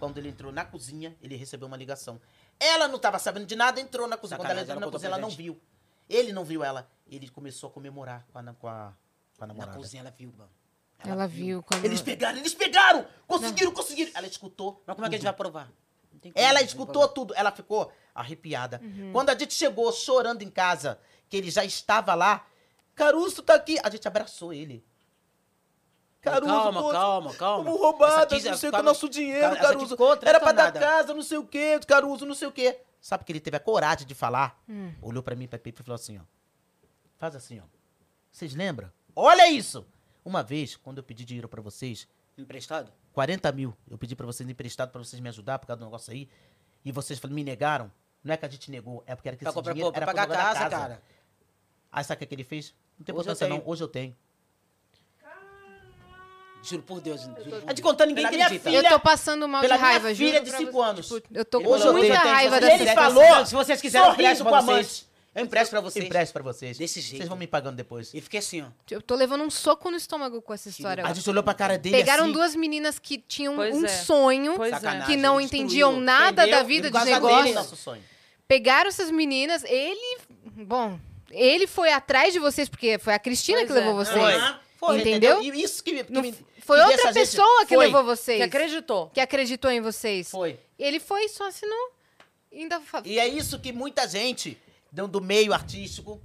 Quando ele entrou na cozinha, ele recebeu uma ligação. Ela não estava sabendo de nada, entrou na cozinha. Quando ela Sacanagem, entrou ela na cozinha, ela não viu. Ele não viu ela. Ele começou a comemorar com a, na- com a, com a Na namorada. cozinha ela viu, mano. Ela viu quando... Eles pegaram, eles pegaram! Conseguiram, conseguiram! Ela escutou. Mas como é que a gente vai provar? Não tem como, Ela não escutou tudo. Ela ficou arrepiada. Uhum. Quando a gente chegou chorando em casa, que ele já estava lá, Caruso tá aqui. A gente abraçou ele. Caruso, calma, pô, calma, calma. Fomos roubadas, Essa tia- não sei o que, nosso dinheiro, essa Caruso. Era pra dar casa, não sei o que, Caruso, não sei o que. Sabe que ele teve a coragem de falar? Hum. Olhou pra mim, pra Pepe e falou assim, ó. Faz assim, ó. Vocês lembram? Olha isso! Uma vez, quando eu pedi dinheiro pra vocês, Emprestado? 40 mil. Eu pedi pra vocês emprestado pra vocês me ajudar por causa do negócio aí. E vocês falaram, me negaram. Não é que a gente negou, é porque era que Pra, esse comprar, dinheiro pra era pagar a pra casa, pagar cara. Aí sabe o que, é ele fez? Não tem importância não, hoje eu tenho. Juro por Deus. Juro por Deus. gente contando, ninguém Pela minha acredita. Eu filha- tô passando mal de pela minha raiva, juro filha de pra cinco você. anos. Tipo, eu tô com muita eu raiva se dessa Ele falou, Se vocês quiserem, eu sorriso com pra a vocês. Eu empresto pra vocês. Empresto pra vocês. Desse jeito. Vocês vão me pagando depois. E fiquei assim, ó. Eu tô levando um soco no estômago com essa história. A gente olhou pra cara dele Pegaram assim. duas meninas que tinham Pois um é. sonho, é. Sacanagem. que não destruiu, entendiam nada entendeu? da vida E causa negócios. dele, nosso sonho. Pegaram essas meninas, ele. Bom, ele foi atrás de vocês, porque foi a Cristina Pois que levou é. vocês. Foi. Foi, Entendeu? E isso que, que Não- me- foi que outra deixa a gente- pessoa que Foi. levou vocês. Que acreditou. que acreditou em vocês. Foi. Ele foi, só assinou. Ainda E é isso que muita gente do do meio artístico,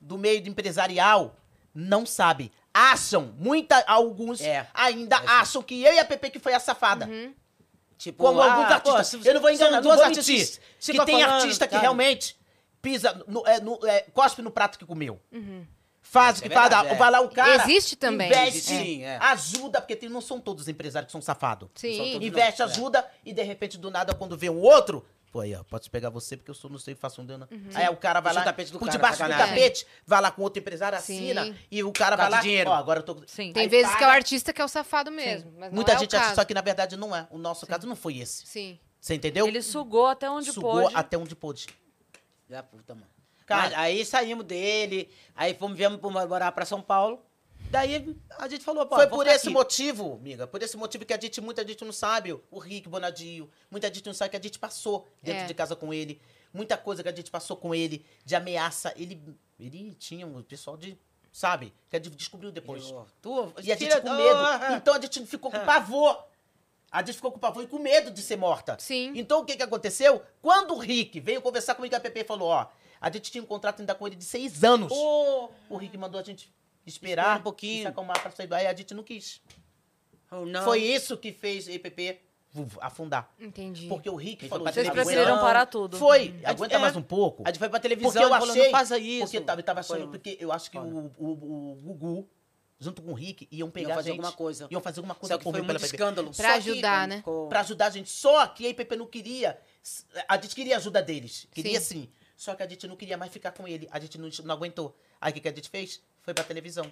do meio empresarial, não sabe. Acham, muita, alguns É. ainda acham que eu e a Pepe que foi a safada. Uhum. Tipo, Como ah, alguns pô, artistas. se- eu não vou enganar, duas artistas mentir. Que ficam tem falando, artista que cara. realmente pisa, no, é, no- é, cospe no prato que comeu. Faz o é que faz, é. vai lá o cara. Existe também. Investe, sim, é. ajuda, porque tem, não são todos empresários que são safados. Sim. São todos Investe, não, é. ajuda, e de repente, do nada, quando vê um outro, Pô, aí, ó, pode pegar você porque eu sou, não sei, faço um dano. Aí o cara vai Puxa lá, o tapete do por cara, debaixo do tapete, vai lá com outro empresário, Sim. assina, e o cara Por vai lá, dinheiro. ó, agora eu tô... Sim. Tem Aí vezes que é o artista que é o safado mesmo. mas não Muita é gente acha, só que na verdade não é. O nosso caso não foi esse. Sim. Você entendeu? Ele sugou até onde Sugou pôde. até onde pôde. Da puta, mano. Cara- Mas aí saímos dele, aí fomos, viemos morar pra São Paulo. Daí a gente falou, pô, Foi por esse aqui. motivo, amiga. Por esse motivo que a gente, muita gente não sabe. O Rick Bonadio, muita gente não sabe que a gente passou dentro É. de casa com ele. Muita coisa que a gente passou com ele, de ameaça. Ele, ele tinha um pessoal de. Sabe? Que a gente descobriu depois. Eu, tu, E a gente com medo. Ah, Então a gente ficou com pavor. A gente ficou com pavor e com medo de ser morta. Sim. Então o que, que aconteceu? Quando o Rick veio conversar comigo, a Pepe falou: ó, a gente tinha um contrato ainda com ele de seis anos. Ô, O Rick mandou a gente Espera esperar um pouquinho. e se acalmar pra sair. Aí a gente não quis. oh, não. Foi isso que fez EPP vuf, afundar. Entendi. Porque o Rick Ele falou... Vocês "Aguenta- preferiram parar tudo. Foi. gente- Aguenta é. mais um pouco. A gente foi pra televisão Porque eu e falou, achei... não faça isso. Porque tava, tava achando... Foi- Porque eu acho que o, o, o, Gugu, junto com o Rick, iam pegar fazer a gente. alguma coisa. Iam fazer alguma coisa Só que foi muito EPP. escândalo. Pra Só que- ajudar, né? Ficou- Pra ajudar a gente. Só que a EPP não queria... A gente queria a ajuda deles. Queria sim. Só que a gente não queria mais ficar com ele. A gente não, não aguentou. Aí o que, que a gente fez? Foi pra televisão.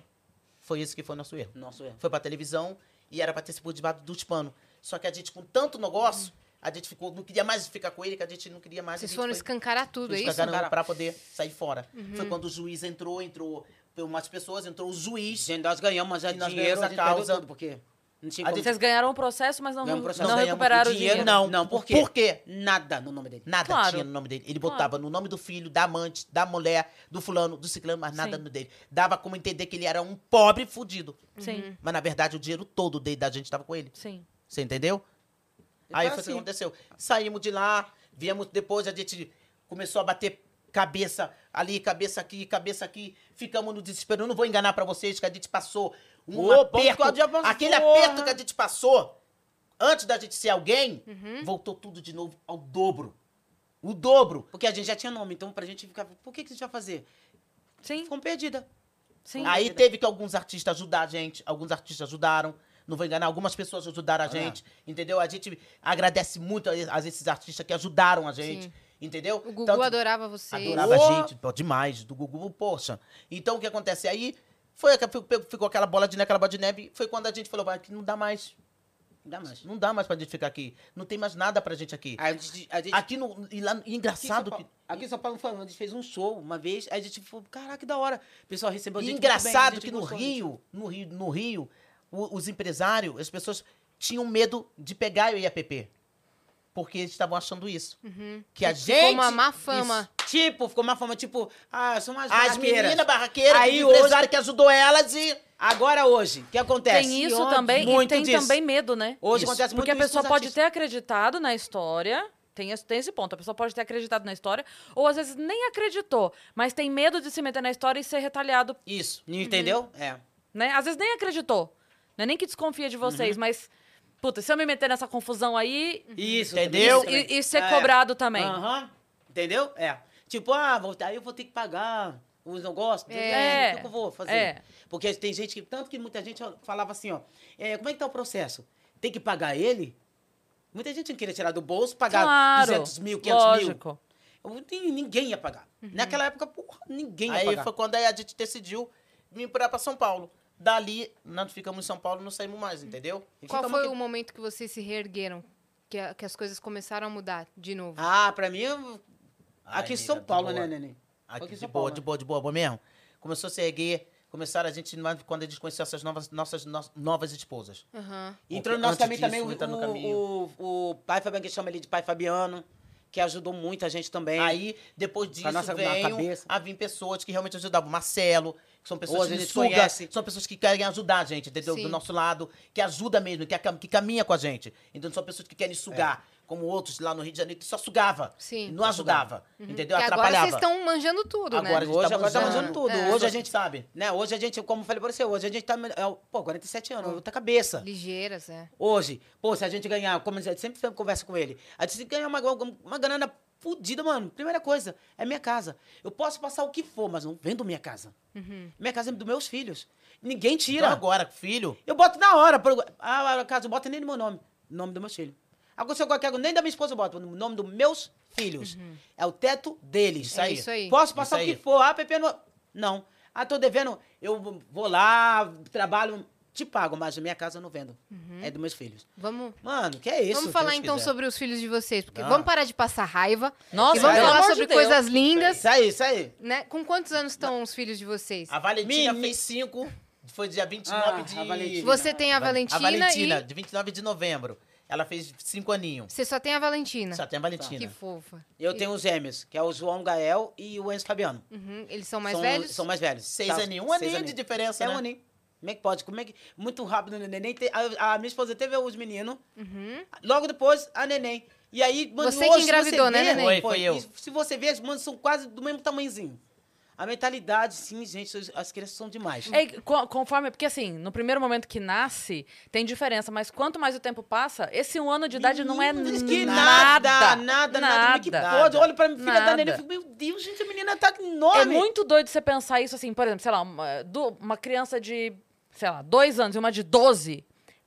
Foi esse que foi nosso erro. Nosso erro. Foi pra televisão e era pra ter se por debaixo dos panos. Só que a gente, com tanto negócio, a gente ficou, não queria mais ficar com ele, que a gente não queria mais. Vocês a foram foi- escancarar tudo, é isso? escancarando pra poder sair fora. Foi quando o juiz entrou, entrou umas pessoas, entrou o juiz. Gente, nós ganhamos já E nós dinheiro, ganhamos a a causa. tudo, porque não tinha como... Vocês ganharam o processo, mas não, processo. não recuperaram o dinheiro. dinheiro. Não, Não, por quê? Por quê? Nada no nome dele. Nada Claro. tinha no nome dele. Ele Claro. botava no nome do filho, da amante, da mulher, do fulano, do ciclano, mas nada Sim. no dele. Dava como entender que ele era um pobre fudido. Sim, Mas na verdade o dinheiro todo dele da gente tava com ele. sim. Você entendeu? E Aí foi o que assim. aconteceu. Saímos de lá, viemos depois, a gente começou a bater cabeça ali, cabeça aqui, cabeça aqui. Ficamos no desespero. Eu não vou enganar pra vocês que a gente passou um aperto. Aquele aperto que a gente passou, antes da gente ser alguém, Uhum. voltou tudo de novo ao dobro. O dobro. Porque a gente já tinha nome, então pra gente ficar... Por que, que a gente vai fazer? Sim, Ficamos perdida. sim. Aí teve que alguns artistas ajudar a gente, alguns artistas ajudaram. Não vou enganar, algumas pessoas ajudaram a gente, entendeu? A gente agradece muito a, a esses artistas que ajudaram a gente, Sim. entendeu? O Gugu Tanto- adorava você. Adorava a gente, pô, demais, do Gugu, poxa. Então o que acontece? Aí foi, aquela- ficou, aquela bola de neve, aquela bola de neve, foi quando a gente falou, vai, que não dá mais. Não dá mais. Não dá mais pra gente ficar aqui. Não tem mais nada pra gente aqui. A gente... A gente Aqui no. E lá, e Aqui engraçado São que. Aqui em São Paulo, a gente fez um show uma vez, aí a gente falou, caraca, que da hora. O pessoal recebeu E gente muito bem, engraçado gente que no Rio, no Rio, no Rio, os empresários, as pessoas tinham medo de pegar o IAPP. Porque eles estavam achando isso. Que a Uhum. Ficou gente. uma má fama. disso. Tipo, ficou uma forma, tipo, ah, são umas As barraqueiras. meninas barraqueiras, Aí o empresário que ajudou elas e. Agora hoje, o que acontece? Tem isso Ódio, também, e muito tem disso. também medo, né? Hoje Isso. acontece muito Porque a isso pessoa pode artistas. ter acreditado na história, tem esse, tem esse ponto, a pessoa pode ter acreditado na história, ou às vezes nem acreditou, mas tem medo de se meter na história e ser retaliado, Isso. Entendeu? É. né? Às vezes nem acreditou, não é nem que desconfia de Uhum. vocês, mas, puta, se eu me meter nessa confusão aí Isso. Entendeu? isso e, e ser É. cobrado também. Aham. Entendeu? É. Tipo, ah, vou, aí eu vou ter que pagar os negócios. É. O que eu vou fazer? É. Porque tem gente que, tanto que muita gente falava assim, ó, é, como é que tá o processo? Tem que pagar ele? Muita gente não queria tirar do bolso, pagar Claro, 200 mil, 500 lógico. mil. Ninguém ia pagar. Naquela época, porra, ninguém ia Aí pagar. foi quando aí a gente decidiu vir pra, pra São Paulo. Dali, nós ficamos em São Paulo e não saímos mais, entendeu? E Qual foi aqui. o momento que vocês se reergueram? Que, a- que as coisas começaram a mudar de novo? Ah, pra mim, Ai, aqui em São Paulo, né, Neném? Aqui de São boa, Paulo, de né? boa, de boa, boa mesmo. Começou a se erguer, começaram a gente, quando a gente conheceu essas novas, nossas no- novas esposas. Aham. Entrou no nosso caminho disso, também o, entra no caminho. o, o, o pai Fabiano, que chama ele de pai Fabiano, que ajudou muito a gente também. Aí, depois disso, nossa- veio a vir pessoas que realmente ajudavam. Marcelo, que são pessoas Hoje que a gente suga, conhece. são pessoas que querem ajudar a gente, entendeu? Sim. Do nosso lado, que ajuda mesmo, que, que caminha com a gente. Então, são pessoas que querem sugar, como outros lá no Rio de Janeiro, que só sugava. Sim. Não ajudava, entendeu? Que agora Atrapalhava. vocês estão manjando tudo, né? Agora a gente Hoje tá agora tá manjando. tudo. É. Hoje a gente sabe. Né, hoje a gente, como eu falei pra você, hoje a gente tá. é, Pô, 47 anos, outra cabeça. Ligeiras, é. Hoje, pô, se a gente ganhar, como a gente sempre sempre conversa com ele, a gente ganhar uma, uma, uma grana fodida, mano. Primeira coisa, é minha casa. Eu posso passar o que for, mas não vendo minha casa. Minha casa é dos meus filhos. Ninguém Tira tira. agora, filho. Eu boto na hora. pro- Ah, a casa, bota nem no meu nome. Nome do meu filho. Agora, se eu quero nem da minha esposa, eu boto o nome dos meus filhos. É o teto deles. Isso É aí. isso aí. Posso passar Isso o aí. que for. Ah, Pepe, não... não. Ah, tô devendo. Eu vou lá, trabalho, te pago, mas a minha casa eu não vendo. É dos meus filhos. Vamos, Mano, que é isso? vamos falar então quiser. sobre os filhos de vocês, porque Ah. vamos parar de passar raiva. Nossa, e vamos falar sobre de coisas lindas, Isso aí, isso aí. né? Com quantos anos estão os filhos de vocês? A Valentina Mini- fez 5, foi dia 29 Ah, de... a Valentina. Você tem a Valentina, A Valentina, e de 29 de novembro. Ela fez 5 aninhos. você só tem a Valentina. Só tem a Valentina. Que fofa. Eu E- tenho os gêmeos, que é o João Gael e o Enzo Fabiano. Uhum, Eles são mais são, velhos? São mais velhos. Seis Tá, aninhos. Um seis aninho de diferença, É né? um aninho. Como é que pode? Como é que... Muito rápido, né? neném. Te- A, a minha esposa teve os meninos. Logo depois, a neném. E aí, mano, Uhum. Você que hoje, engravidou, né, vê- neném? Foi, foi eu. E se você vê, mano, são quase do mesmo tamanhozinho. A mentalidade, sim, gente, as- as crianças são demais. É, co- conforme, porque assim, no primeiro momento que nasce, tem diferença, mas quanto mais o tempo passa, esse um ano de idade não é nada. nada, nada, nada. É que pode? Olha pra filha da Nada. neném e fico, meu Deus, gente, a menina tá enorme. É muito doido você pensar isso assim, por exemplo, sei lá, uma, uma criança de, sei lá, dois anos e uma de 12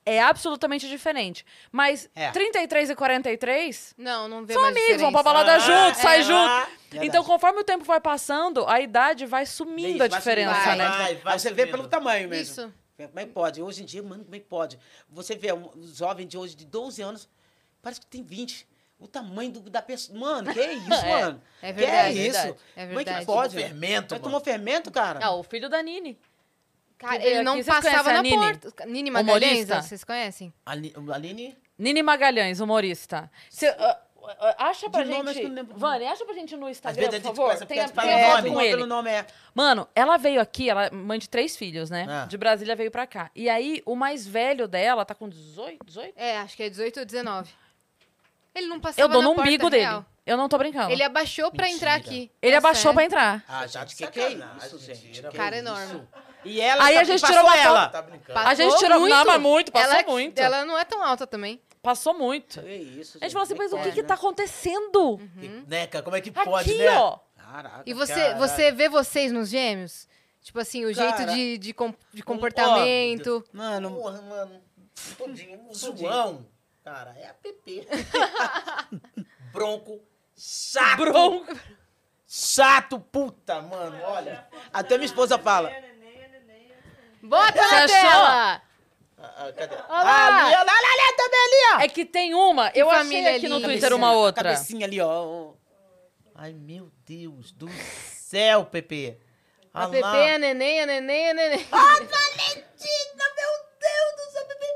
é absolutamente diferente. Mas É. 33 e 43 Não, não vê são mais amigos, vão pra diferença. balada junto, sai é. junto. Verdade. Então, conforme o tempo vai passando, a idade vai sumindo Isso, a vai diferença, Vai, né? vai. Aí você vê subindo. pelo tamanho mesmo. Isso. Como é que pode? Hoje em dia, mano, como é que pode? Você vê um jovem de hoje de 12 anos, parece que tem 20. O tamanho do- da pessoa. Mano, que é isso, É, mano? é Que verdade, é isso? verdade. É Como é que verdade. pode? Tomou fermento, Vai mano. tomar fermento, cara? Ah, o filho da Nini. Cara, ele não vocês passava na Nini? porta. Nini Magalhães, Humorista? vocês conhecem? Ali- Aline... Nini Magalhães, humorista. Cê, ah, ah, acha pra De nome, acho que eu gente. lembro. Vani, acha pra gente no vezes Instagram, a por gente favor? começa a Tem a, ficar tem pelo a foto nome. com Pelo ele. nome é. Mano, ela veio aqui, ela é mãe de três filhos, né? Ah. De Brasília veio pra cá. E aí, o mais velho dela tá com 18? 18? É, acho que é 18 ou 19. Ele não passava Eu dou na no porta umbigo real. dele. Eu não tô brincando. Ele abaixou pra Mentira. entrar aqui. Ele É abaixou pra entrar. Ah, já de que que é isso, gente? Que Cara é enorme. E ela Aí tá- a gente tirou uma ela. Tá A gente tirou- não, mas muito, passou ela, muito. Ela não é tão alta também. Passou muito. Que isso, A gente falou assim, mas o que que né? tá acontecendo? Neca, como é que pode, Aqui, né? ó. Caraca. E você, Caralho. você vê vocês nos gêmeos? Tipo assim, o jeito Cara, de, de, com- de comportamento. Mano, Porra, mano. Todinho. O João, cara, é a PP. Bronco. Chato. Bronco. Chato, puta, mano. Olha. até minha esposa fala. Bota na tela! Ah, ah, cadê? Olha Ali, lá! olha lá, olha lá, também ali, ó. É que tem uma, eu achei família aqui no linda. Twitter uma Cabecinha, outra. Cabecinha ali, ó. Ai, meu Deus do céu, PP. A Ah Pepe, lá. a neném, a neném, a neném. Valentina, meu Deus do céu, bebê.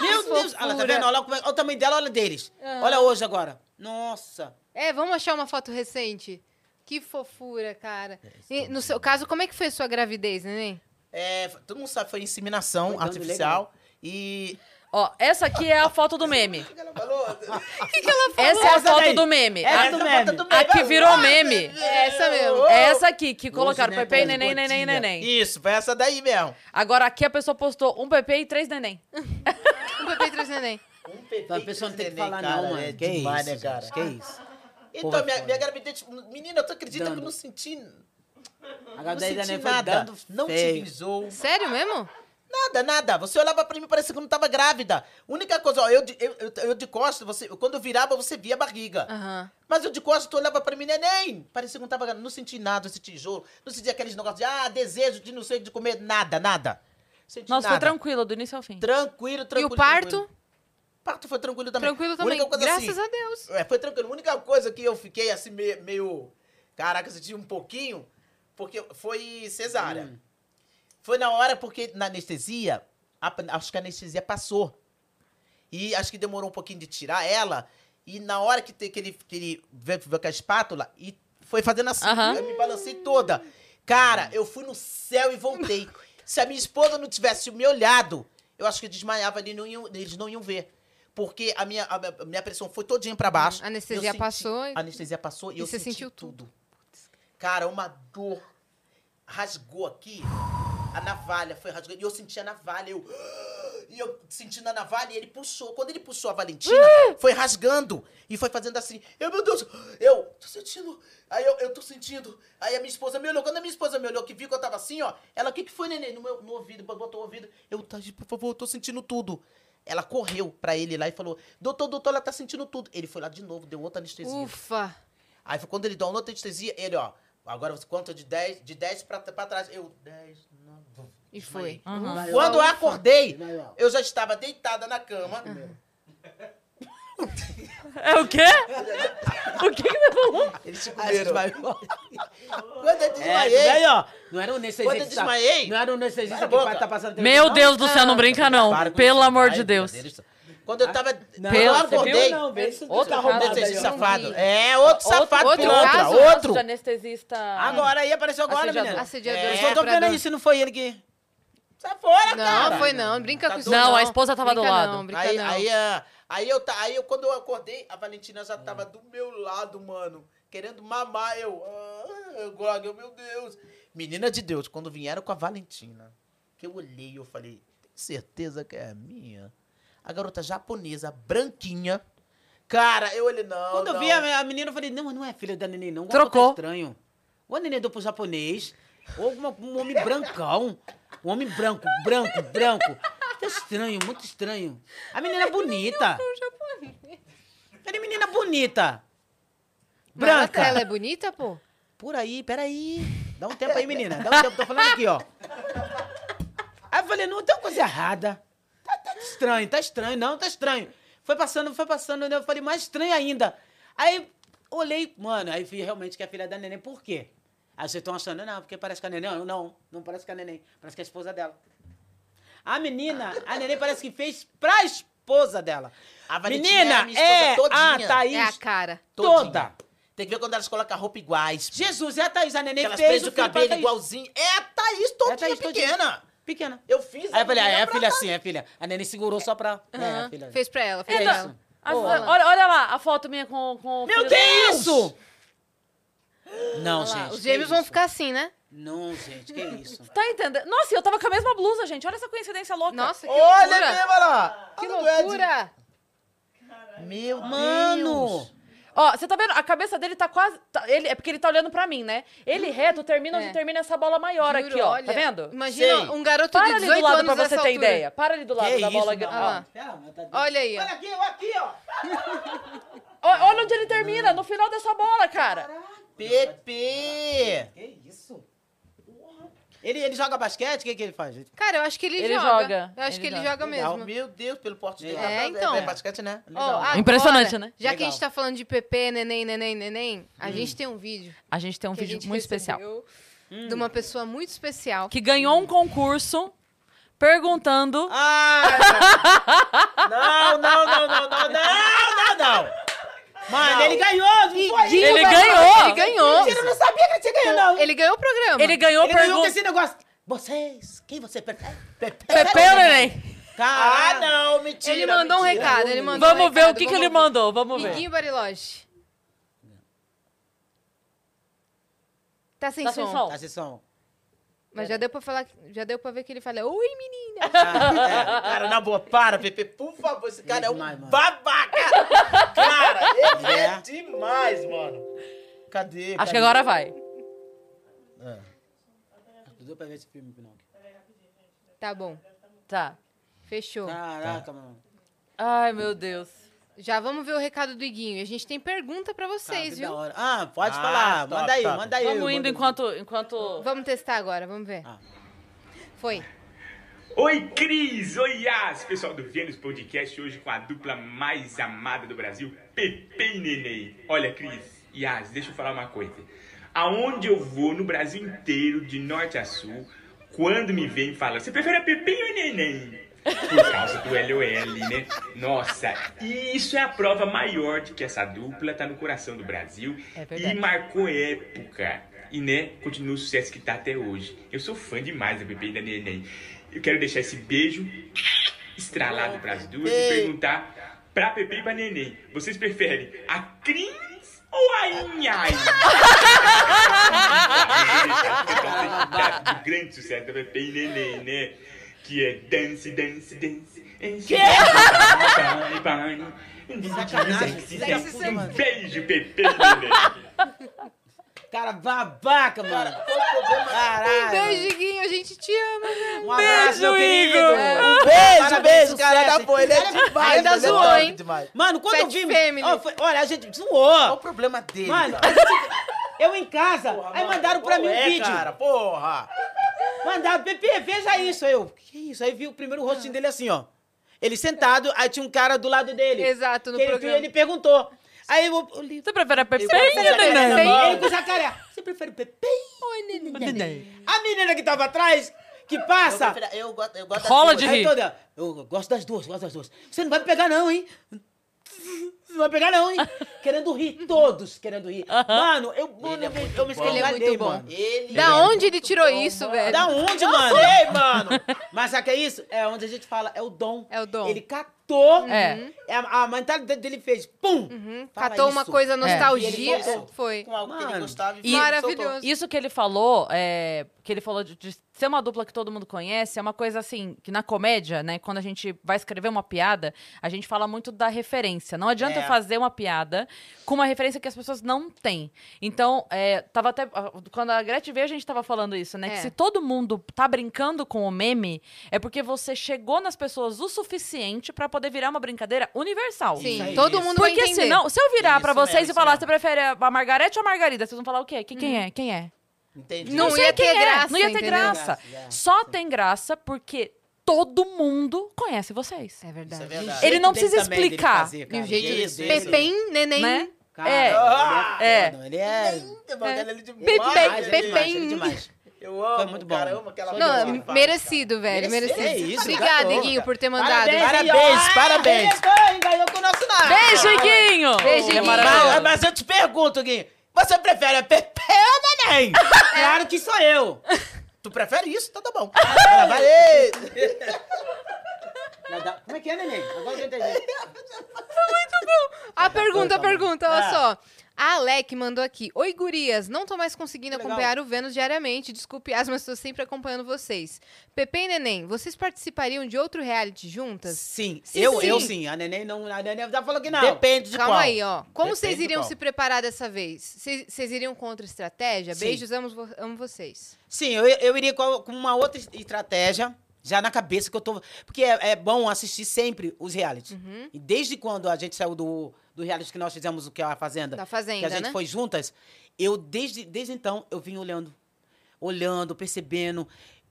Meu Deus. fofura. Olha, tá vendo? Olha, como é- olha o tamanho dela, olha deles. Olha hoje agora. Nossa. É, vamos achar uma foto recente. Que fofura, cara. E, no seu caso, como é que foi a sua gravidez, neném? É, todo mundo sabe, foi inseminação Foi artificial. E. Ó, essa aqui é a foto do meme. Ela falou. Essa é a Essa foto daí. do meme. Essa A- do foto meme. do A que virou meme. É essa mesmo. É essa aqui, que colocaram né, Pepe, com neném, neném, neném. Isso, foi essa daí mesmo. Agora aqui a pessoa postou um Pepe e três neném. Um Pepe e três neném. Um PP Então a pessoa não tem que neném, falar, cara, não, mano. É que demais, isso, né, cara? Que isso. Então, Porra, minha, minha gravidez. Menina, tu acredita que eu não senti. A Não gravidez da foi nada. dando Não feio. utilizou. Sério mesmo? Nada, nada. Você olhava pra mim e parecia que eu não tava grávida. Única coisa, ó, eu, de- eu, eu, eu de costas, você, quando eu virava, você via a barriga. Aham. Mas eu de costas, tu olhava pra mim, neném. Parecia que eu não tava grávida. Não senti nada, esse tijolo. Não senti aqueles negócios de, ah, desejo de não sei de comer. Nada, nada. Senti Nossa, nada. foi tranquilo, do início ao fim. Tranquilo, E tranquilo. o parto? tranquilo. Parto foi tranquilo também. Tranquilo também. Única coisa Graças assim, a Deus. É, foi tranquilo. A única coisa que eu fiquei assim meio. meio caraca, senti um pouquinho. Porque foi cesárea. Hum. Foi na hora porque na anestesia, a- acho que a anestesia passou. E acho que demorou um pouquinho de tirar ela. E na hora que, te- que ele, que ele veio, veio com a espátula e foi fazendo assim, eu me balancei toda. Cara, eu fui no céu e voltei. Se a minha esposa não tivesse me olhado, eu acho que eu desmaiava ali, não iam- eles não iam ver. Porque a minha, a minha- pressão foi todinha pra baixo. A anestesia senti- passou A anestesia passou e, e eu você senti sentiu tudo. Cara, uma dor rasgou aqui. A navalha foi rasgando. E eu senti a navalha. Eu. E eu sentindo a navalha e ele puxou. Quando ele puxou a Valentina, foi rasgando. E foi fazendo assim. Eu, meu Deus, eu tô sentindo. Aí eu, eu tô sentindo. Aí a minha esposa me olhou. Quando a minha esposa me olhou, que viu que eu tava assim, ó. Ela, o que, que foi, neném? No meu no ouvido, botou o ouvido. Eu, tá, por favor, eu tô sentindo tudo. Ela correu pra ele lá e falou: Doutor, doutor, ela tá sentindo tudo. Ele foi lá de novo, deu outra anestesia. Ufa. Aí foi quando ele deu uma outra anestesia, ele, ó, agora você conta de 10, de 10 pra, pra trás. Eu, 10, 9. E foi. Uhum. Quando eu acordei, eu já estava deitada na cama. É o quê? o que que você falou? Eles se Aí comeram. desmaiou. Quando eu É, desmaiei, aí, ó. Não era um anestesista. Quando eu desmaiei- Não era um anestesista Cala a que boca. tá passando Meu Deus do céu, não brinca não. Pelo amor de Deus. Quando eu tava. Não, eu você viu? acordei. Não, vê isso. Outro tá Anestesista safado. É, outro safado. outro pilantra, caso? outro. De anestesista. Agora aí apareceu agora, menina. Assediador. É, eu só tô vendo aí se não foi ele que... Sai fora, Não, cara. foi não. Brinca Tá com isso. Não, não. a esposa tava do Brinca lado. Não, brinca Aí, não. aí, ah, aí, eu, aí eu, quando eu acordei, a Valentina já tava do meu lado, mano. Querendo mamar. Eu, ah, eu, meu Deus. Menina de Deus, quando vieram com a Valentina, que eu olhei, eu falei, tem certeza que é a minha? A garota japonesa, branquinha. Cara, eu olhei, não, Quando eu não. vi a, a menina, eu falei, não, mas não é filha da neném, não. Trocou. Estranho. A neném deu pro japonês, ou um homem brancão. Um homem branco, branco, branco. Tá estranho, muito estranho. A menina é bonita. Era menina bonita. Mas ela- Branca. Ela é bonita, pô? Por aí, peraí. Dá um tempo aí, menina. Dá um tempo, tô falando aqui, ó. Aí eu falei, não, tem uma coisa errada. Tá, estranho, tá estranho, não, tá estranho. Foi passando, foi passando, né? eu falei, mais estranho ainda. Aí olhei, mano, aí vi realmente que é a filha da neném. Por quê? Aí vocês estão achando, não, porque parece que a neném. Não, não, não parece que é a neném. Parece que é a esposa dela. A menina, a neném parece que fez pra esposa dela. A é a menina, minha esposa é a todinha. Thaís É a cara. Todinha. toda. Tem que ver quando elas colocam a roupa iguais. Jesus, é a Thaís, a neném Que elas fez prendem o o cabelo igualzinho. É a Thaís todinha É a Thaís todinha. Pequena. Eu fiz Aí eu falei, ah, é a filha cá. sim, é a filha. A neném segurou só pra... É, Aham. a filha. Fez pra ela, fez É pra isso. ela. Pô. olha, olha lá a foto minha com, com o Meu filho Deus! isso? Não, Olha lá, gente. Os que gêmeos vão ficar assim, né? Não, gente, que isso? Tá entendendo? Nossa, eu tava com a mesma blusa, gente. Olha essa coincidência louca. Nossa, que Olha loucura. mesmo, olha lá. Que Olha loucura. Meu Mano! Deus. Ó, você tá vendo? A cabeça dele tá quase. tá- ele, é porque ele tá olhando pra mim, né? Ele reto termina onde É. termina essa bola maior Juro, aqui, ó. olha, Tá vendo? Imagina Sei. um garoto Para de ali 18 do lado anos pra você nessa ter altura. ideia. Para ali do lado Que da isso, bola. não. Ah. Pera, mas tá- Olha aí, ó. Olha aqui, olha aqui, ó. Ó, Olha onde ele termina, no final dessa bola, cara. Pepe. Que isso? Ele, ele joga basquete? O que, que ele faz? Cara, eu acho que ele, Ele joga. joga. Eu acho Ele que ele joga. joga Legal. mesmo. Meu Deus, pelo porte dele. É, então. É, basquete, né? Ó, Legal. agora, Impressionante, né? Já que a Legal. gente tá falando de PP, neném, neném, neném, a gente tem um vídeo. A gente tem um que a vídeo gente muito especial. recebeu De uma pessoa muito especial. Que ganhou um concurso perguntando. Ah! Não, não, não, não, não, não, não, não. Mano, ele ganhou, não foi? Ele vai- ganhou! Ele ganhou! Mentira, eu não sabia que ele tinha ganho, não. Ele ganhou o programa. Ele ganhou Ele ganhou com esse negócio. Vocês, quem você prefere? Pepe Pepe ou neném? Ah, Cara, não, mentira. Ele mandou um mentira. recado, ele mandou Vamos um ver recado, o que, que ele ver. mandou. Vamos ver. Iguinho Bariloche. Tá sem Tá som. sem som. Tá, sessão. Mas já deu pra falar, já deu pra ver que ele fala, oi menina. Cara, na boa, para, Pepe, por favor. Esse cara é, um demais, mano. babaca. Cara, ele é. É. demais, mano. Cadê? Acho que cadê? agora vai. Tudo pra ver esse filme, Pinóquio. Tá bom, Tá. fechou. Caraca, mano. Ai, meu Deus. Já vamos ver o recado do Iguinho. A gente tem pergunta pra Cara, vocês, que da viu? hora. Ah, pode Ah, falar. top, manda aí, top. manda aí. Vamos indo enquanto. enquanto... Vamos testar agora, vamos ver. Ah. Foi. Oi, Cris! Oi, Yas! Pessoal do Vênus Podcast, hoje com a dupla mais amada do Brasil, Pepe e Neném. Olha, Cris, Yas, deixa eu falar uma coisa. Aonde eu vou no Brasil inteiro, de norte a sul, quando me vem fala, você prefere a Pepe ou Neném? Por causa do LOL, né? Nossa, e isso é a prova maior de que essa dupla tá no coração do Brasil É e marcou época. E, né, continua o sucesso que tá até hoje. Eu sou fã demais da Pepe e da Neném. Eu quero deixar esse beijo estralado pras duas e perguntar pra Pepe e pra Neném. Vocês preferem a Cris ou a Inhai? do grande sucesso da Pepe e Neném, né? Que é dance, dance, dance. Que? Sacanagem. Um beijo, Pepe e Neném. Cara babaca, mano. Um Caralho. beijo, Diguinho. A gente te ama, velho. Um abraço, meu querido. Um beijo, Parabéns, beijo, cara. Da boa, ele é demais. Ainda é zoou, hein? Demais. Mano, quando eu vi... Family. Ó, foi- olha, a gente Qual zoou. o problema dele? Mano. Eu em casa, aí mandaram pra mim um é, vídeo. cara, porra. Mandaram, Pepe, veja isso. Aí eu, que isso? Aí vi o primeiro rostinho dele assim, ó. Ele sentado, aí tinha um cara do lado dele. Exato, no que ele, programa. ele perguntou. Aí eu, eu li. Você prefere a Pepe? Ele, Neném. ele com jacaré. Você prefere Pepe ou Neném? A menina que tava atrás, que Eu, passa. prefiro- eu gosto, eu gosto das Rola de rir. toda, eu gosto das duas, gosto das duas. Você não vai me pegar não, hein? Não vai pegar não, hein? querendo rir, todos querendo rir. Mano, eu, mano, Ele é eu, eu me é escangalhei, muito bom. mano. Ele Da é onde ele tirou bom, isso, mano. velho? Da onde, Não mano? sei, mano. Mas sabe o que é isso? É onde a gente fala, é o dom. É o dom. Ele catou, É. é, a, a mentalidade dele fez, pum! Uhum. Catou uma isso. coisa E nostalgia. soltou. Foi. Com algo que ele Mano, gostava e- e Maravilhoso. Isso que ele falou, é, que ele falou de, de ser uma dupla que todo mundo conhece, é uma coisa assim, que na comédia, né, quando a gente vai escrever uma piada, a gente fala muito da referência. Não adianta É. eu fazer uma piada com uma referência que as pessoas não têm. Então, é, tava até. Quando a Gretchen veio, a gente tava falando isso, né? É. Que se todo mundo tá brincando com o meme, é porque você chegou nas pessoas o suficiente pra poder virar uma brincadeira universal. Sim, aí, todo isso. mundo vai Porque entender. senão, se eu virar pra vocês mesmo, e falar, isso você prefere a Margarete ou a Margarida? Vocês vão falar o quê? Que, quem é? Quem é? Entendi. Não sei ia ter é, graça, Não ia ter entendeu? graça. Graça, é. Só tem graça porque todo mundo conhece vocês. É verdade. Isso é verdade. Ele não precisa explicar. fazer, E cara. o jeito Isso, de isso. Pepem, neném. Né? Cara, É. ele É. Ele é... Ele é demais, Pepe- ele é Pepe- demais. Ele é demais. Eu amo, Foi muito bom. cara, eu amo aquela Não, faz, merecido, velho. Merecido. Merecido. É isso, Obrigada. Iguinho, por ter mandado. Parabéns? Parabéns, parabéns. Ah, Ganhou, ganhou com o nosso nada. Beijo, Iguinho! Beijo, é Iguinho. Mas, mas eu te pergunto, Gui, você prefere Pepe ou Neném? Claro que sou eu. Tu prefere isso? Então tá bom. Ah, valeu. Como é que é, Neném? Agora eu entendi. A pergunta, a pergunta, olha Ah. só. A Alec mandou aqui. Oi, gurias. Não tô mais conseguindo legal. acompanhar o Vênus diariamente. Desculpe, as, mas estou sempre acompanhando vocês. Pepe e Neném, vocês participariam de outro reality juntas? Sim, Sim, eu, sim. eu sim. A Neném não. A Neném já falou que não. Depende de Calma qual. aí, ó. Como Depende vocês iriam se preparar dessa vez? Vocês iriam contra estratégia? Sim. Beijos, amo, amo vocês. Sim, eu, eu iria com com uma outra estratégia, já na cabeça que eu tô. Porque é, é bom assistir sempre os realities. Uhum. E desde quando a gente saiu do, do reality que nós fizemos, o que é a Fazenda, Da que Fazenda, a gente né? foi juntas, eu desde, desde então eu vim olhando. Olhando, percebendo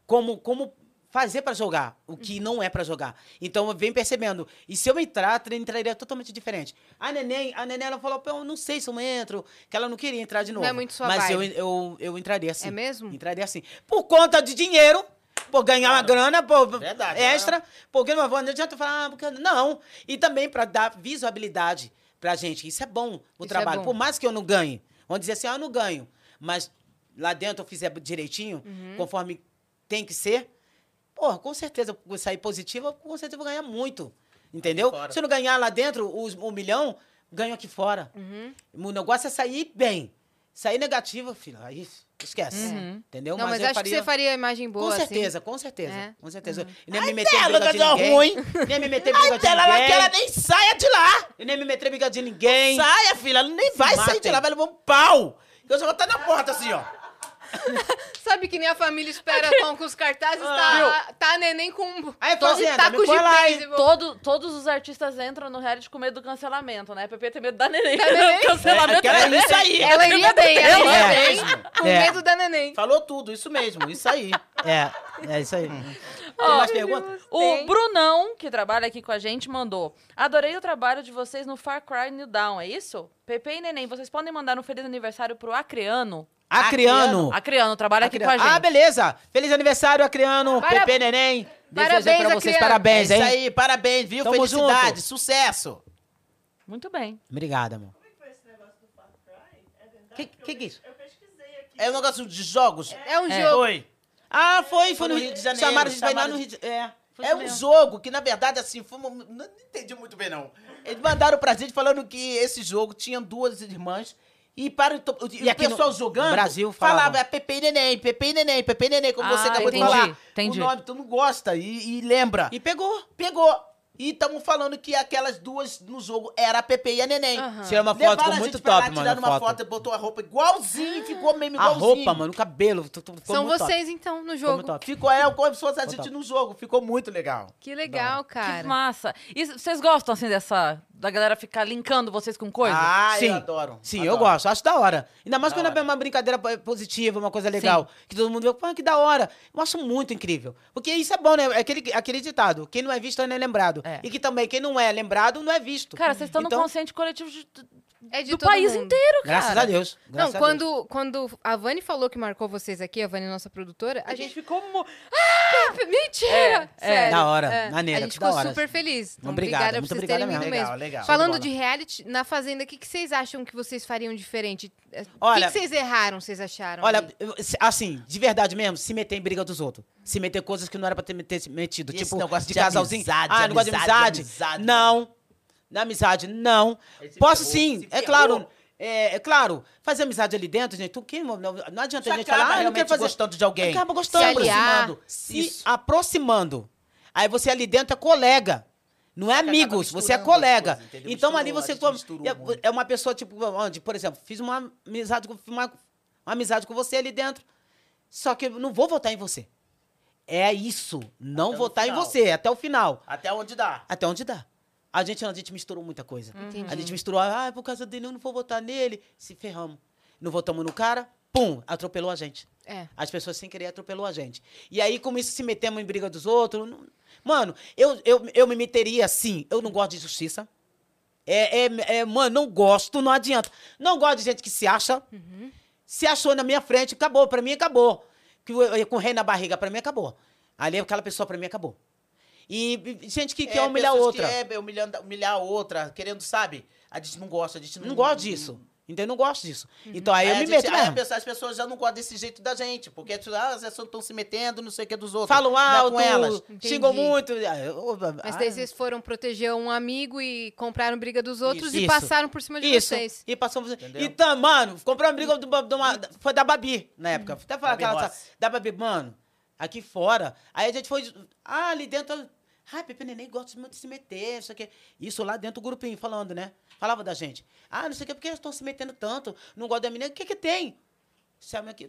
como, como fazer pra jogar o que Uhum. não é pra jogar. Então eu venho percebendo. E se eu entrar, eu entraria totalmente diferente. A neném, a neném ela falou, "Pô, eu não sei se eu entro, que ela não queria entrar de Não novo. é muito sua Mas eu, vibe. eu, eu entraria assim. É mesmo? Entraria assim. Por conta de dinheiro, por ganhar uma grana, por Verdade, extra, porque não, não adianta falar, ah, porque não. E também para dar visibilidade pra gente. Isso é bom, o Isso é trabalho. bom. Por mais que eu não ganhe. Vamos dizer assim, ah, eu não ganho. Mas lá dentro eu fizer direitinho, Uhum. conforme tem que ser, pô, com certeza eu vou sair positiva, com certeza eu vou ganhar muito. Entendeu? Se eu não ganhar lá dentro os, um milhão, ganho aqui fora. Uhum. O negócio é sair bem. Sair negativo, filho, aí esquece. Uhum. Entendeu? Não, mas, eu acho que você faria a imagem boa, com assim. certeza, com certeza, É. com certeza. E nem me meter em Ela briga de ninguém. ruim. Nem me meter briga Ai, de ela, ela, ninguém. que ela nem saia de lá. E nem me meter briga de ninguém. Saia, filha. Ela nem vai sair de matem. lá. Vai levar um pau. Eu já vou estar na porta assim, ó. Sabe que nem a família espera com, com os cartazes, Ah. tá, tá a neném com Aí, todo Fazenda, taco me de põe lá, hein? beisebol. Todo, todos os artistas entram no reality com medo do cancelamento, né? Pepe tem medo da neném. Da neném? cancelamento É, da é neném. isso aí. Ela iria bem, ela iria É. bem, mesmo. com É. medo da neném. Falou tudo, isso mesmo, isso aí. É, é isso aí. Tem mais perguntas? O Tem. Brunão, que trabalha aqui com a gente, mandou. Adorei o trabalho de vocês no Far Cry New Dawn, é isso? Pepe e Neném, vocês podem mandar um feliz aniversário pro Acreano? Acriano. Acriano, trabalha aqui com a gente. Ah, beleza. Feliz aniversário, Acriano. Para- Pepe Neném. Parabéns, Desejo pra vocês Acriano. parabéns, é hein? isso aí, parabéns, viu? Tamo Felicidade, junto. sucesso. Muito bem. Obrigado, amor. Como é que foi esse negócio do Far Cry? É verdade? Que- Porque que eu que é isso? Eu pesquisei aqui. É um negócio de jogos. É um É. jogo. Foi. Ah, foi, foi Foi no no Rio de Janeiro. Chamaram a gente vai lá chamaram- no Rio de É. foi É um mesmo. jogo que, na verdade, assim, foi uma... não entendi muito bem, não. Eles mandaram pra gente falando que esse jogo tinha duas irmãs e para o, e E o pessoal jogando, Brasil falava, falava. é Pepe e Neném, Pepe e Neném, Pepe e Neném, como Ah, você acabou entendi, de falar. entendi. O nome, tu não gosta e, e lembra. E pegou. Pegou. E estamos falando que aquelas duas no jogo era a Pepe e a Neném. Tirou uma foto, Levaram ficou a muito gente pra lá, top, mano. tiraram a uma foto. foto, botou a roupa igualzinho, ficou mesmo A igualzinho. roupa, mano, o cabelo. ficou São muito top. vocês, então, no Ficou jogo. muito top. Ficou é, como se fosse a Ficou gente top. no jogo. Ficou muito legal. Que legal, Que cara. massa. E vocês gostam, assim, dessa... Da galera ficar linkando vocês com coisa? Ah, Sim. eu adoro. Sim, adoro. eu gosto, acho da hora. Ainda mais Da quando é hora. uma brincadeira po- positiva, uma coisa legal. Que todo mundo vê, pô, que da hora. Eu acho muito incrível. Porque isso é bom, né? É aquele, aquele ditado: quem não é visto não é lembrado. É. E que também quem não é lembrado não é visto. Cara, vocês estão no Então, consciente coletivo de- É de do todo país mundo. inteiro, cara. Graças a Deus. Não, graças a Deus. quando, quando a Vani falou que marcou vocês aqui, a Vani, nossa produtora, a gente ficou... mo- Mentira! É, Sério. Da hora, É. maneira, A gente da ficou hora. super feliz. Então, Obrigado, obrigada muito por vocês obrigado terem mesmo. vindo Legal, mesmo. legal. Falando Show de reality, na Fazenda, o que, que vocês acham que vocês fariam diferente? É, O que, que vocês erraram, vocês acharam? Olha, se- assim, de verdade mesmo, se meter em briga dos outros. Se meter coisas que não era pra ter, metido. E esse tipo, negócio de, de casalzinho. amizade, ah, negócio de amizade, amizade? amizade, não. Na amizade, não. Posso ferrou, sim, é ferrou. claro. É, é claro, fazer amizade ali dentro, gente. Tu, que, não, não adianta a Você gente falar, ah, eu não quero fazer. gostando de alguém. Acaba gostando. Se aproximando. Se Isso. aproximando. Aí você ali dentro é colega. Não é amigos, você é colega. as coisas, então ali Misturou, você a gente como- é- é uma pessoa tipo onde, por exemplo, fiz uma amizade com uma, uma amizade com você ali dentro. Só que eu não vou votar em você. É isso, não Até votar em você até o final, Até onde dá. até onde dá. A gente, a gente misturou muita coisa. Entendi. A gente misturou, ah, por causa dele eu não vou votar nele, se ferramos. Não votamos no cara, pum, atropelou a gente. É. As pessoas sem querer atropelou a gente. E aí, com isso, se metemos em briga dos outros. não- Mano, eu, eu, eu me meteria assim. Eu não gosto de justiça. É, é, é, mano, não gosto, não adianta. Não gosto de gente que se acha. Se achou na minha frente, acabou. Pra mim, acabou. Com o rei na barriga, pra mim, acabou. Ali, aquela pessoa, pra mim, acabou. E e gente que quer humilhar a pessoas que outra. É, humilhando, humilhar a outra, querendo, sabe? A gente não gosta, a gente não... Não gosto disso. Entendeu? Não gosto disso. Então, aí, Aí eu a me gente- meto mesmo. pessoa- as pessoas já não gostam desse jeito da gente, porque tipo, ah, as pessoas estão se metendo, não sei o que dos outros. Falam é alto, com elas. xingam Entendi. muito. Ah, Mas ah, daí vocês foram proteger um amigo e compraram briga dos outros Isso. e Isso. passaram por cima de Isso. vocês. E passamos. Entendeu? Então, mano, comprou uma briga do- de uma- foi da Babi na época. Até falar Babi aquela. Da Babi, mano, aqui fora. Aí a gente foi. Ah, ali dentro. Ai, Pepe Neném gosta muito de se meter, isso aqui. Isso lá dentro do grupinho, falando, né? Falava da gente. Ah, não sei o que, porque eles estão se metendo tanto. Não gosta da menina. O que que tem?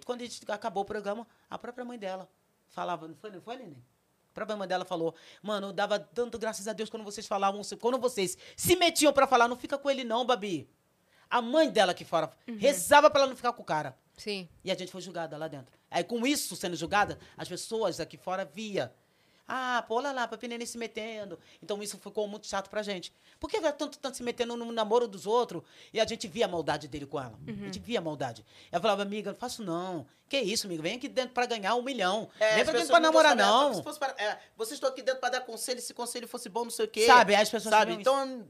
Quando a gente acabou o programa, a própria mãe dela falava, não foi, não foi, Neném? A própria mãe dela falou, mano, eu dava tanto graças a Deus quando vocês falavam, quando vocês se metiam pra falar, não fica com ele não, Babi. A mãe dela aqui fora rezava pra ela não ficar com o cara. Sim. E a gente foi julgada lá dentro. Aí, com isso sendo julgada, as pessoas aqui fora via. Ah, pô, olha lá, Papi Neném se metendo. Então, isso ficou muito chato pra gente. Por que vai tanto, tanto se metendo no namoro dos outros? E a gente via a maldade dele com ela. A gente via a maldade. Ela falava, amiga, não faço não. Que isso, amiga? Vem aqui dentro pra ganhar um milhão. É, Vem pra dentro pra namorar, gostavam, não. se fosse para- é, vocês estão aqui dentro para dar conselho, se conselho fosse bom, não sei o quê. Sabe, as pessoas Sabe, então...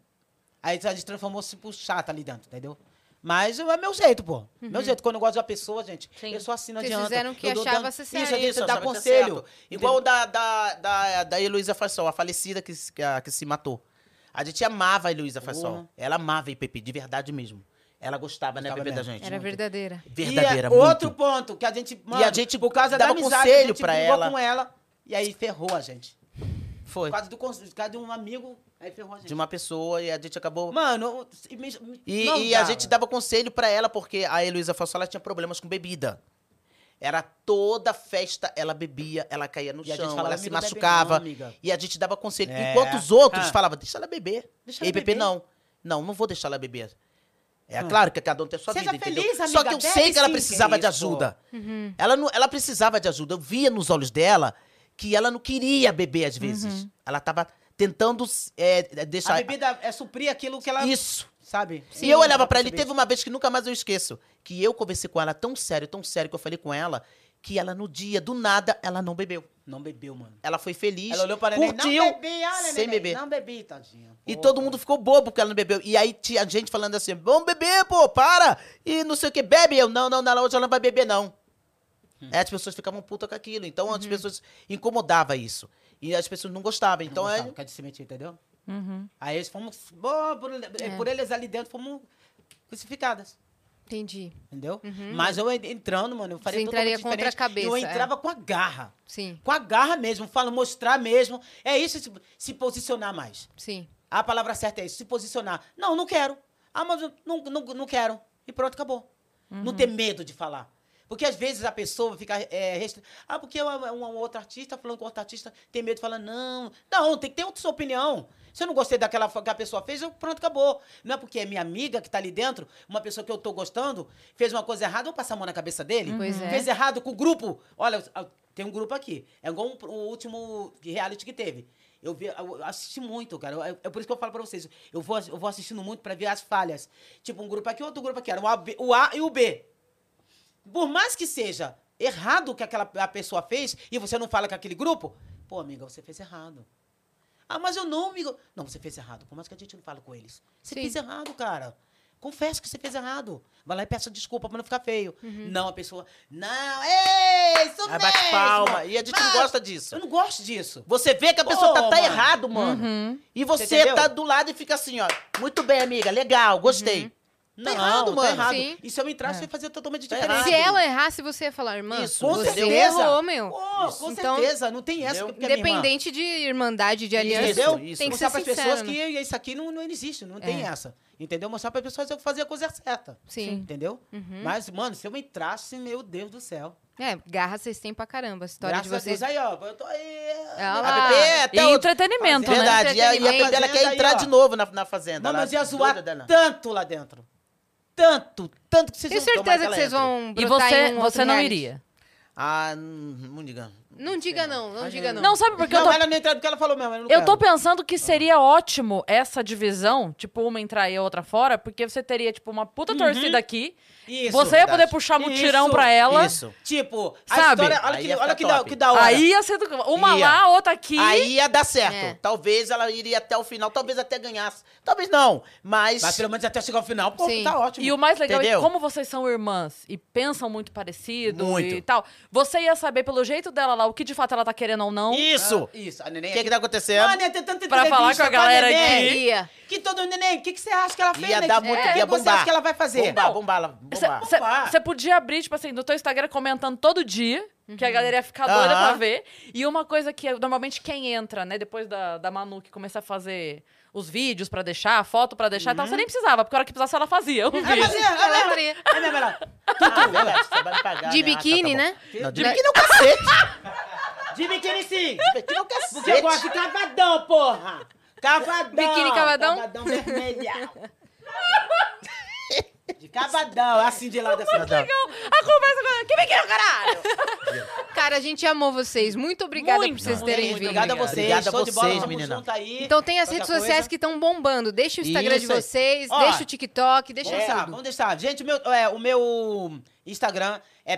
Aí a gente transformou-se por chata ali dentro, entendeu? Mas é meu jeito, pô. Meu jeito. Quando eu gosto de uma pessoa, gente, Sim. eu sou assim, não Vocês adianta. fizeram o que Eu achava dando- ser Isso, certo. a gente Isso, dá sabe, tá conselho. certo. Igual da, da, da, da Heloísa Farsol, a falecida que, se- que, a- que se matou. A gente amava a Heloísa Farsol. Porra. Ela amava a IPP, de verdade mesmo. Ela gostava, né, Pepe, da gente. Era verdadeira. Verdadeira, e é muito. outro ponto que a gente, mano, a gente por causa da dava amizade, conselho a gente pra ela. com ela e aí ferrou a gente. Foi. Por causa, do, por causa de um amigo, aí ferrou a gente. De uma pessoa e a gente acabou... Mano, e, me- E, não e a gente dava conselho pra ela, porque a Heloísa Farsol ela tinha problemas com bebida. Era toda festa, ela bebia, ela caía no E chão, ela se "Amigo, bebe machucava. não, amiga." e a gente dava conselho. É. Enquanto os outros Ah. falavam, deixa ela beber. Deixa e aí, ela Pepe, beber. não. Não, não vou deixar ela beber. É Ah. claro que cada um tem a sua Seja vida, entendeu? feliz, Só amiga, que eu sei que ela precisava que de isso, pô. ajuda. Ela, não, ela precisava de ajuda. Eu via nos olhos dela que ela não queria beber às vezes. Ela tava tentando é, deixar... A bebida é suprir aquilo que ela... Isso. Sabe? e eu olhava ela pra ele, teve uma vez que nunca mais eu esqueço, que eu conversei com ela tão sério, tão sério, que eu falei com ela, que ela no dia, do nada, ela não bebeu. Não bebeu, mano. Ela foi feliz, Ela olhou para curtiu, não bebi, olha, sem neném, beber. Não bebi, tadinha. E todo mundo ficou bobo porque ela não bebeu. E aí tinha gente falando assim, vamos beber, pô, para. E não sei o que, bebe. Eu, não, não, não, hoje ela não vai beber, não. Hum. Aí as pessoas ficavam putas com aquilo. Então Uhum. as pessoas incomodava isso. E as pessoas não gostavam. Então não é... gostava, quer se meter, entendeu? Uhum. Aí eles fomos, bom, por, É. por eles ali dentro, fomos crucificadas. Entendi. Entendeu? Mas eu en- entrando, mano, eu faria Uhum. Você entraria totalmente contra a diferente. cabeça, Eu é. entrava com a garra. Sim, Com a garra mesmo, falo, mostrar mesmo. É isso, se, se posicionar mais. sim. A palavra certa é isso, se posicionar. Não, não quero. Ah, mas não, não, não quero. E pronto, acabou. Não ter medo de falar. Porque às vezes a pessoa fica é, restri... Ah, porque uma, uma outra artista falando com outro artista tem medo de falar, não. Não, tem que ter outra sua opinião. Se eu não gostei daquela que a pessoa fez, eu, pronto, acabou. Não é porque é minha amiga que tá ali dentro, uma pessoa que eu tô gostando, fez uma coisa errada, eu vou passar a mão na cabeça dele. Pois é. Fez errado com o grupo. Olha, tem um grupo aqui. É igual um- o último reality que teve. Eu, vi, eu assisti muito, cara. É, é por isso que eu falo pra vocês. Eu vou, eu vou assistindo muito pra ver as falhas. Tipo, um grupo aqui, outro grupo aqui. Era o A, B- o A e o B. Por mais que seja errado o que aquela a pessoa fez e você não fala com aquele grupo, pô, amiga, você fez errado. Ah, mas eu não, amigo. Não, você fez errado. Por mais que a gente não fale com eles. Você Sim. fez errado, cara. Confessa que você fez errado. Vai lá e peça desculpa pra não ficar feio. Não, a pessoa. Não, ei, isso Aí bate mesmo. palma. E a gente não Mas gosta disso. Eu não gosto disso. Você vê que a pessoa Pô, tá, tá mano. errado, mano. E você, Você tá do lado e fica assim, ó. Muito bem, amiga. Legal, gostei. Tá errado, tá mano. errado. Sim. E se eu entrasse, eu ia fazer totalmente Tá diferente. errado. Se ela errasse, você ia falar, irmã, Isso, Com você certeza. errou, meu. Pô, com Então, certeza. Não tem essa. entendeu? porque é. Independente de irmandade, de aliança, Entendeu? Isso, tem que Mostrar ser para as sincero, pessoas né? que isso aqui não, não existe, não tem É. essa. Entendeu? Mostrar para as pessoas eu fazer a coisa certa. Sim. Entendeu? Mas, mano, se eu entrasse, meu Deus do céu. É, garra vocês têm pra caramba. A história Graças de vocês. a Deus aí, ó. Eu tô aí. Ah, A é E o- entretenimento, né? Verdade. E a, e a. Bebê, ela quer Fazenda entrar aí, de novo na, na fazenda. Mano, ela nós ia é zoar tanto lá dentro. Tanto, tanto que vocês Tenho vão tomar certeza que vocês entre. vão E brotar você, um outro você não reality. iria. Ah, não, não diga. Não diga não, não diga não. Não, sabe por que eu Não, tô ela não entra porque ela falou mesmo. Eu, não Eu tô pensando que seria ótimo essa divisão, tipo, uma entrar e a outra fora, porque você teria, tipo, uma puta torcida aqui. Isso, você ia poder puxar mutirão Isso, pra ela. Isso. Tipo, a Sabe? história. Olha, que, olha que, da, que da hora. Aí ia ser do- uma Ia. lá, outra aqui. Aí ia dar certo. É. Talvez ela iria até o final, talvez até ganhasse. Talvez não, mas... Mas pelo menos até chegar ao final, pô, Sim. tá ótimo. E o mais legal é Entendeu? que como vocês são irmãs e pensam muito parecido Muito. e tal, você ia saber pelo jeito dela lá o que de fato ela tá querendo ou não. Isso! Ah, Isso, a neném. O que que tá acontecendo? Mano, ia ter tanta Pra falar com a galera neném. É, aqui. ia. Que todo neném, o que, que você acha que ela fez? Ia né? dar Que- muito, é, ia você bombar. acha que ela vai fazer? Bombar, bombar, ela- bombar. Você podia abrir, tipo assim, no teu Instagram comentando todo dia, que a galera ia ficar doida Aham. pra ver. E uma coisa que é, normalmente quem entra, né, depois da, da Manu que começa a fazer os vídeos pra deixar, a foto pra deixar e tal, você nem precisava, porque a hora que precisasse ela fazia o É, vídeo. mas é, é, Ela faria. é, mesmo, ela- Ah, verdade, você vai me pagar, De né? Ah, tá, biquíni, tá bom. né? Não, de biquíni é o cacete. De biquíni sim. De biquíni é o cacete. Porque eu gosto de cavadão, porra. Cavadão. Biquíni cavadão? Cavadão vermelhão. De cavadão, assim de lado assim. A conversa com Que biquíni, caralho! Cara, a gente amou vocês. Muito obrigada Muito, por vocês muito, terem muito vindo. Obrigado a Obrigado. vocês. Obrigado a show de bola, vocês, menina. junto aí. Então tem as redes sociais coisa. que estão bombando. Deixa o Instagram Isso de vocês, Ó, deixa o TikTok, deixa Vamos deixar, tudo. vamos deixar. Gente, o meu, é, o meu Instagram é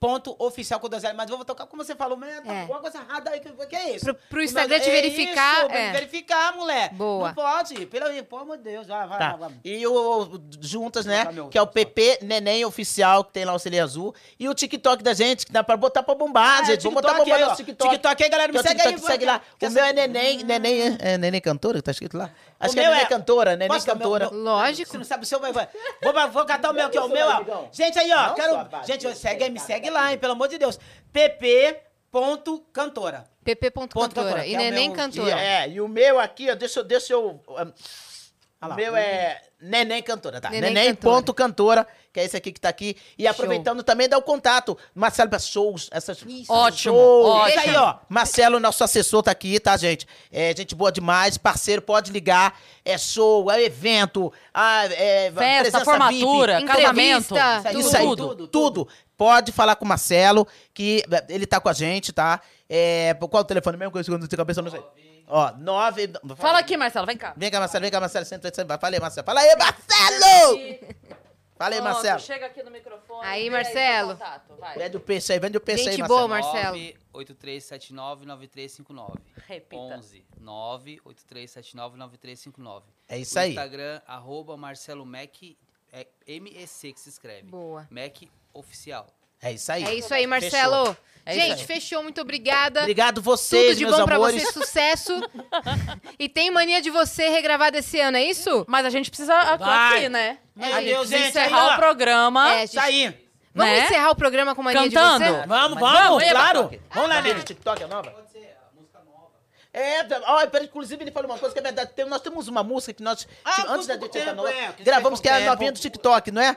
pp.oficial com dois L, mas eu vou tocar como você falou, mas tá É. alguma coisa errada aí, que, que é isso? Pro- pro O Instagram te é verificar, Isso, é. verificar, mulher. Boa. Não pode, pelo, pelo amor de Deus, vai, Tá. vai, vai. E o, o- juntas, né? Meu Que é o PP Neném Oficial, que tem lá o selinho azul. E o TikTok da gente, que dá pra botar pra bombar, É, gente. Vamos botar bombar aí, nosso TikTok. TikTok aí, galera, me Que é o segue TikTok, aí, segue lá. O meu é? Neném, Neném, é Neném Cantora, que tá escrito lá? Acho que O é meu Neném é- Cantora, Neném Posso dar o meu- Cantora. meu- Lógico. Você não sabe o seu, vai, vai. Vou, vou catar o meu aqui, ó. O meu, ó. Gente, aí, ó. Quero... Gente, segue, me tá, segue lá, hein, pelo amor de Deus. pp.cantora. pp.cantora. cantora, E que é o neném meu- E, cantora. é, e o meu aqui, ó, deixa eu. Deixa eu um, Ah o lá. meu é Neném Cantora, tá? Neném Neném, Cantora. ponto cantora, que é esse aqui que tá aqui. E aproveitando também, dá o contato. Marcelo para shows, essas. Ótimo, shows. ótimo. Deixa aí, ó. Marcelo, nosso assessor, tá aqui, tá, gente? É gente boa demais, parceiro, pode ligar. É show, é evento, é Festa, formatura, VIP. casamento. Tudo, Isso aí, tudo, tudo, tudo. Pode falar com o Marcelo, que eh, ele tá com a gente, tá? É, qual é o telefone mesmo? Que eu não tenho cabeça, não sei. Ó, nove... Fala aqui, Marcelo, vem cá. Vem cá, Marcelo, vem cá, Marcelo. Senta, senta. Fala aí, Marcelo. Fala aí, Marcelo! Fala aí, Marcelo. Chega aqui no microfone. Aí, Marcelo. Vende o peixe aí, vende o peixe Gente aí, boa, Marcelo. Marcelo. 983799359. Repita. 11 983799359. É isso aí. Instagram, arroba Marcelo Mac, é MEC que se escreve. Boa. Mac Oficial. É isso aí. É isso aí, Marcelo. É Gente, aí. fechou. Muito obrigada. Obrigado vocês, Tudo de meus bom pra amores. você, sucesso. e tem mania de você regravado esse ano, é isso? Mas a gente precisa aqui, Vai. né? Meu a gente gente, aí, encerrar ó. o programa. É, Isso aí. Vamos né? encerrar o programa com mania Cantando? de você? Vamos, vamos, vamos, claro. TikTok. Vamos lá, vendo? TikTok é nova? Pode ser, a música nova. É, ó, inclusive ele falou uma coisa que é verdade. Nós temos uma música que nós, Ah, antes da gente entrar é, gravamos que é a tempo. novinha do TikTok, não é?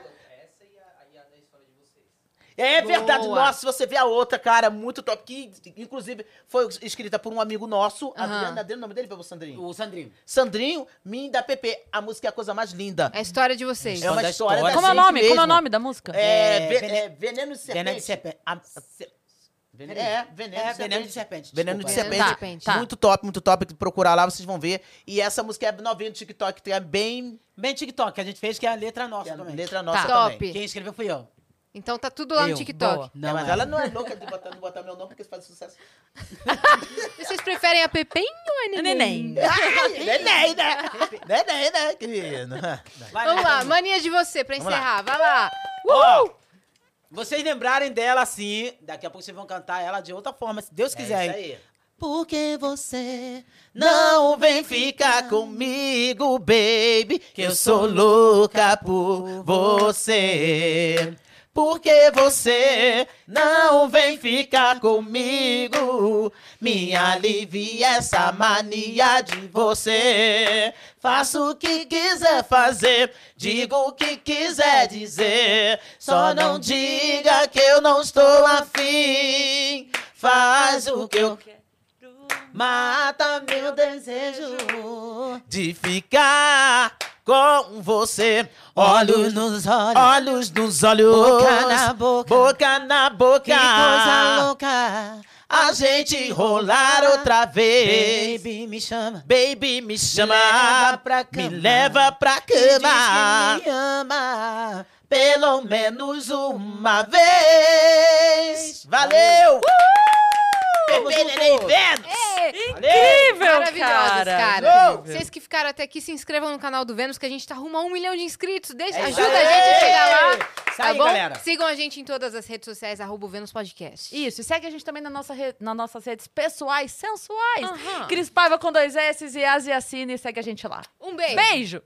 É verdade, Boa. nossa, se você vê a outra, cara, muito top, que inclusive foi escrita por um amigo nosso, Aham. Adriano, Adriano, o nome dele foi o Sandrinho. O Sandrinho. Sandrinho, mim da PP, a música é a coisa mais linda. É a história de vocês. É uma da história história. da Como é o nome? Como é o mesmo. nome da música? É, É, ve- vene- é veneno de serpente. Veneno de serpente. Se- Veneno- É, veneno É, de veneno serpente. de serpente. Veneno de desculpa. Veneno de serpente. serpente. Tá. Muito top, muito top. Procurar lá, vocês vão ver. E essa música é novinha do TikTok, que é bem. Bem TikTok, que a gente fez, que é a letra nossa é a também. letra nossa Top. também. Quem escreveu fui eu. Então tá tudo lá no Eu, TikTok. boa. Não, É, mas é. ela não é louca de botar, não botar meu nome porque faz sucesso. E vocês preferem a Pepem ou a Neném? Neném. Neném, né? Neném, né, querido? Vai, Vamos lá, mania de você, pra Vamos lá. encerrar. Vai lá. Ó, vocês lembrarem dela assim, daqui a pouco vocês vão cantar ela de outra forma, se Deus quiser. É hein? isso aí. Porque você não vem ficar comigo, baby, que eu sou louca por você. Porque você não vem ficar comigo, me alivia essa mania de você. Faço o que quiser fazer, digo o que quiser dizer, só não diga que eu não estou afim. Faz o que eu Mata meu desejo de ficar com você. Olhos nos olhos, olhos nos olhos, Boca na boca. boca na boca. Que coisa louca. A gente rolar outra vez. Baby, me chama. Baby, me chama, leva pra me cama. leva pra cama. me ama. Pelo menos uma vez. Valeu! Pepe Neném Vênus! Incrível, Maravilhosas, cara. cara. Vocês que ficaram até aqui, se inscrevam no canal do Vênus, que a gente tá rumo a um milhão de inscritos. Deixa, É ajuda aí. a gente a chegar lá. Tá aí, bom? galera. Sigam a gente em todas as redes sociais, arroba o Vênus Podcast. Isso, e segue a gente também na nossa re- nas nossas redes pessoais, sensuais. Aham. Cris Paiva com dois S e Asiacine, segue a gente lá. Um beijo. Beijo!